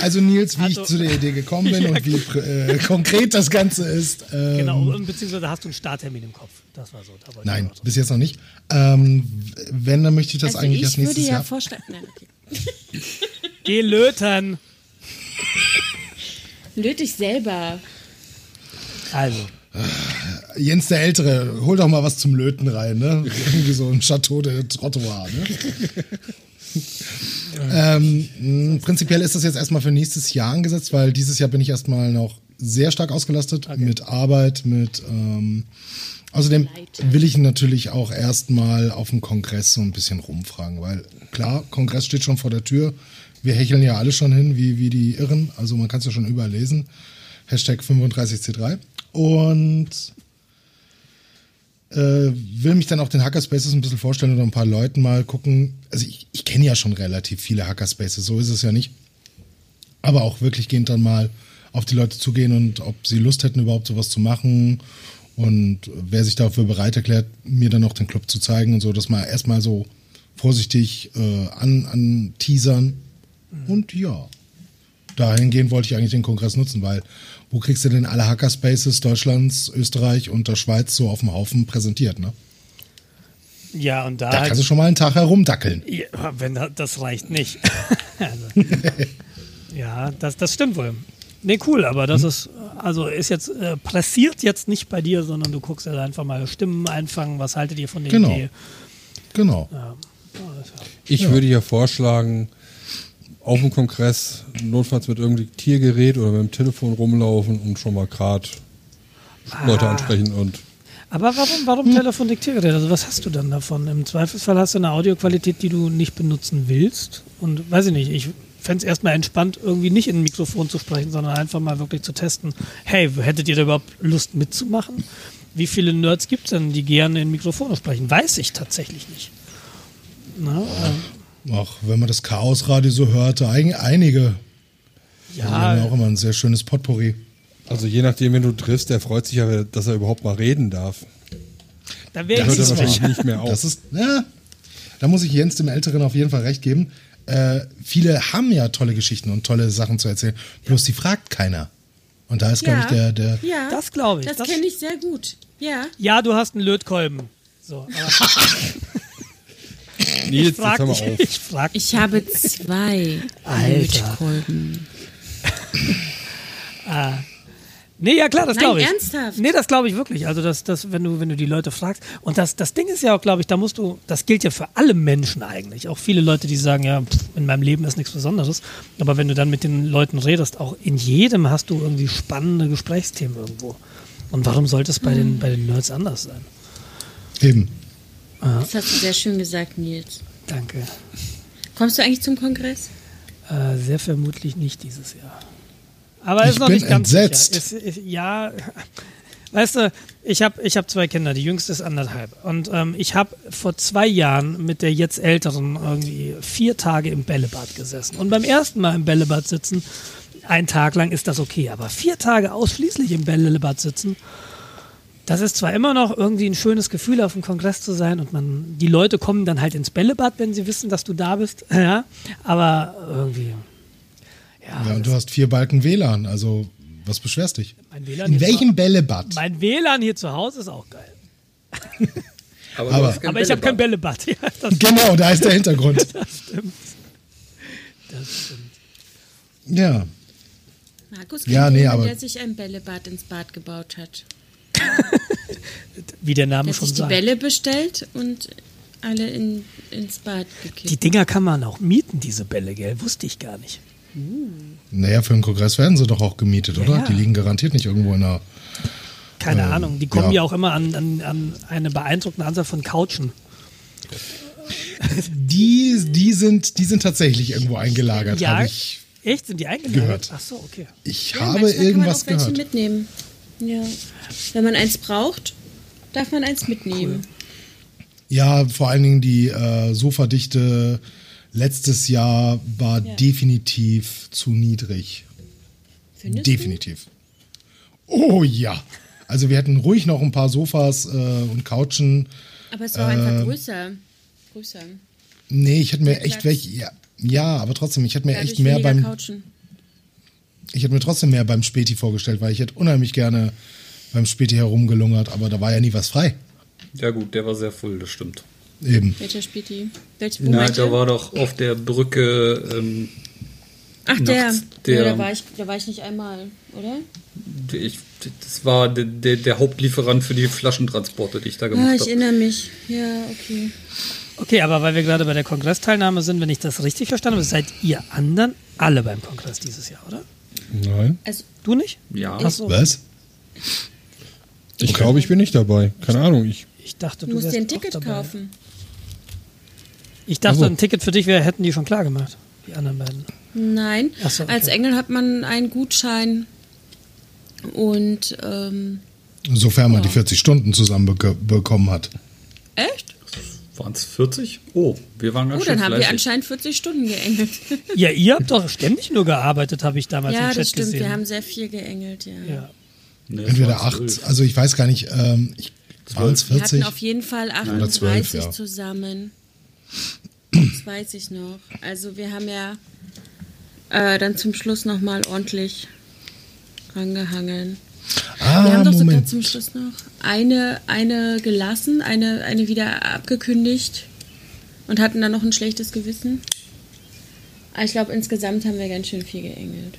Also Nils, wie Also- ich zu der Idee gekommen bin und wie äh, konkret das Ganze ist. Ähm, genau, und beziehungsweise hast du einen Starttermin im Kopf? Das war so. Da ich Nein, bis jetzt noch nicht. Ähm, wenn, dann möchte ich das also eigentlich ich erst würde nächstes ja Jahr. vorschlagen. Nein, okay. Geh löten. Löt dich selber. Also, Jens der Ältere, hol doch mal was zum Löten rein, ne? Irgendwie so ein Chateau de Trottoir, ne? ähm, prinzipiell ist das jetzt erstmal für nächstes Jahr angesetzt, weil dieses Jahr bin ich erstmal noch sehr stark ausgelastet mit Arbeit, mit ähm, außerdem will ich natürlich auch erstmal auf dem Kongress so ein bisschen rumfragen, weil klar, Kongress steht schon vor der Tür. Wir hecheln ja alle schon hin, wie, wie die Irren. Also man kann es ja schon überall lesen. Hashtag 35C3. Und will mich dann auch den Hackerspaces ein bisschen vorstellen oder ein paar Leuten mal gucken. Also ich, ich kenne ja schon relativ viele Hackerspaces, so ist es ja nicht. Aber auch wirklich gehend dann mal auf die Leute zugehen und ob sie Lust hätten, überhaupt sowas zu machen. Und wer sich dafür bereit erklärt, mir dann auch den Club zu zeigen und so, dass man erstmal so vorsichtig äh, an, an teasern. Und ja, dahingehend wollte ich eigentlich den Kongress nutzen, weil wo kriegst du denn alle Hackerspaces Deutschlands, Österreich und der Schweiz so auf dem Haufen präsentiert, ne? Ja, und da, Da halt, kannst du schon mal einen Tag herumdackeln. ja, wenn da- das reicht nicht. also, ja, das, das stimmt wohl. Nee, cool, aber das Hm? ist, also ist jetzt, äh, pressiert jetzt nicht bei dir, sondern du guckst ja einfach mal Stimmen einfangen, was haltet ihr von der Genau. Idee? Genau. Ich würde ja vorschlagen, auf dem Kongress notfalls mit irgendeinem Tiergerät oder mit dem Telefon rumlaufen und schon mal gerade Leute Ah. ansprechen und Aber warum, Hm. warum Telefon Diktiergerät? Also was hast du dann davon? Im Zweifelsfall hast du eine Audioqualität, die du nicht benutzen willst. Und weiß ich nicht, ich fände es erstmal entspannt, irgendwie nicht in ein Mikrofon zu sprechen, sondern einfach mal wirklich zu testen. Hey, hättet ihr da überhaupt Lust mitzumachen? Wie viele Nerds gibt es denn, die gerne in Mikrofone sprechen? Weiß ich tatsächlich nicht. Na, ähm, Ach, wenn man das Chaosradio so hörte, ein, einige. Die haben ja ja, auch immer ein sehr schönes Potpourri. also je nachdem, wen du triffst, der freut sich ja, dass er überhaupt mal reden darf. da wäre hört ich er wahrscheinlich wahr. nicht mehr auf. Das ist, ja, da muss ich Jens dem Älteren auf jeden Fall recht geben. Äh, viele haben ja tolle Geschichten und tolle Sachen zu erzählen. Bloß die fragt keiner. Und da ist, glaube ich, der, der, ja, Das glaube ich. Das, Das- kenne ich sehr gut. Ja. Ja, du hast einen Lötkolben. So, aber Nils, ich frag jetzt hör mal auf. ich frag Ich habe zwei Alter. Lötkolben. Nee, ja klar, das glaube ich. ernsthaft? Nee, das glaube ich wirklich. Also das, das, wenn du, wenn du die Leute fragst. Und das, das Ding ist ja auch, glaube ich, da musst du, das gilt ja für alle Menschen eigentlich. Auch viele Leute, die sagen, ja, pff, in meinem Leben ist nichts Besonderes. Aber wenn du dann mit den Leuten redest, auch in jedem hast du irgendwie spannende Gesprächsthemen irgendwo. Und warum sollte es bei, den, bei den Nerds anders sein? eben. Das hast du sehr schön gesagt, Nils. Danke. Kommst du eigentlich zum Kongress? Äh, sehr vermutlich nicht dieses Jahr. Aber Ich ist noch bin nicht ganz entsetzt. sicher. Ist, ist, ja, weißt du, ich habe ich hab zwei Kinder, die jüngste ist anderthalb. Und ähm, ich habe vor zwei Jahren mit der jetzt älteren irgendwie vier Tage im Bällebad gesessen. Und beim ersten Mal im Bällebad sitzen, ein Tag lang ist das okay. Aber vier Tage ausschließlich im Bällebad sitzen, das ist zwar immer noch irgendwie ein schönes Gefühl, auf dem Kongress zu sein und man, die Leute kommen dann halt ins Bällebad, wenn sie wissen, dass du da bist, ja, aber irgendwie, ja, Ja, und du hast vier Balken WLAN, also was beschwerst dich? mein WLAN, In welchem Bällebad? mein WLAN hier zu Hause ist auch geil. Aber, Aber- Aber ich habe kein Bällebad. Ja, das, Genau, da ist der Hintergrund. das stimmt. Das stimmt. Ja, Markus Ja, kennt nee, jemanden, aber- der sich ein Bällebad ins Bad gebaut hat. Wie der Name schon sich die sagt. Bälle bestellt und alle in, ins Bad gekippt. Die Dinger kann man auch mieten, diese Bälle, gell? Wusste ich gar nicht. naja, für den Kongress werden sie doch auch gemietet, oder? ja. Die liegen garantiert nicht irgendwo in einer. Keine Ähm, Ahnung. Die kommen ja. ja, auch immer an, an, an eine beeindruckende Anzahl von Couchen. Die, die, sind, die sind tatsächlich irgendwo eingelagert, Ja, habe ich. echt? Sind die eingeladen? gehört. Ach so, okay. Ich Ja, habe irgendwas kann man auch welche gehört. mitnehmen. Ja. Wenn man eins braucht, darf man eins mitnehmen. Ja, vor allen Dingen die äh, Sofadichte letztes Jahr war Ja. definitiv zu niedrig. Findest du? definitiv. Oh ja. Also wir hätten ruhig noch ein paar Sofas äh, und Couchen. Aber es war Ähm. einfach größer. Größer. Nee, ich hätte mir echt welche. Ja, ja, aber trotzdem, ich hätte mir Dadurch echt mehr beim. Couchen. Ich hätte mir trotzdem mehr beim Späti vorgestellt, weil ich hätte unheimlich gerne beim Späti herumgelungert, aber da war ja nie was frei. Ja gut, der war sehr voll, das stimmt. Eben. Welcher Späti? Welche wo Nein, da war doch auf der Brücke, ähm, Ach, der. nachts ja, der- da, war ich, da war ich nicht einmal, oder? ich, das war der, der, der Hauptlieferant für die Flaschentransporte, die ich da Ah, gemacht ich habe. erinnere mich. Ja, okay. Okay, aber weil wir gerade bei der Kongressteilnahme sind, wenn ich das richtig verstanden habe, seid ihr anderen alle beim Kongress dieses Jahr, oder? Nein. Also, Du nicht? Ja, Ach so. Was? Ich glaube, ich bin nicht dabei. Keine Ahnung. Ich, Ich dachte, du du musst dir ein Ticket dabei. kaufen. Ich dachte, Ach so. ein Ticket für dich wär, hätten die schon klar gemacht, die anderen beiden. Nein. So, okay. Als Engel hat man einen Gutschein und ähm, Sofern man die 40 Stunden zusammenbekommen hat. Echt? Waren es 40? Oh, wir waren ganz Oh, schön dann haben wir fleißig. anscheinend 40 Stunden geengelt. Ja, ihr habt doch ständig nur gearbeitet, habe ich damals ja, im Chat das stimmt. gesehen. Wir haben sehr viel geengelt, ja. ja. Nee, Entweder acht, also ich weiß gar nicht, ähm, ich, waren es Wir 40? hatten auf jeden Fall Oder 12, 38 ja. zusammen. Das weiß ich noch. Also wir haben ja äh, dann zum Schluss nochmal ordentlich rangehangen. Ah, wir haben doch sogar Moment. zum Schluss noch eine, eine gelassen, eine, eine wieder abgekündigt und hatten dann noch ein schlechtes Gewissen. Aber ich glaube, insgesamt haben wir ganz schön viel geengelt.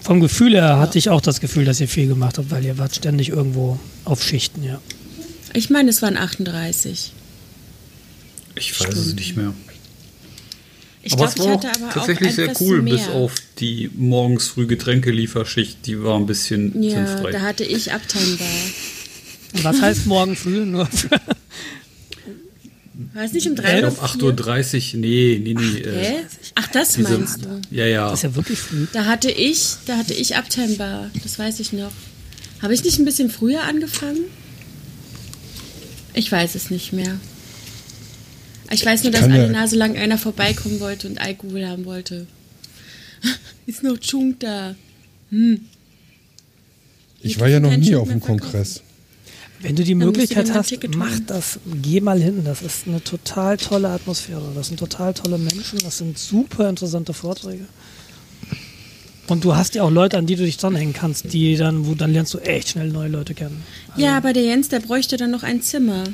Vom Gefühl her hatte ich auch das Gefühl, dass ihr viel gemacht habt, weil ihr wart ständig irgendwo auf Schichten, ja. Ich meine, es waren 38. Ich weiß es nicht mehr. Ich aber glaube, es ich war auch hatte aber tatsächlich auch sehr cool, mehr. bis auf die morgens früh Getränkelieferschicht, die war ein bisschen Ja, sinnfrei. da hatte ich. Und was heißt morgen früh? Nur War es nicht um ich drei oder glaube vier? 8.30 Uhr, nee, nee, nee. Äh, Hä? Ach, das diese, meinst du? Ja, ja. das ist ja wirklich früh. Da hatte ich, da hatte ich Uptime Bar. Das weiß ich noch. Habe ich nicht ein bisschen früher angefangen? Ich weiß es nicht mehr. Ich weiß nur, dass kann ja- Nase lang einer vorbeikommen wollte und Alkohol haben wollte. Ist noch Chunk da. Ich war ja noch nie auf dem. Kongress. Wenn du die Dann du Möglichkeit ein hast, mach das. Geh mal hin. Das ist eine total tolle Atmosphäre. Das sind total tolle Menschen. Das sind super interessante Vorträge. Und du hast ja auch Leute, an die du dich dranhängen kannst, die dann, wo dann lernst du echt schnell neue Leute kennen. Ja, aber der Jens, der bräuchte dann noch ein Zimmer.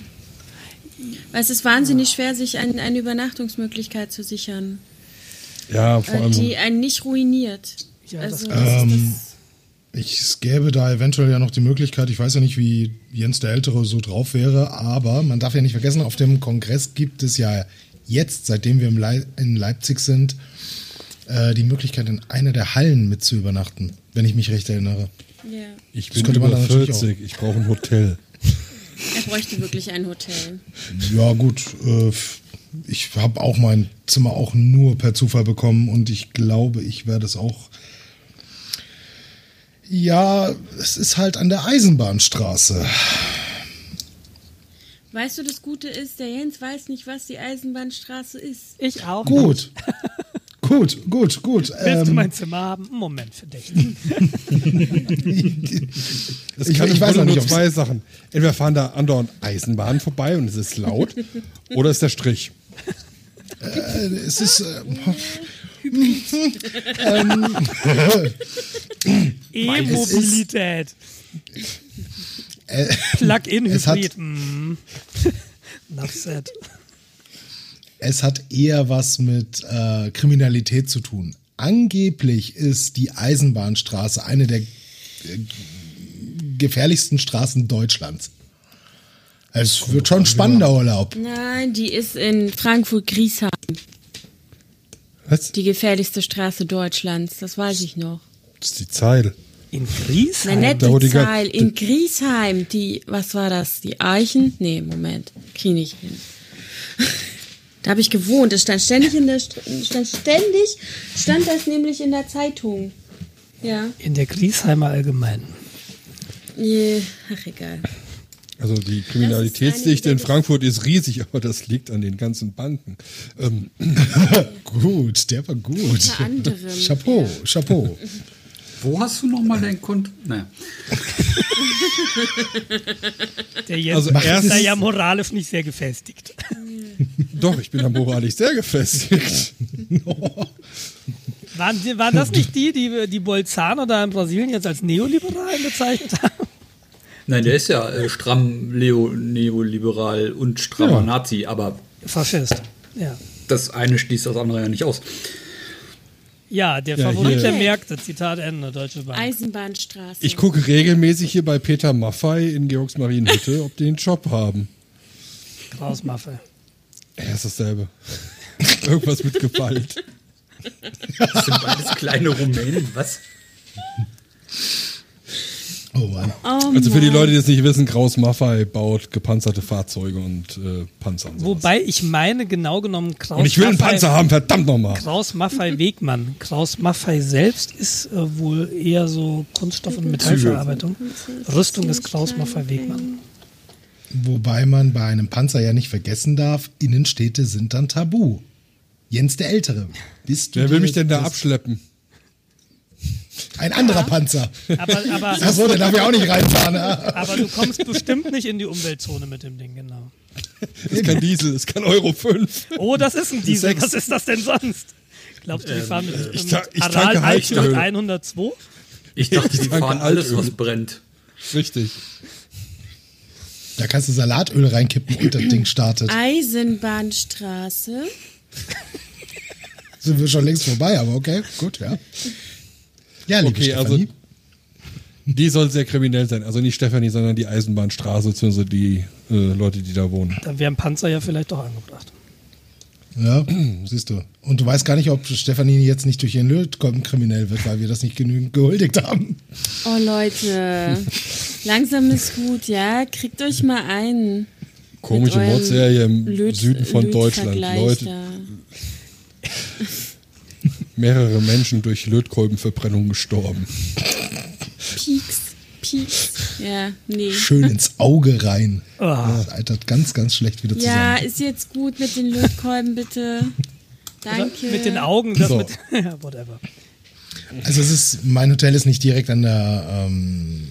Weil es ist wahnsinnig schwer, sich ein, eine Übernachtungsmöglichkeit zu sichern, Ja, vor allem. die einen nicht ruiniert. Ja, das- also, Ähm, Ich, es gäbe da eventuell ja noch die Möglichkeit, ich weiß ja nicht, wie Jens der Ältere so drauf wäre, aber man darf ja nicht vergessen, auf dem Kongress gibt es ja jetzt, seitdem wir im Lei- in Leipzig sind, äh, die Möglichkeit, in einer der Hallen mit zu übernachten, wenn ich mich recht erinnere. ja. Ich bin über dann natürlich 40, ich brauche ein Hotel. Er bräuchte wirklich ein Hotel. Ja, gut. Äh, ich habe auch mein Zimmer auch nur per Zufall bekommen und ich glaube, ich werde es auch. Ja, es ist halt an der Eisenbahnstraße. Weißt du, das Gute ist, der Jens weiß nicht, was die Eisenbahnstraße ist. Ich auch. Gut. gut, gut, gut. Willst du Ähm, mein Zimmer haben? Moment, verdächtig. Ich- kann ich im weiß noch nicht, nur zwei Sachen. Entweder fahren da andauernd Eisenbahnen vorbei und es ist laut, oder ist der Strich. äh, es ist. Äh, E-Mobilität. äh, Plug-in-Hybrid. Es hat- Mm. Enough said. Es hat eher was mit äh, Kriminalität zu tun. Angeblich ist die Eisenbahnstraße eine der äh, gefährlichsten Straßen Deutschlands. Es wird schon spannender Urlaub. Nein, die ist in Frankfurt-Griesheim. Was? Die gefährlichste Straße Deutschlands. Das weiß ich noch. Das ist die Zeil. In Nein, Griesheim? nicht da wo die Zahl. In Griesheim. Die, was war das? Die Eichen? Nee, Moment. Krieg nicht hin. Da habe ich gewohnt. Es stand ständig in der, St- stand ständig, stand das nämlich in der Zeitung. Ja. In der Griesheimer Allgemeinen. Ach, egal. Also die Kriminalitätsdichte in Frankfurt ist riesig, aber das liegt an den ganzen Banken. Ähm, Gut, der war gut. Unter anderem. Chapeau, Chapeau. Wo hast du nochmal dein Konto? Naja. Der Jens Also ist da ja moralisch nicht sehr gefestigt. Doch, ich bin da moralisch sehr gefestigt. Waren, die- waren das nicht die, die die Bolzano da in Brasilien jetzt als Neoliberalen bezeichnet haben? Nein, der ist ja äh, stramm Leo, neoliberal und strammer Ja. Nazi, aber Faschist. Ja. das eine schließt das andere ja nicht aus. Ja, der Ja, Favorit hier- der Märkte, Zitat Ende, Deutsche Bank. Eisenbahnstraße. Ich gucke regelmäßig hier bei Peter Maffei in Georgsmarienhütte, ob die einen Job haben. Krausmaffe. Er ist dasselbe. Irgendwas mit Gewalt. Das sind beides kleine Rumänen, was? Oh Mann. Oh Also für die. Leute, die es nicht wissen, Kraus Maffei baut gepanzerte Fahrzeuge und äh, Panzer und sowas. Wobei ich meine, genau genommen, Kraus Und ich will einen Maffei- Panzer haben, verdammt nochmal. Kraus Maffei Wegmann. Kraus Maffei selbst ist äh, wohl eher so Kunststoff- und Metallverarbeitung. Rüstung ist Kraus Maffei Wegmann. Wobei man bei einem Panzer ja nicht vergessen darf, Innenstädte sind dann tabu. Jens der Ältere. Bist du Wer will mich denn da abschleppen? Ein anderer Panzer. Aber, aber, Achso, den darf ich auch nicht reinfahren. Ja. aber du kommst bestimmt nicht in die Umweltzone mit dem Ding, genau. Das ist kein Diesel, das ist kein Euro 5. Oh, das ist ein Diesel. Sechs. Was ist das denn sonst? Glaubst du, die fahren mit, ich mit ta- ich Aral Heizöl. 102? Ich dachte, die fahren alles, was brennt. Richtig. Da kannst du Salatöl reinkippen und das Ding startet. Eisenbahnstraße. Sind wir schon längst vorbei, aber okay, gut, ja. Ja, liebe Okay, also Stefanie. die soll sehr kriminell sein. Also nicht Stefanie, sondern die Eisenbahnstraße, beziehungsweise die äh, Leute, die da wohnen. Dann wäre ein Panzer ja vielleicht doch angebracht. Ja, siehst du. Und du weißt gar nicht, ob Stefanie jetzt nicht durch ihren Lötkolben kriminell wird, weil wir das nicht genügend gehuldigt haben. Oh Leute, langsam ist gut, ja? Kriegt euch mal ein. Komische Mordserie im Löt- Süden von Deutschland. Lötvergleich Leute, mehrere Menschen durch Lötkolbenverbrennung gestorben. Pieks. Ja, nee. Schön ins Auge rein. Ah. Das altert ganz, ganz schlecht wieder Ja, zusammen. ist jetzt gut mit den Lötkolben, bitte. Oder Danke. Mit den Augen, das So. mit. ja, whatever. Also es ist, mein Hotel ist nicht direkt an der, ähm,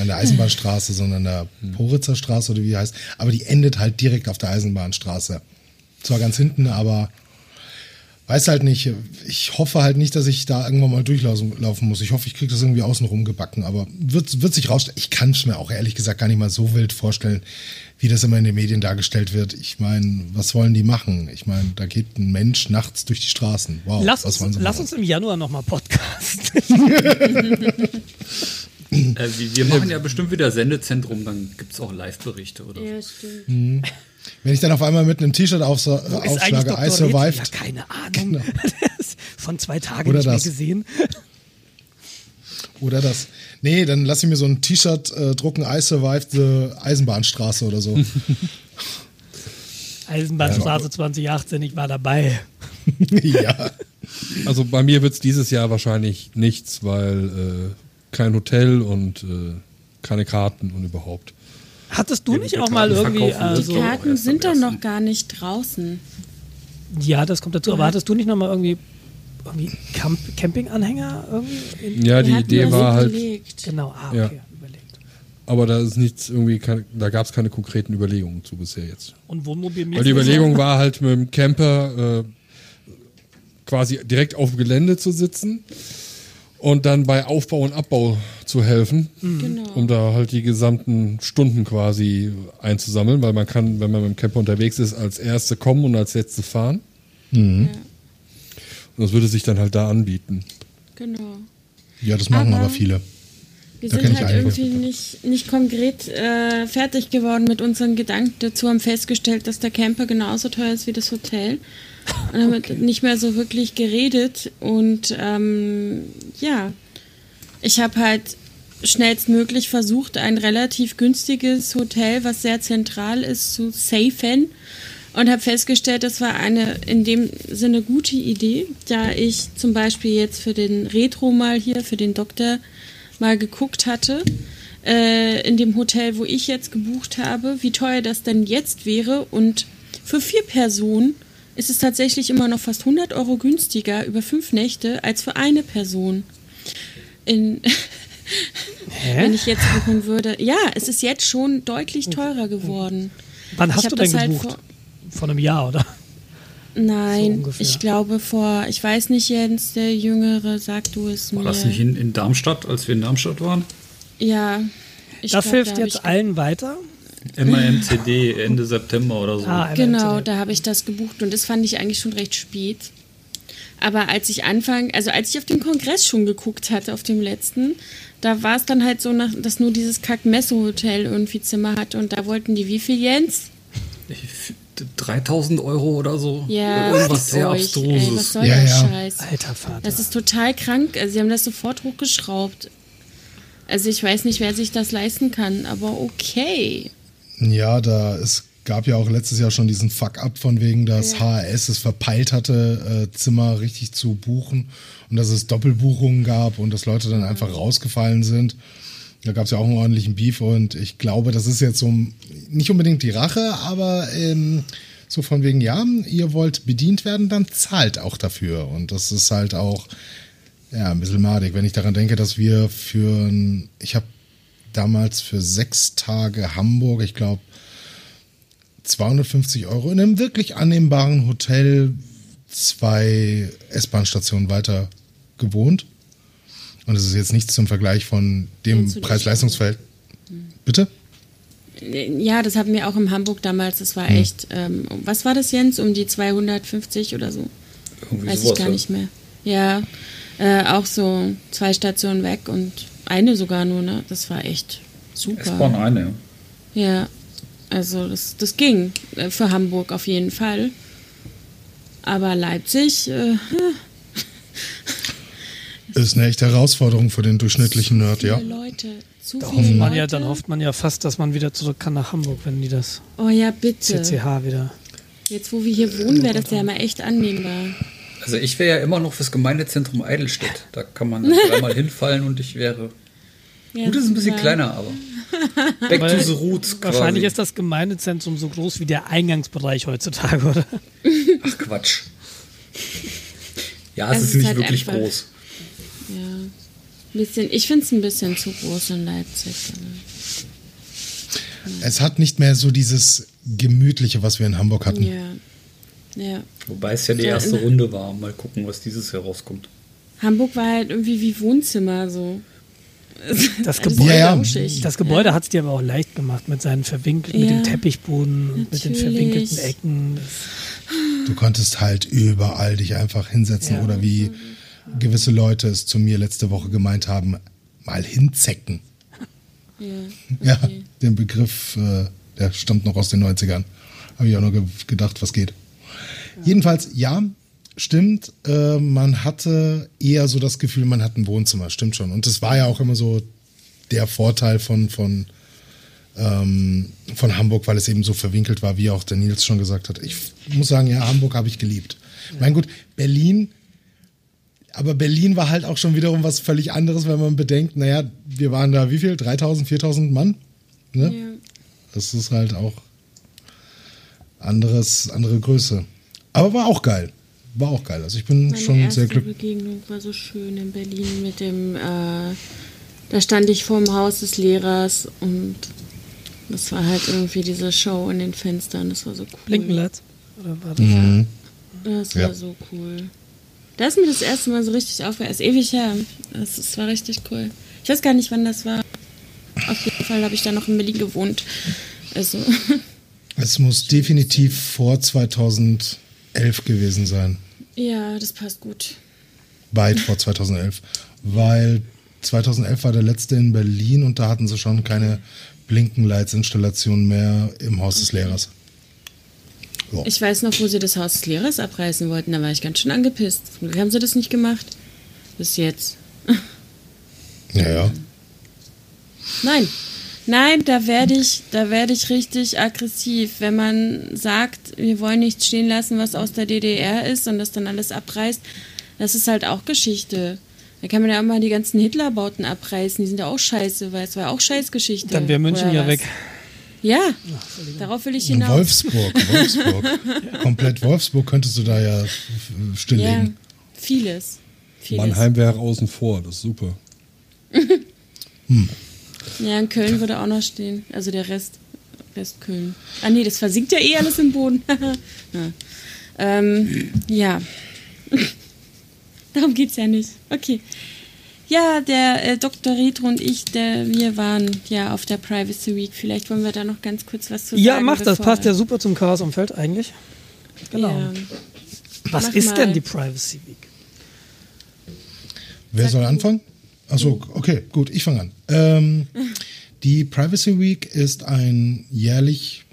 an der Eisenbahnstraße, sondern an der Poritzer Straße oder wie die heißt. Aber die endet halt direkt auf der Eisenbahnstraße. Zwar ganz hinten, aber weiß halt nicht. Ich hoffe halt nicht, dass ich da irgendwann mal durchlaufen laufen muss. Ich hoffe, ich kriege das irgendwie außenrum gebacken. Aber wird, wird sich rausstellen. Ich kann es mir auch ehrlich gesagt gar nicht mal so wild vorstellen, wie das immer in den Medien dargestellt wird. Ich meine, was wollen die machen? Ich meine, da geht ein Mensch nachts durch die Straßen. Wow, Lass was uns, wollen sie lass machen? uns im Januar nochmal Podcast. Äh, wir, machen ja bestimmt wieder Sendezentrum, dann gibt es auch Live-Berichte oder so. Ja, stimmt. Wenn ich dann auf einmal mit einem T-Shirt aufs, eigentlich aufschlage. I survived. Ja, keine Ahnung. Von zwei Tagen Oder nicht mehr das. gesehen. Oder das. Nee, dann lass ich mir so ein T-Shirt äh, drucken, I survived the Eisenbahnstraße oder so. Eisenbahnstraße 2018, ich war dabei. ja. Also bei mir wird es dieses Jahr wahrscheinlich nichts, weil äh, kein Hotel und äh, keine Karten und überhaupt. Hattest du Ja, nicht auch mal irgendwie. Also, So, Karten sind doch noch gar nicht draußen. ja, das kommt dazu. Aber hattest du nicht noch mal irgendwie, irgendwie Camp Campinganhänger? Irgendwie in, Ja, die Idee war halt, überlegt. Genau, ah, Ja. okay, überlegt. aber da ist nichts irgendwie, da gab es keine konkreten Überlegungen zu bisher jetzt. Und Wohnmobil Weil die Überlegung war halt mit dem Camper äh, quasi direkt auf dem Gelände zu sitzen und dann bei Aufbau und Abbau zu helfen, Genau. um da halt die gesamten Stunden quasi einzusammeln, weil man kann, wenn man mit dem Camper unterwegs ist, als Erste kommen und als Letzte fahren. Ja, Und das würde sich dann halt da anbieten. genau. ja, das machen Aber- aber viele. Wir Da sind halt irgendwie nicht, nicht konkret äh, fertig geworden mit unseren Gedanken dazu, haben festgestellt, dass der Camper genauso teuer ist wie das Hotel. Und haben nicht mehr so wirklich geredet. Und ähm, ja, ich habe halt schnellstmöglich versucht, ein relativ günstiges Hotel, was sehr zentral ist, zu safen. Und habe festgestellt, das war eine in dem Sinne gute Idee, da ich zum Beispiel jetzt für den Retro mal hier, für den Doktor mal geguckt hatte, äh, in dem Hotel, wo ich jetzt gebucht habe, wie teuer das denn jetzt wäre. Und für vier Personen ist es tatsächlich immer noch fast 100 Euro günstiger über fünf Nächte als für eine Person. In, wenn ich jetzt buchen würde. Ja, es ist jetzt schon deutlich teurer geworden. Wann hast du denn das halt gebucht? vor- Vor einem Jahr, oder? So Nein, ungefähr. ich glaube vor, ich weiß nicht, Jens, der Jüngere, sag du es War mir. das nicht in, in Darmstadt, als wir in Darmstadt waren? Ja. Ich Das glaub, hilft da jetzt ich allen weiter. MAMCD Ende September oder so. Ah, Genau, da habe ich das gebucht und das fand ich eigentlich schon recht spät. Aber als ich anfang, also als ich auf dem Kongress schon geguckt hatte, auf dem letzten, da war es dann halt so, nach, dass nur dieses Kack-Messe-Hotel irgendwie Zimmer hatte und da wollten die wie viel, Jens? Ich- 3000 Euro oder so. Ja, Irgendwas sehr euch, ey, Abstruses. was soll Ja, der ja. Scheiß? Alter Vater. Das ist total krank. Also sie haben das sofort hochgeschraubt. Also ich weiß nicht, wer sich das leisten kann, aber okay. Ja, da es gab ja auch letztes Jahr schon diesen Fuck-up von wegen, dass Ja. HRS es verpeilt hatte, äh, Zimmer richtig zu buchen und dass es Doppelbuchungen gab und dass Leute dann einfach rausgefallen sind. Da gab es ja auch einen ordentlichen Beef und ich glaube, das ist jetzt so nicht unbedingt die Rache, aber ähm, so von wegen, ja, ihr wollt bedient werden, dann zahlt auch dafür. Und das ist halt auch ja, ein bisschen madig, wenn ich daran denke, dass wir für, ein- ich habe damals für sechs Tage Hamburg, ich glaube, 250 Euro in einem wirklich annehmbaren Hotel zwei S-Bahn-Stationen weiter gewohnt. Und es ist jetzt nichts zum Vergleich von dem Preis-Leistungsfeld. Bitte? Ja, das hatten wir auch in Hamburg damals. Das Hm. war echt, ähm, was war das, Jens? Um die 250 oder so? Irgendwie Weiß sowas, ich gar ja. nicht mehr. Ja, äh, auch so zwei Stationen weg und eine sogar nur, ne? Das war echt super. S-Bahn eine, ja. Ja, also das, das ging äh, für Hamburg auf jeden Fall. Aber Leipzig, äh, Ist eine echte Herausforderung für den durchschnittlichen Nerd, ja. viele Leute, zu Da viele hofft man Leute. ja, dann hofft man ja fast, dass man wieder zurück kann nach Hamburg, wenn die das Oh ja, bitte. CCH wieder. Jetzt, wo wir hier wohnen, wäre das ja mal echt annehmbar. Also ich wäre ja immer noch fürs Gemeindezentrum Eidelstedt. Da kann man dreimal hinfallen und ich wäre. Ja, Gut, das ist ein bisschen super. kleiner, aber. Back Weil to the roots Wahrscheinlich quasi. ist das Gemeindezentrum so groß wie der Eingangsbereich heutzutage, oder? Ach Quatsch. Ja, es Es ist ist nicht halt wirklich einfach- groß. Ja. Bisschen, ich finde es ein bisschen zu groß in Leipzig. Es hat nicht mehr so dieses Gemütliche, was wir in Hamburg hatten. Ja. Ja. Wobei es ja die Ja, erste Runde war. Mal gucken, was dieses Jahr rauskommt. Hamburg war halt irgendwie wie Wohnzimmer so. Das Alles Gebäude, Ja, ja. das Gebäude hat es dir aber auch leicht gemacht mit seinen verwinkelten, mit Ja. dem Teppichboden und mit den verwinkelten Ecken. Du konntest halt überall dich einfach hinsetzen Ja. oder wie gewisse Leute es zu mir letzte Woche gemeint haben, mal hinzecken. Ja, Ja, okay. den Begriff, äh, der stammt noch aus den 90ern. Habe ich auch nur ge gedacht, was geht. Jedenfalls, ja, stimmt. Äh, man hatte eher so das Gefühl, man hat ein Wohnzimmer, stimmt schon. Und das war ja auch immer so der Vorteil von, von, ähm, von Hamburg, weil es eben so verwinkelt war, wie auch der Nils schon gesagt hat. Ich muss sagen, ja, Hamburg habe ich geliebt. Mein gut, Berlin, aber Berlin war halt auch schon wiederum was völlig anderes, wenn man bedenkt, naja, wir waren da wie viel? 3000, 4000 Mann? Ne? Ja. Das ist halt auch anderes, andere Größe. Aber war auch geil. War auch geil. Also ich bin Meine schon erste sehr glücklich. Begegnung war so schön in Berlin mit dem, äh, da stand ich vorm Haus des Lehrers und das war halt irgendwie diese Show in den Fenstern, das war so cool. Blinkenlights? Oder war das? Mhm. Das war Ja. so cool. Da ist mir das erste Mal so richtig aufgehört. Ist ewig her. Das, das war richtig cool. Ich weiß gar nicht, wann das war. Auf jeden Fall habe ich da noch in Berlin gewohnt. Also, Es muss definitiv vor 2011 gewesen sein. ja, das passt gut. Weit vor 2011. Weil 2011 war der letzte in Berlin und da hatten sie schon keine Blinkenlights-Installation mehr im Haus des Lehrers. Ja. Ich weiß noch, wo sie das Haus des Lehrers abreißen wollten. Da war ich ganz schön angepisst. Wie haben sie das nicht gemacht? Bis jetzt. Ja, ja. Nein. Nein, da werde ich, da werde ich richtig aggressiv, wenn man sagt, wir wollen nichts stehen lassen, was aus der DDR ist und das dann alles abreißt. Das ist halt auch Geschichte. Da kann man ja auch mal die ganzen Hitlerbauten abreißen, die sind ja auch scheiße, weil es war ja auch Scheißgeschichte. Dann wäre München ja was? weg. Ja, darauf will ich hinaus. Wolfsburg, Wolfsburg. Komplett Wolfsburg könntest du da ja f- Ja, stilllegen. vieles. vieles. Mannheim wäre außen vor, das ist super. Ja, in Köln würde auch noch stehen. Also der Rest, Rest Köln. Ah nee, das versinkt ja eh alles im Boden. ja. Ähm, ja. Darum geht's ja nicht. Okay. Ja, der äh, Dr. Retro und ich, der, wir waren ja auf der Privacy Week. Vielleicht wollen wir da noch ganz kurz was zu Ja, sagen. mach das. Passt ja super zum Chaos-Umfeld eigentlich. Genau. Ja. Was mach ist mal. denn die Privacy Week? Wer Sag soll du. Achso, okay, gut, ich fange an. Ähm, die Privacy Week ist ein jährlich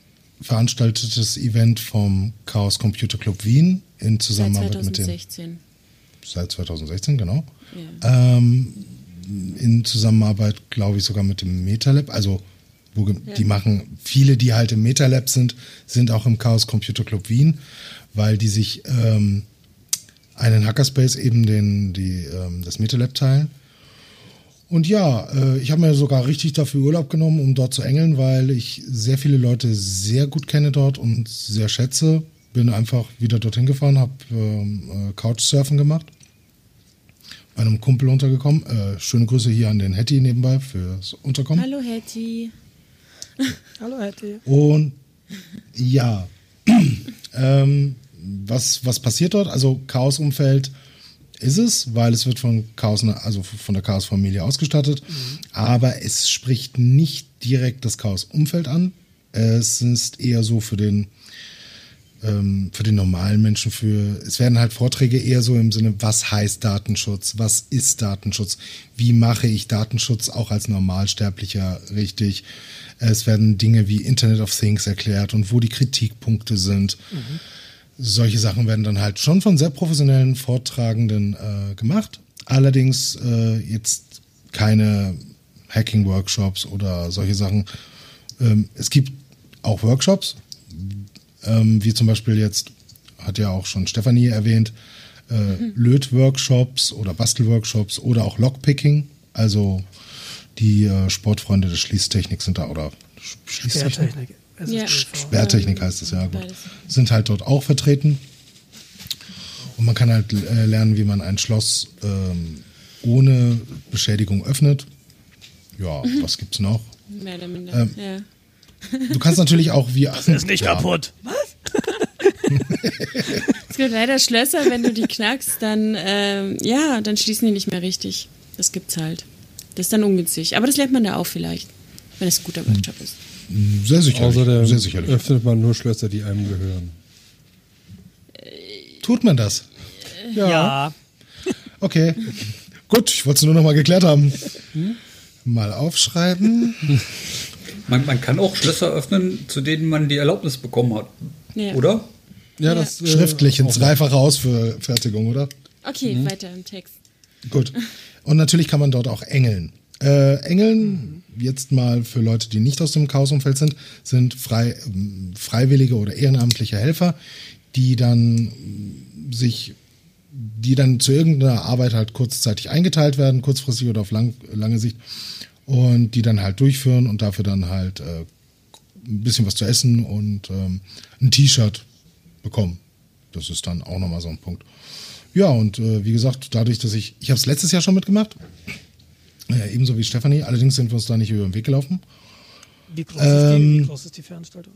veranstaltetes Event vom Chaos Computer Club Wien in Seit Zusammenarbeit mit dem 2016. seit 2016, genau. Ja. Ähm, in Zusammenarbeit, glaube ich, sogar mit dem MetaLab. Also wo ge- die machen, viele, die halt im MetaLab sind, sind auch im Chaos Computer Club Wien, weil die sich ähm, einen Hackerspace eben den, die, ähm, das MetaLab teilen. Und ja, äh, ich habe mir sogar richtig dafür Urlaub genommen, um dort zu engeln, weil ich sehr viele Leute sehr gut kenne dort und sehr schätze. Bin einfach wieder dorthin gefahren, habe ähm, äh, Couchsurfen gemacht. Bei einem Kumpel untergekommen. Äh, schöne Grüße hier an den Hetty nebenbei fürs Unterkommen. Hallo Hetty. Hallo, Hetty. Und ja, ähm, was, was passiert dort? Also Chaos-Umfeld ist es, weil es wird von Chaos, also von der Chaos-Familie ausgestattet, aber es spricht nicht direkt das Chaos-Umfeld an. Es ist eher so für den ähm, für den normalen Menschen, für es werden halt Vorträge eher so im Sinne, was heißt Datenschutz, was ist Datenschutz, wie mache ich Datenschutz auch als Normalsterblicher richtig. Es werden Dinge wie Internet of Things erklärt und wo die Kritikpunkte sind. Solche Sachen werden dann halt schon von sehr professionellen Vortragenden äh, gemacht. Allerdings äh, jetzt keine Hacking-Workshops oder solche Sachen. Ähm, es gibt auch Workshops, ähm, wie zum Beispiel jetzt, hat ja auch schon Stefanie erwähnt, äh, Löt-Workshops oder Bastel-Workshops oder auch Lockpicking. Also die äh, Sportfreunde der Schließtechnik sind da oder Sch- Schließtechnik? Sperrtechnik. Es ist Ja. Sperrtechnik heißt es, ja gut. Beides. Sind halt dort auch vertreten. Und man kann halt äh, lernen, wie man ein Schloss ähm, ohne Beschädigung öffnet. Ja, was gibt's noch? Mehr oder minder. Ähm, ja. Du kannst natürlich auch wie. Ist nicht ja, kaputt. Was? Es gibt leider Schlösser, wenn du die knackst, dann, ähm, ja, dann schließen die nicht mehr richtig. Das gibt's halt. Das ist dann ungünstig. Aber das lernt man da auch vielleicht, wenn es ein guter Workshop ist. Sehr sicherlich. Außerdem sehr sicherlich. öffnet man nur Schlösser, die einem gehören. Tut man das? Ja. Okay. Gut, ich wollte es nur noch mal geklärt haben. Mal aufschreiben. Man, man kann auch Schlösser öffnen, zu denen man die Erlaubnis bekommen hat. Ja. Oder? Ja, das äh, Schriftlich in dreifacher Ausfertigung, oder? Okay, Mhm. weiter im Text. Gut. Und natürlich kann man dort auch engeln. Äh, engeln, jetzt mal für Leute, die nicht aus dem Chaosumfeld sind, sind frei, freiwillige oder ehrenamtliche Helfer, die dann ähm, sich, die dann zu irgendeiner Arbeit halt kurzzeitig eingeteilt werden, kurzfristig oder auf lang, lange Sicht, und die dann halt durchführen und dafür dann halt äh, ein bisschen was zu essen und ähm, ein T-Shirt bekommen. Das ist dann auch nochmal so ein Punkt. Ja, und äh, wie gesagt, dadurch, dass ich, ich habe es letztes Jahr schon mitgemacht, äh, ebenso wie Stefanie, allerdings sind wir uns da nicht über den Weg gelaufen. Wie groß, ist die, Ähm, wie groß ist die Veranstaltung?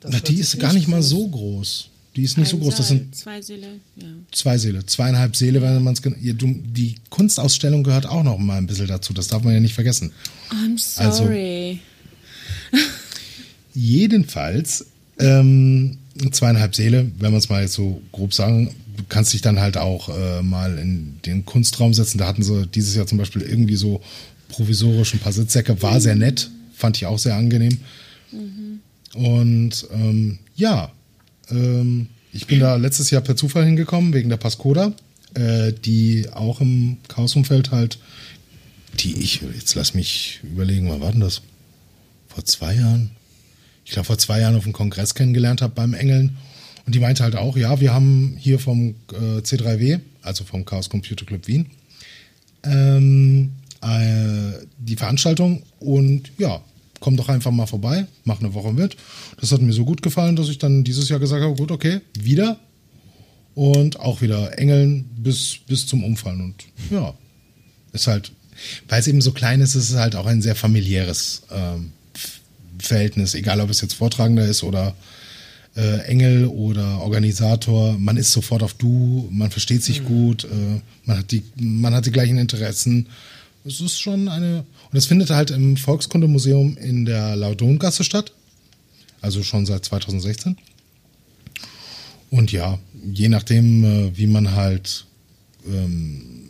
Das Na, die ist gar nicht mal so groß. Die ist nicht so Ein groß. Das sind zwei Säle. Ja. zwei Säle, zweieinhalb Säle, wenn man es. Die Kunstausstellung gehört auch noch mal ein bisschen dazu. Das darf man ja nicht vergessen. I'm Also- sorry. Jedenfalls ähm, zweieinhalb Seele, wenn man es mal jetzt so grob sagen, kannst dich dann halt auch äh, mal in den Kunstraum setzen. Da hatten sie dieses Jahr zum Beispiel irgendwie so provisorisch ein paar Sitzsäcke, war sehr nett, fand ich auch sehr angenehm. Und ähm, ja, ähm, ich bin da letztes Jahr per Zufall hingekommen, wegen der Pascoda, äh, die auch im Chaosumfeld halt, die ich, jetzt lass mich überlegen, wann war denn das? Vor zwei Jahren? ich glaube, vor zwei Jahren auf dem Kongress kennengelernt habe beim Engeln. Und die meinte halt auch, ja, wir haben hier vom äh, C3W, also vom Chaos Computer Club Wien, ähm, äh, die Veranstaltung und ja, komm doch einfach mal vorbei, mach eine Woche mit. Das hat mir so gut gefallen, dass ich dann dieses Jahr gesagt habe, gut, okay, wieder. Und auch wieder Engeln bis, bis zum Umfallen. Und ja, ist halt, weil es eben so klein ist, ist es halt auch ein sehr familiäres ähm, Verhältnis, egal ob es jetzt Vortragender ist oder äh, Engel oder Organisator. Man ist sofort auf Du, man versteht sich gut, äh, man, hat die, man hat die gleichen Interessen. Es ist schon eine. Und es findet halt im Volkskundemuseum in der Laudongasse statt. Also schon seit 2016. Und ja, je nachdem, äh, wie man halt ähm,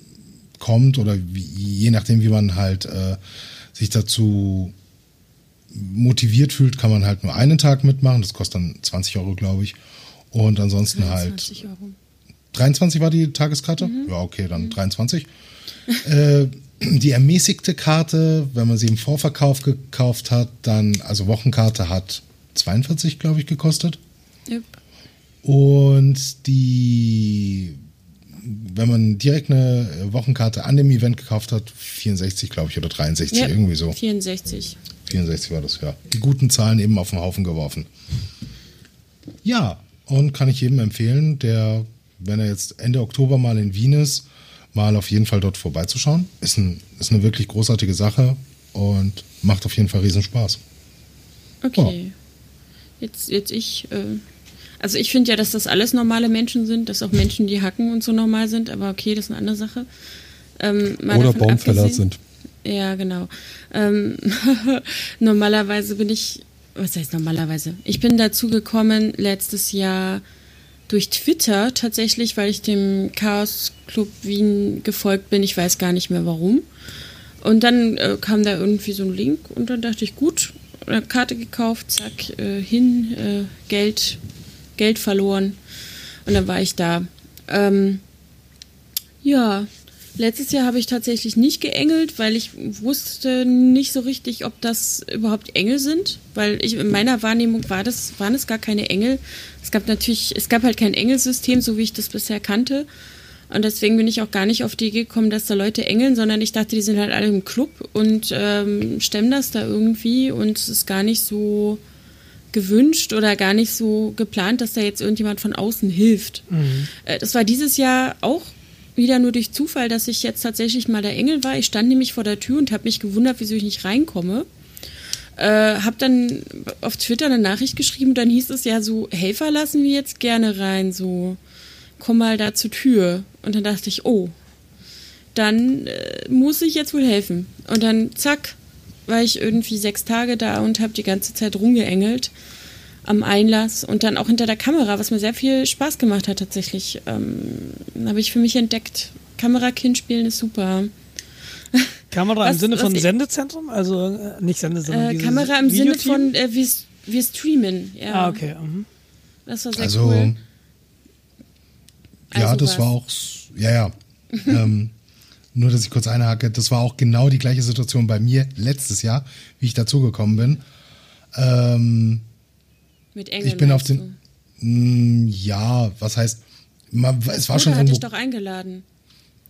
kommt oder wie, je nachdem, wie man halt äh, sich dazu motiviert fühlt, kann man halt nur einen Tag mitmachen. Das kostet dann 20 Euro, glaube ich. Und ansonsten halt 20 Euro. 23 war die Tageskarte? Ja, okay, dann 23. äh, die ermäßigte Karte, wenn man sie im Vorverkauf gekauft hat, dann, also Wochenkarte hat 42, glaube ich, gekostet. Yep. Und die, wenn man direkt eine Wochenkarte an dem Event gekauft hat, 64, glaube ich, oder 63, Yep. irgendwie so. 64. 64 war das, ja. Die guten Zahlen eben auf den Haufen geworfen. Ja, und kann ich jedem empfehlen, der, wenn er jetzt Ende Oktober mal in Wien ist, mal auf jeden Fall dort vorbeizuschauen. Ist, ein, ist eine wirklich großartige Sache und macht auf jeden Fall riesen Spaß. Okay. Jetzt, jetzt ich. Äh, also ich finde ja, dass das alles normale Menschen sind, dass auch Menschen, die hacken und so normal sind, aber okay, das ist eine andere Sache. Ähm, mal Oder davon Baumfäller abgesehen- sind. Ja, genau. Ähm, normalerweise bin ich, was heißt normalerweise? Ich bin dazu gekommen letztes Jahr durch Twitter tatsächlich, weil ich dem Chaos Club Wien gefolgt bin. Ich weiß gar nicht mehr warum. Und dann äh, kam da irgendwie so ein Link und dann dachte ich, gut, eine Karte gekauft, zack, äh, hin, äh, Geld, Geld verloren. Und dann war ich da. Ähm, ja, letztes Jahr habe ich tatsächlich nicht geengelt, weil ich wusste nicht so richtig, ob das überhaupt Engel sind. Weil ich in meiner Wahrnehmung war das, waren es gar keine Engel. Es gab natürlich, es gab halt kein Engelsystem, so wie ich das bisher kannte. Und deswegen bin ich auch gar nicht auf die Idee gekommen, dass da Leute engeln, sondern ich dachte, die sind halt alle im Club und ähm, stemmen das da irgendwie und es ist gar nicht so gewünscht oder gar nicht so geplant, dass da jetzt irgendjemand von außen hilft. Äh, das war dieses Jahr auch wieder nur durch Zufall, dass ich jetzt tatsächlich mal der Engel war. Ich stand nämlich vor der Tür und habe mich gewundert, wieso ich nicht reinkomme. Äh, hab dann auf Twitter eine Nachricht geschrieben, dann hieß es ja so, Helfer lassen wir jetzt gerne rein, so komm mal da zur Tür. Und dann dachte ich, oh, dann äh, muss ich jetzt wohl helfen. Und dann zack, war ich irgendwie sechs Tage da und habe die ganze Zeit rumgeengelt am Einlass und dann auch hinter der Kamera, was mir sehr viel Spaß gemacht hat tatsächlich. Ähm, habe ich für mich entdeckt. Kamerakind spielen ist super. Kamera im Was- Sinne was von Sendezentrum? Also äh, nicht Sende, sondern Äh, Kamera im Sinne von äh, wir, wir streamen. Ja, Ah, okay. Mhm. das war sehr Also, cool. ja, Also das was? war auch, ja, ja. ähm, nur, dass ich kurz einhake, das war auch genau die gleiche Situation bei mir letztes Jahr, wie ich dazugekommen bin. Ähm, Mit Engeln. ich bin auf den, mh, ja, was heißt, man, es war schon hat irgendwo, dich doch eingeladen.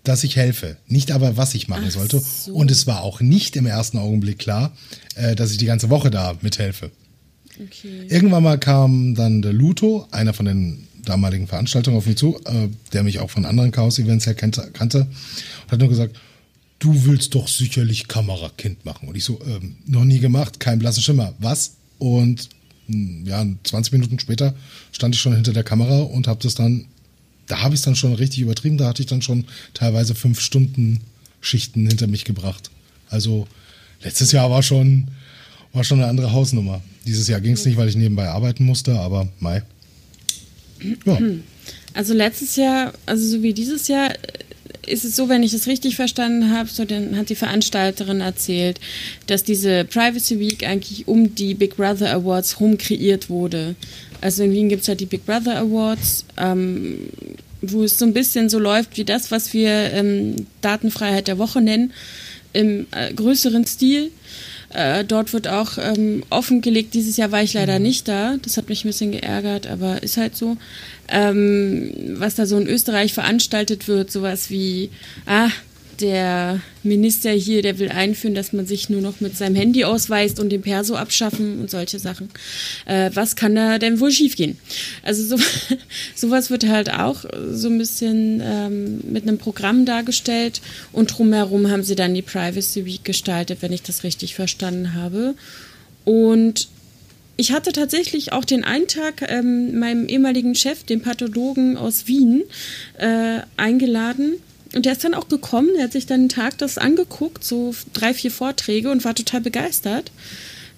dass ich helfe, nicht aber, was ich machen Ach sollte. so. Und es war auch nicht im ersten Augenblick klar, äh, dass ich die ganze Woche da mithelfe. Okay. Irgendwann mal kam dann der Luto, einer von den damaligen Veranstaltungen, auf mich zu, äh, der mich auch von anderen Chaos-Events her kannte, kannte und hat nur gesagt, du willst doch sicherlich Kamerakind machen. Und ich so, ähm, noch nie gemacht, kein blassen Schimmer. Was? Und ja, 20 Minuten später stand ich schon hinter der Kamera und habe das dann, da habe ich es dann schon richtig übertrieben, da hatte ich dann schon teilweise fünf Stunden Schichten hinter mich gebracht. Also letztes Jahr war schon, war schon eine andere Hausnummer. Dieses Jahr ging es nicht, weil ich nebenbei arbeiten musste, aber Mai. Ja, Also letztes Jahr, also so wie dieses Jahr, ist es so, wenn ich es richtig verstanden habe, so dann hat die Veranstalterin erzählt, dass diese Privacy Week eigentlich um die Big Brother Awards herum kreiert wurde. Also in Wien gibt es halt die Big Brother Awards, ähm, wo es so ein bisschen so läuft wie das, was wir ähm, Datenfreiheit der Woche nennen, im äh, größeren Stil. Äh, dort wird auch ähm, offengelegt, dieses Jahr war ich leider nicht da, das hat mich ein bisschen geärgert, aber ist halt so. Ähm, was da so in Österreich veranstaltet wird, sowas wie, ah, der Minister hier, der will einführen, dass man sich nur noch mit seinem Handy ausweist und den Perso abschaffen und solche Sachen. Äh, was kann da denn wohl schiefgehen? Also so, sowas wird halt auch so ein bisschen ähm, mit einem Programm dargestellt und drumherum haben sie dann die Privacy Week gestaltet, wenn ich das richtig verstanden habe. Und ich hatte tatsächlich auch den einen Tag ähm, meinem ehemaligen Chef, dem Pathologen aus Wien, äh, eingeladen. Und der ist dann auch gekommen, er hat sich dann einen Tag das angeguckt, so drei, vier Vorträge und war total begeistert.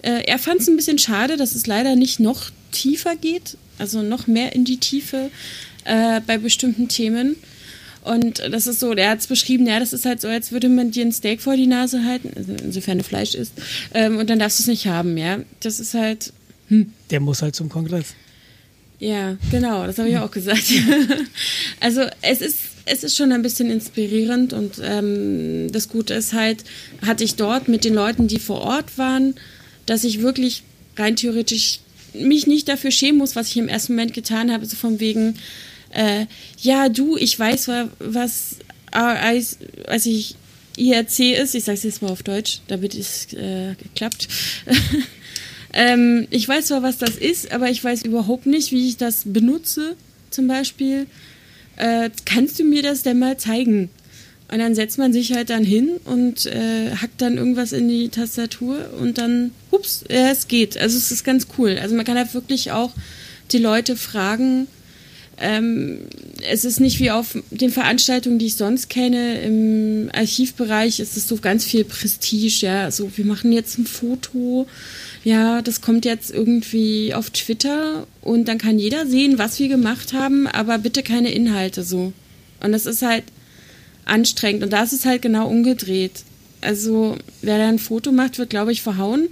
Äh, er fand es ein bisschen schade, dass es leider nicht noch tiefer geht, also noch mehr in die Tiefe äh, bei bestimmten Themen. Und das ist so, der hat es beschrieben, ja, das ist halt so, als würde man dir ein Steak vor die Nase halten, also insofern du Fleisch isst, ähm, und dann darfst du es nicht haben, ja. Das ist halt, Der muss halt zum Kongress. Ja, genau, das habe ich auch gesagt. also es ist, es ist schon ein bisschen inspirierend und ähm, das Gute ist halt, hatte ich dort mit den Leuten, die vor Ort waren, dass ich wirklich rein theoretisch mich nicht dafür schämen muss, was ich im ersten Moment getan habe, so von wegen, äh, ja, du, ich weiß, was als, als ich IRC ist, ich sage es jetzt mal auf Deutsch, damit es äh, geklappt. ähm, ich weiß zwar, was das ist, aber ich weiß überhaupt nicht, wie ich das benutze, zum Beispiel. Äh, kannst du mir das denn mal zeigen? Und dann setzt man sich halt dann hin und äh, hackt dann irgendwas in die Tastatur und dann, hups, ja, es geht. Also es ist ganz cool. Also man kann halt wirklich auch die Leute fragen, ähm, es ist nicht wie auf den Veranstaltungen, die ich sonst kenne. Im Archivbereich ist es so ganz viel Prestige, ja. So, wir machen jetzt ein Foto, ja, das kommt jetzt irgendwie auf Twitter und dann kann jeder sehen, was wir gemacht haben, aber bitte keine Inhalte so. Und das ist halt anstrengend. Und da ist es halt genau umgedreht. Also, wer da ein Foto macht, wird, glaube ich, verhauen.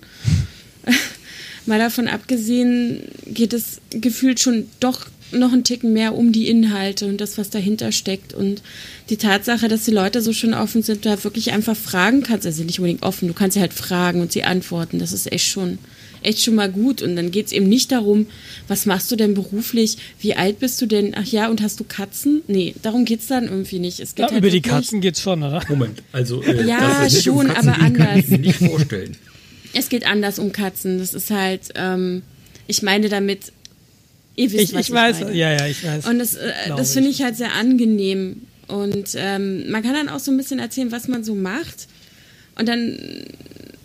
Mal davon abgesehen geht es gefühlt schon doch noch einen Ticken mehr um die Inhalte und das, was dahinter steckt. Und die Tatsache, dass die Leute so schön offen sind, da wirklich einfach fragen kannst, also nicht unbedingt offen, du kannst sie halt fragen und sie antworten. Das ist echt schon, echt schon mal gut. Und dann geht es eben nicht darum, was machst du denn beruflich, wie alt bist du denn, ach ja, und hast du Katzen? Nee, darum geht es dann irgendwie nicht. Es geht Ja, halt über die Katzen geht's schon, oder? Moment, also äh, Ja, um schon, Katzen aber geht, kann anders. ich mir nicht vorstellen. Es geht anders um Katzen. Das ist halt, ähm, ich meine damit, ihr wisst, Ich, was ich weiß, meine. ja, ja, ich weiß. Und das, äh, das finde ich halt sehr angenehm. Und ähm, man kann dann auch so ein bisschen erzählen, was man so macht. Und dann,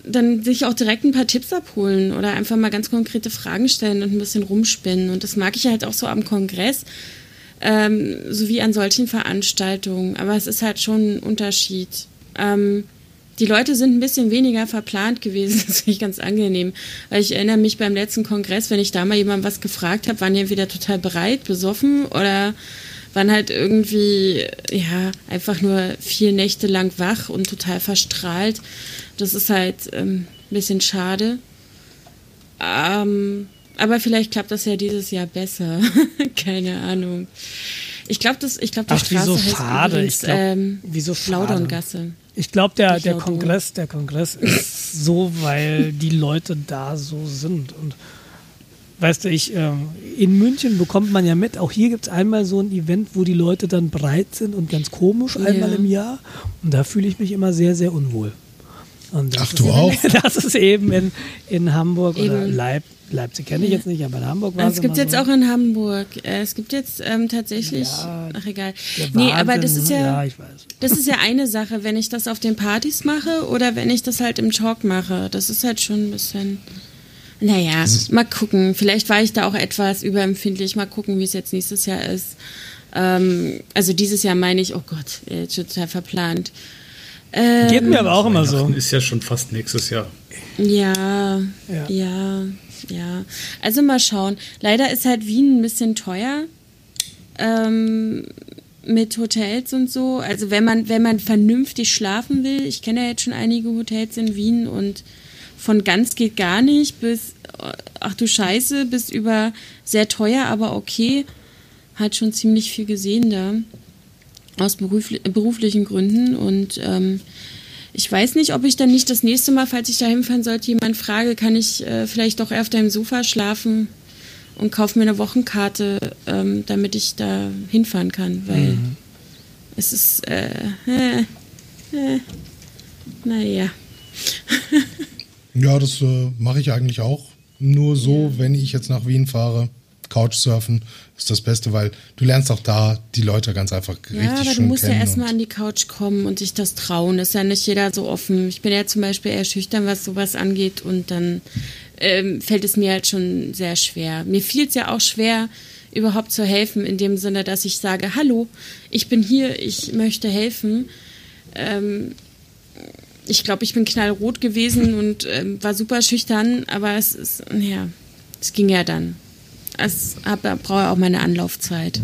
dann sich auch direkt ein paar Tipps abholen oder einfach mal ganz konkrete Fragen stellen und ein bisschen rumspinnen. Und das mag ich halt auch so am Kongress, ähm, sowie an solchen Veranstaltungen. Aber es ist halt schon ein Unterschied. Ähm, die Leute sind ein bisschen weniger verplant gewesen. Das finde ich ganz angenehm. Weil ich erinnere mich beim letzten Kongress, wenn ich da mal jemandem was gefragt habe, waren die entweder total bereit, besoffen oder waren halt irgendwie, ja, einfach nur vier Nächte lang wach und total verstrahlt. Das ist halt ähm, ein bisschen schade. Ähm, aber vielleicht klappt das ja dieses Jahr besser. Keine Ahnung. Ich glaube, das, ich glaube, die Ach, Straße wieso heißt schade? übrigens, Ich glaub, ähm, wieso schade? Lauderngasse. Ich glaube, der, der Kongress, der Kongress ist so, weil die Leute da so sind. Und weißt du, ich, ähm, in München bekommt man ja mit, auch hier gibt es einmal so ein Event, wo die Leute dann breit sind und ganz komisch einmal Ja. im Jahr. Und da fühle ich mich immer sehr, sehr unwohl. Und das Ach, ist, du auch? Das ist eben in, in Hamburg oder Eben. Leip, Leipzig kenne ich jetzt nicht, aber in Hamburg war Es gibt immer jetzt so. auch in Hamburg. Äh, Es gibt jetzt ähm, tatsächlich. Ja, ach egal. Nee, aber das ist ne? ja, Ja, ich weiß. das ist ja eine Sache, wenn ich das auf den Partys mache oder wenn ich das halt im Talk mache. Das ist halt schon ein bisschen. Naja, mal gucken. Vielleicht war ich da auch etwas überempfindlich. Mal gucken, wie es jetzt nächstes Jahr ist. Ähm, also dieses Jahr meine ich, oh Gott, äh, total verplant. Ähm, Geht mir aber auch immer so. Ist ja schon fast nächstes Jahr. Ja, Ja. ja, ja, Also mal schauen. Leider ist halt Wien ein bisschen teuer ähm, mit Hotels und so. Also wenn man wenn man vernünftig schlafen will, ich kenne ja jetzt schon einige Hotels in Wien und von ganz geht gar nicht bis ach du Scheiße bis über sehr teuer, aber okay, hat schon ziemlich viel gesehen da aus berufli beruflichen Gründen und ähm, ich weiß nicht, ob ich dann nicht das nächste Mal, falls ich da hinfahren sollte, jemand frage, kann ich äh, vielleicht doch eher auf deinem Sofa schlafen und kaufe mir eine Wochenkarte, ähm, damit ich da hinfahren kann, weil es ist, äh, äh, äh, naja. Ja, das äh, mache ich eigentlich auch. Nur so, wenn ich jetzt nach Wien fahre, Couchsurfen ist das Beste, weil du lernst auch da die Leute ganz einfach richtig Ja, aber du schön musst ja erstmal an die Couch kommen und sich das trauen. Ist ja nicht jeder so offen. Ich bin ja zum Beispiel eher schüchtern, was sowas angeht und dann ähm, fällt es mir halt schon sehr schwer. Mir fiel es ja auch schwer, überhaupt zu helfen, in dem Sinne, dass ich sage, hallo, ich bin hier, ich möchte helfen. Ähm, ich glaube, ich bin knallrot gewesen und ähm, war super schüchtern, aber es ist, ja, es ging ja dann. Es hab- brauche auch meine Anlaufzeit.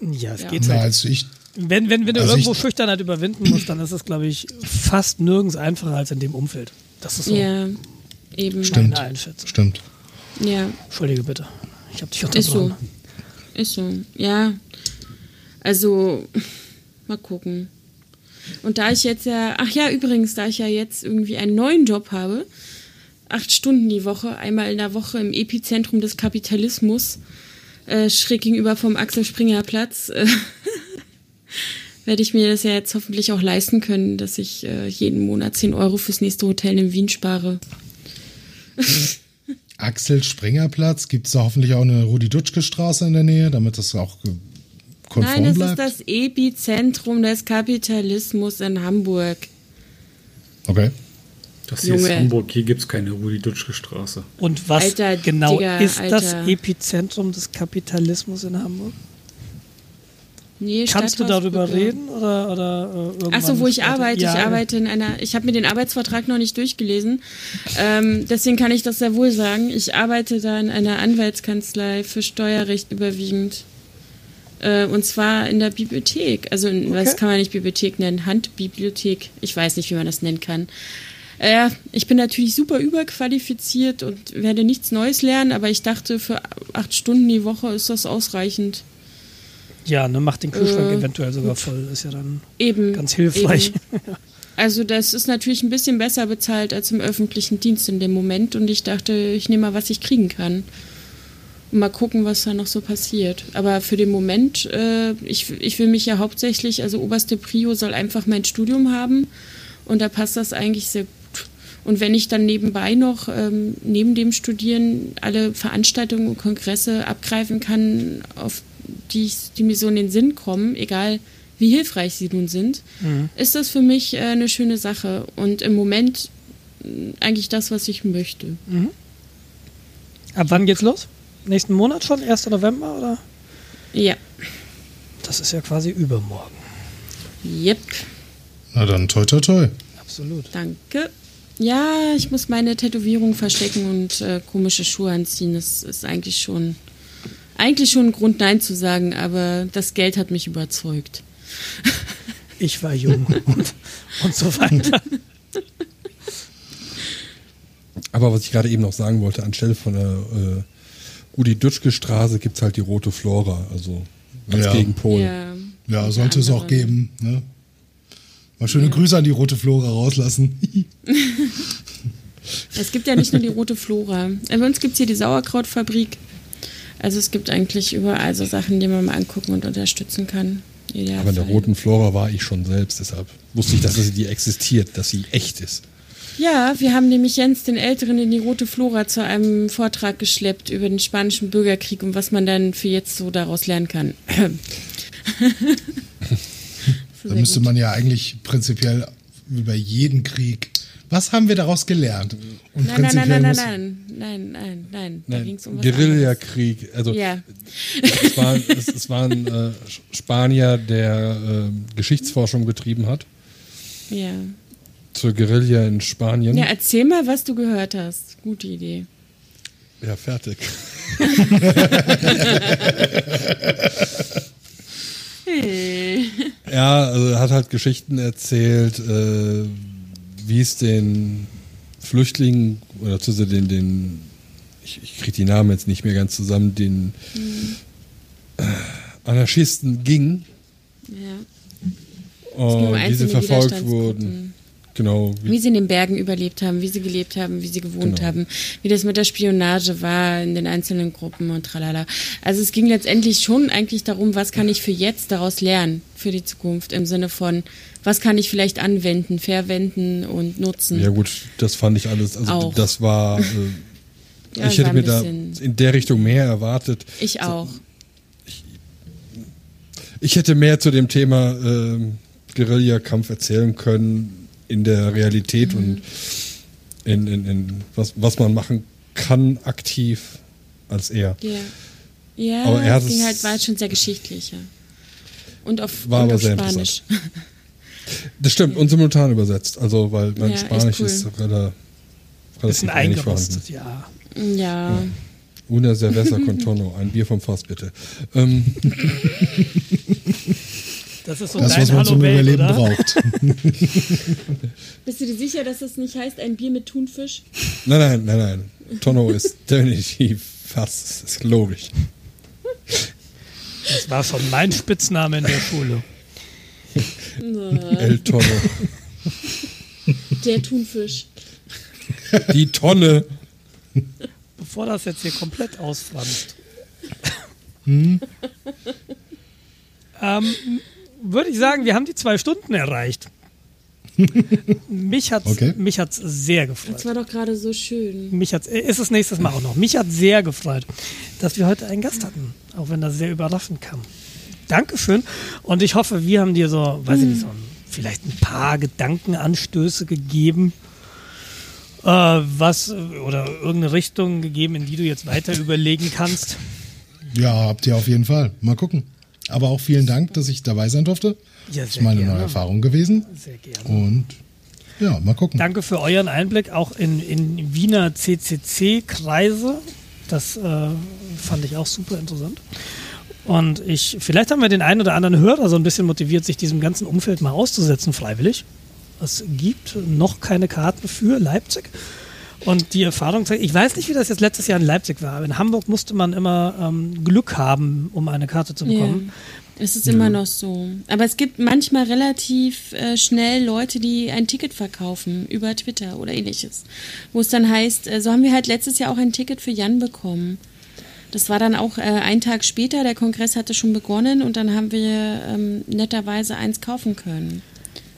Ja, es Ja. geht Na, halt. also ich, Wenn, wenn, wenn du Also irgendwo ich- Schüchternheit überwinden musst, dann ist es, glaube ich, fast nirgends einfacher als in dem Umfeld. Das ist so Ja, eben. Stimmt. stimmt. Ja. Entschuldige bitte. Ich habe dich Ist so. unterbrochen. Ist so. Ja. Also, mal gucken. Und da ich jetzt ja, ach ja, übrigens, da ich ja jetzt irgendwie einen neuen Job habe, acht Stunden die Woche, einmal in der Woche im Epizentrum des Kapitalismus, äh, schräg gegenüber vom Axel Springer Platz, äh, werde ich mir das ja jetzt hoffentlich auch leisten können, dass ich äh, jeden Monat 10 Euro fürs nächste Hotel in Wien spare. Axel Springer Platz, gibt es da hoffentlich auch eine Rudi-Dutschke-Straße in der Nähe, damit das auch ge- konform Nein, das bleibt? ist das Epizentrum des Kapitalismus in Hamburg. okay. Das hier ist Junge. Hamburg, hier gibt es keine Rudi-Dutschke-Straße. Und was Alter, genau Digga, ist das Alter. Epizentrum des Kapitalismus in Hamburg? Nee, Kannst du darüber reden oder oder äh, irgendwann Ach so, wo ich später? arbeite. Ja, ich arbeite in einer. Ich habe mir den Arbeitsvertrag noch nicht durchgelesen. Ähm, deswegen kann ich das sehr wohl sagen. Ich arbeite da in einer Anwaltskanzlei für Steuerrecht überwiegend. Äh, und zwar in der Bibliothek. Also, in, was Okay. kann man nicht Bibliothek nennen? Handbibliothek. Ich weiß nicht, wie man das nennen kann. Äh, Ja, ich bin natürlich super überqualifiziert und werde nichts Neues lernen, aber ich dachte, für acht Stunden die Woche ist das ausreichend. Ja, ne, macht den Kühlschrank Äh, eventuell sogar voll. Ist ja dann Eben. ganz hilfreich. Eben. Also das ist natürlich ein bisschen besser bezahlt als im öffentlichen Dienst in dem Moment und ich dachte, ich nehme mal, was ich kriegen kann. Und mal gucken, was da noch so passiert. Aber für den Moment, äh, ich, ich will mich ja hauptsächlich, also oberste Prio soll einfach mein Studium haben und da passt das eigentlich sehr gut. Und wenn ich dann nebenbei noch, ähm, neben dem Studieren, alle Veranstaltungen und Kongresse abgreifen kann, auf die, ich, die mir so in den Sinn kommen, egal wie hilfreich sie nun sind, ist das für mich äh, eine schöne Sache. Und im Moment mh, eigentlich das, was ich möchte. Ab wann geht's los? Nächsten Monat schon? 1. November oder? Ja. Das ist ja quasi übermorgen. Yep. Na dann, toi, toi, toi. Absolut. Danke. Ja, ich muss meine Tätowierung verstecken und äh, komische Schuhe anziehen. Das ist eigentlich schon, eigentlich schon ein Grund, Nein zu sagen, aber das Geld hat mich überzeugt. Ich war jung und, und so weiter. Aber was ich gerade eben noch sagen wollte, anstelle von der äh, Rudi-Dutschke-Straße gibt es halt die Rote Flora, also als Ja. Gegenpol. Ja, Ja, sollte es auch geben. Ne? Mal schöne Grüße an die rote Flora rauslassen. Es gibt ja nicht nur die rote Flora. Bei uns gibt es hier die Sauerkrautfabrik. Also es gibt eigentlich überall so Sachen, die man mal angucken und unterstützen kann. Aber in der Idealfall. Roten Flora war ich schon selbst, deshalb wusste ich, dass sie die existiert, dass sie echt ist. Ja, wir haben nämlich Jens den Älteren in die Rote Flora zu einem Vortrag geschleppt über den spanischen Bürgerkrieg und was man dann für jetzt so daraus lernen kann. Da müsste man ja eigentlich prinzipiell über jeden Krieg. Was haben wir daraus gelernt? Und Nein, nein, nein, nein, nein, nein, nein, nein, nein. Da ging es um was Guerillakrieg. Also. Ja, es war, es, es war ein äh, Spanier, der äh, Geschichtsforschung betrieben hat ja. zur Guerilla in Spanien. Ja, erzähl mal, was du gehört hast. Gute Idee. Ja, fertig. Ja, also er hat halt Geschichten erzählt, äh, wie es den Flüchtlingen oder zu den, den ich, ich kriege die Namen jetzt nicht mehr ganz zusammen, den äh, Anarchisten ging Ja. und wie sie verfolgt wurden. Genau, Wie sie in den Bergen überlebt haben, wie sie gelebt haben, wie sie gewohnt Genau. haben, wie das mit der Spionage war in den einzelnen Gruppen und tralala. Also es ging letztendlich schon eigentlich darum, was kann ich für jetzt daraus lernen, für die Zukunft, im Sinne von, was kann ich vielleicht anwenden, verwenden und nutzen. Ja gut, das fand ich alles, also Auch. das war, äh, Ja, ich hätte mir da in der Richtung mehr erwartet. Ich auch. Ich hätte mehr zu dem Thema ähm, Guerillakampf erzählen können in der Realität Mhm. und in, in, in was, was man machen kann aktiv als er. Ja. Ja, Aber er hat es ging es- halt, war halt schon sehr geschichtlich, ja. Und auf, War und aber auf sehr Spanisch. Das stimmt, und simultan übersetzt, also weil mein Ja, Spanisch cool. ist rela relativ Bisschen eingerostet, vorhanden. ja. ja. Una cerveza con tono, ein Bier vom Fass bitte. Ähm, Das ist so Das, dein was man Hallo zum Welt, Überleben oder? braucht. Bist du dir sicher, dass das nicht heißt, ein Bier mit Thunfisch? nein, nein, nein, nein. Tonno ist definitiv fast ist logisch. Das war schon mein Spitzname in der Schule. El Tonno. Der Thunfisch. Die Tonne. Bevor das jetzt hier komplett ausfranst. ähm, Würde ich sagen, wir haben die zwei Stunden erreicht. mich hat es Okay. mich hat's sehr gefreut. Das war doch gerade so schön. Mich hat's, äh, ist es nächstes Mal auch noch. Mich hat sehr gefreut, dass wir heute einen Gast hatten, auch wenn das sehr überraschend kam. Dankeschön. Und ich hoffe, wir haben dir so, weiß ich nicht, so ein, vielleicht ein paar Gedankenanstöße gegeben, äh, was oder irgendeine Richtung gegeben, in die du jetzt weiter überlegen kannst. Ja, habt ihr auf jeden Fall. Mal gucken. Aber auch vielen Dank, dass ich dabei sein durfte. Ja, das ist meine gerne. neue Erfahrung gewesen. Sehr gerne. Und ja, mal gucken. Danke für euren Einblick auch in, in Wiener CCC-Kreise. Das äh, fand ich auch super interessant. Und ich, vielleicht haben wir den einen oder anderen Hörer so ein bisschen motiviert, sich diesem ganzen Umfeld mal auszusetzen, freiwillig. Es gibt noch keine Karten für Leipzig. Und die Erfahrung zeigt, ich weiß nicht, wie das jetzt letztes Jahr in Leipzig war, aber in Hamburg musste man immer ähm, Glück haben, um eine Karte zu bekommen. Ja, es ist immer noch so. Aber es gibt manchmal relativ äh, schnell Leute, die ein Ticket verkaufen über Twitter oder ähnliches. Wo es dann heißt, äh, so haben wir halt letztes Jahr auch ein Ticket für Jan bekommen. Das war dann auch äh, ein Tag später, der Kongress hatte schon begonnen und dann haben wir ähm, netterweise eins kaufen können.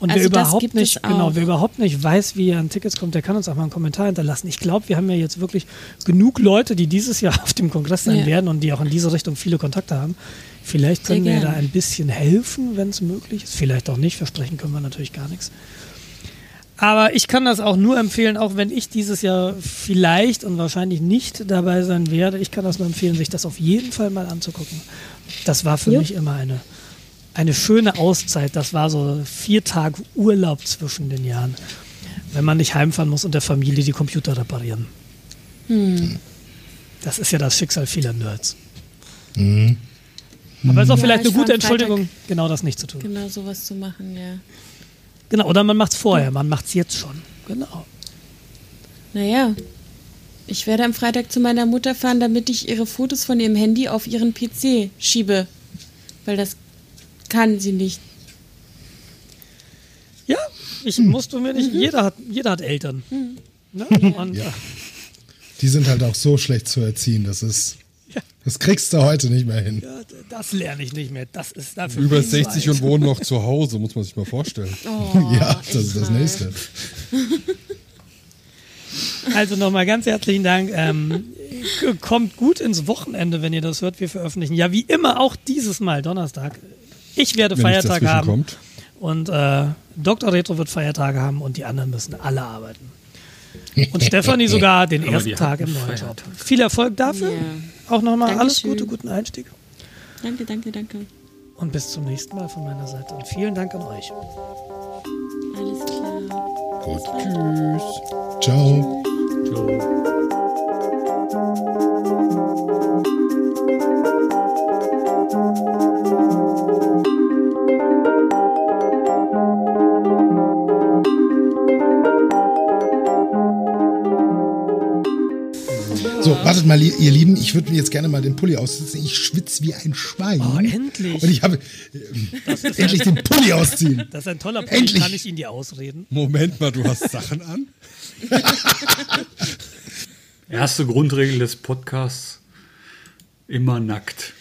Und Also wer überhaupt nicht, genau, wer überhaupt nicht weiß, wie er an Tickets kommt, der kann uns auch mal einen Kommentar hinterlassen. Ich glaube, wir haben ja jetzt wirklich genug Leute, die dieses Jahr auf dem Kongress sein Ja. werden und die auch in diese Richtung viele Kontakte haben. Vielleicht können wir da ein bisschen helfen, wenn es möglich ist. Vielleicht auch nicht, versprechen können wir natürlich gar nichts. Aber ich kann das auch nur empfehlen, auch wenn ich dieses Jahr vielleicht und wahrscheinlich nicht dabei sein werde. Ich kann das nur empfehlen, sich das auf jeden Fall mal anzugucken. Das war für Jo. mich immer eine, eine schöne Auszeit. Das war so vier Tage Urlaub zwischen den Jahren, wenn man nicht heimfahren muss und der Familie die Computer reparieren. Das ist ja das Schicksal vieler Nerds. Aber es ist auch Ja, vielleicht ich eine gute am Freitag- Entschuldigung, genau das nicht zu tun. Genau sowas zu machen, ja. Genau, oder man macht es vorher, man macht es jetzt schon. Genau. Naja, ich werde am Freitag zu meiner Mutter fahren, damit ich ihre Fotos von ihrem Handy auf ihren PC schiebe. Weil das kann sie nicht. Ja, ich musst du mir nicht. Jeder hat, jeder hat Eltern. Ne? Und, Ja. Die sind halt auch so schlecht zu erziehen. Das ist. Das kriegst du heute nicht mehr hin. Ja, das lerne ich nicht mehr. Das ist dafür. Über viel zu 60 alt. und wohnen noch zu Hause, muss man sich mal vorstellen. ja, das ist das nächste. Also nochmal ganz herzlichen Dank. Ähm, kommt gut ins Wochenende, wenn ihr das hört. Wir veröffentlichen ja wie immer auch dieses Mal Donnerstag. Ich werde Wenn Feiertag haben. kommt. Und äh, Dr. Retro wird Feiertage haben und die anderen müssen alle arbeiten. Und Stefanie sogar den Aber ersten Tag im neuen Job. Viel Erfolg dafür. Ja. Auch nochmal alles. Gute, guten Einstieg. Danke, danke, danke. Und bis zum nächsten Mal von meiner Seite. Und vielen Dank an euch. Alles klar. Gut. Tschüss. Ciao. Ciao. So, wartet mal, ihr Lieben, ich würde mir jetzt gerne mal den Pulli ausziehen. Ich schwitze wie ein Schwein. Oh, endlich. Und ich habe äh, endlich den Pulli ausziehen. Das ist ein toller Punkt. Endlich. Kann ich Ihnen die ausreden? Moment mal, du hast Sachen an? Erste Grundregel des Podcasts: immer nackt.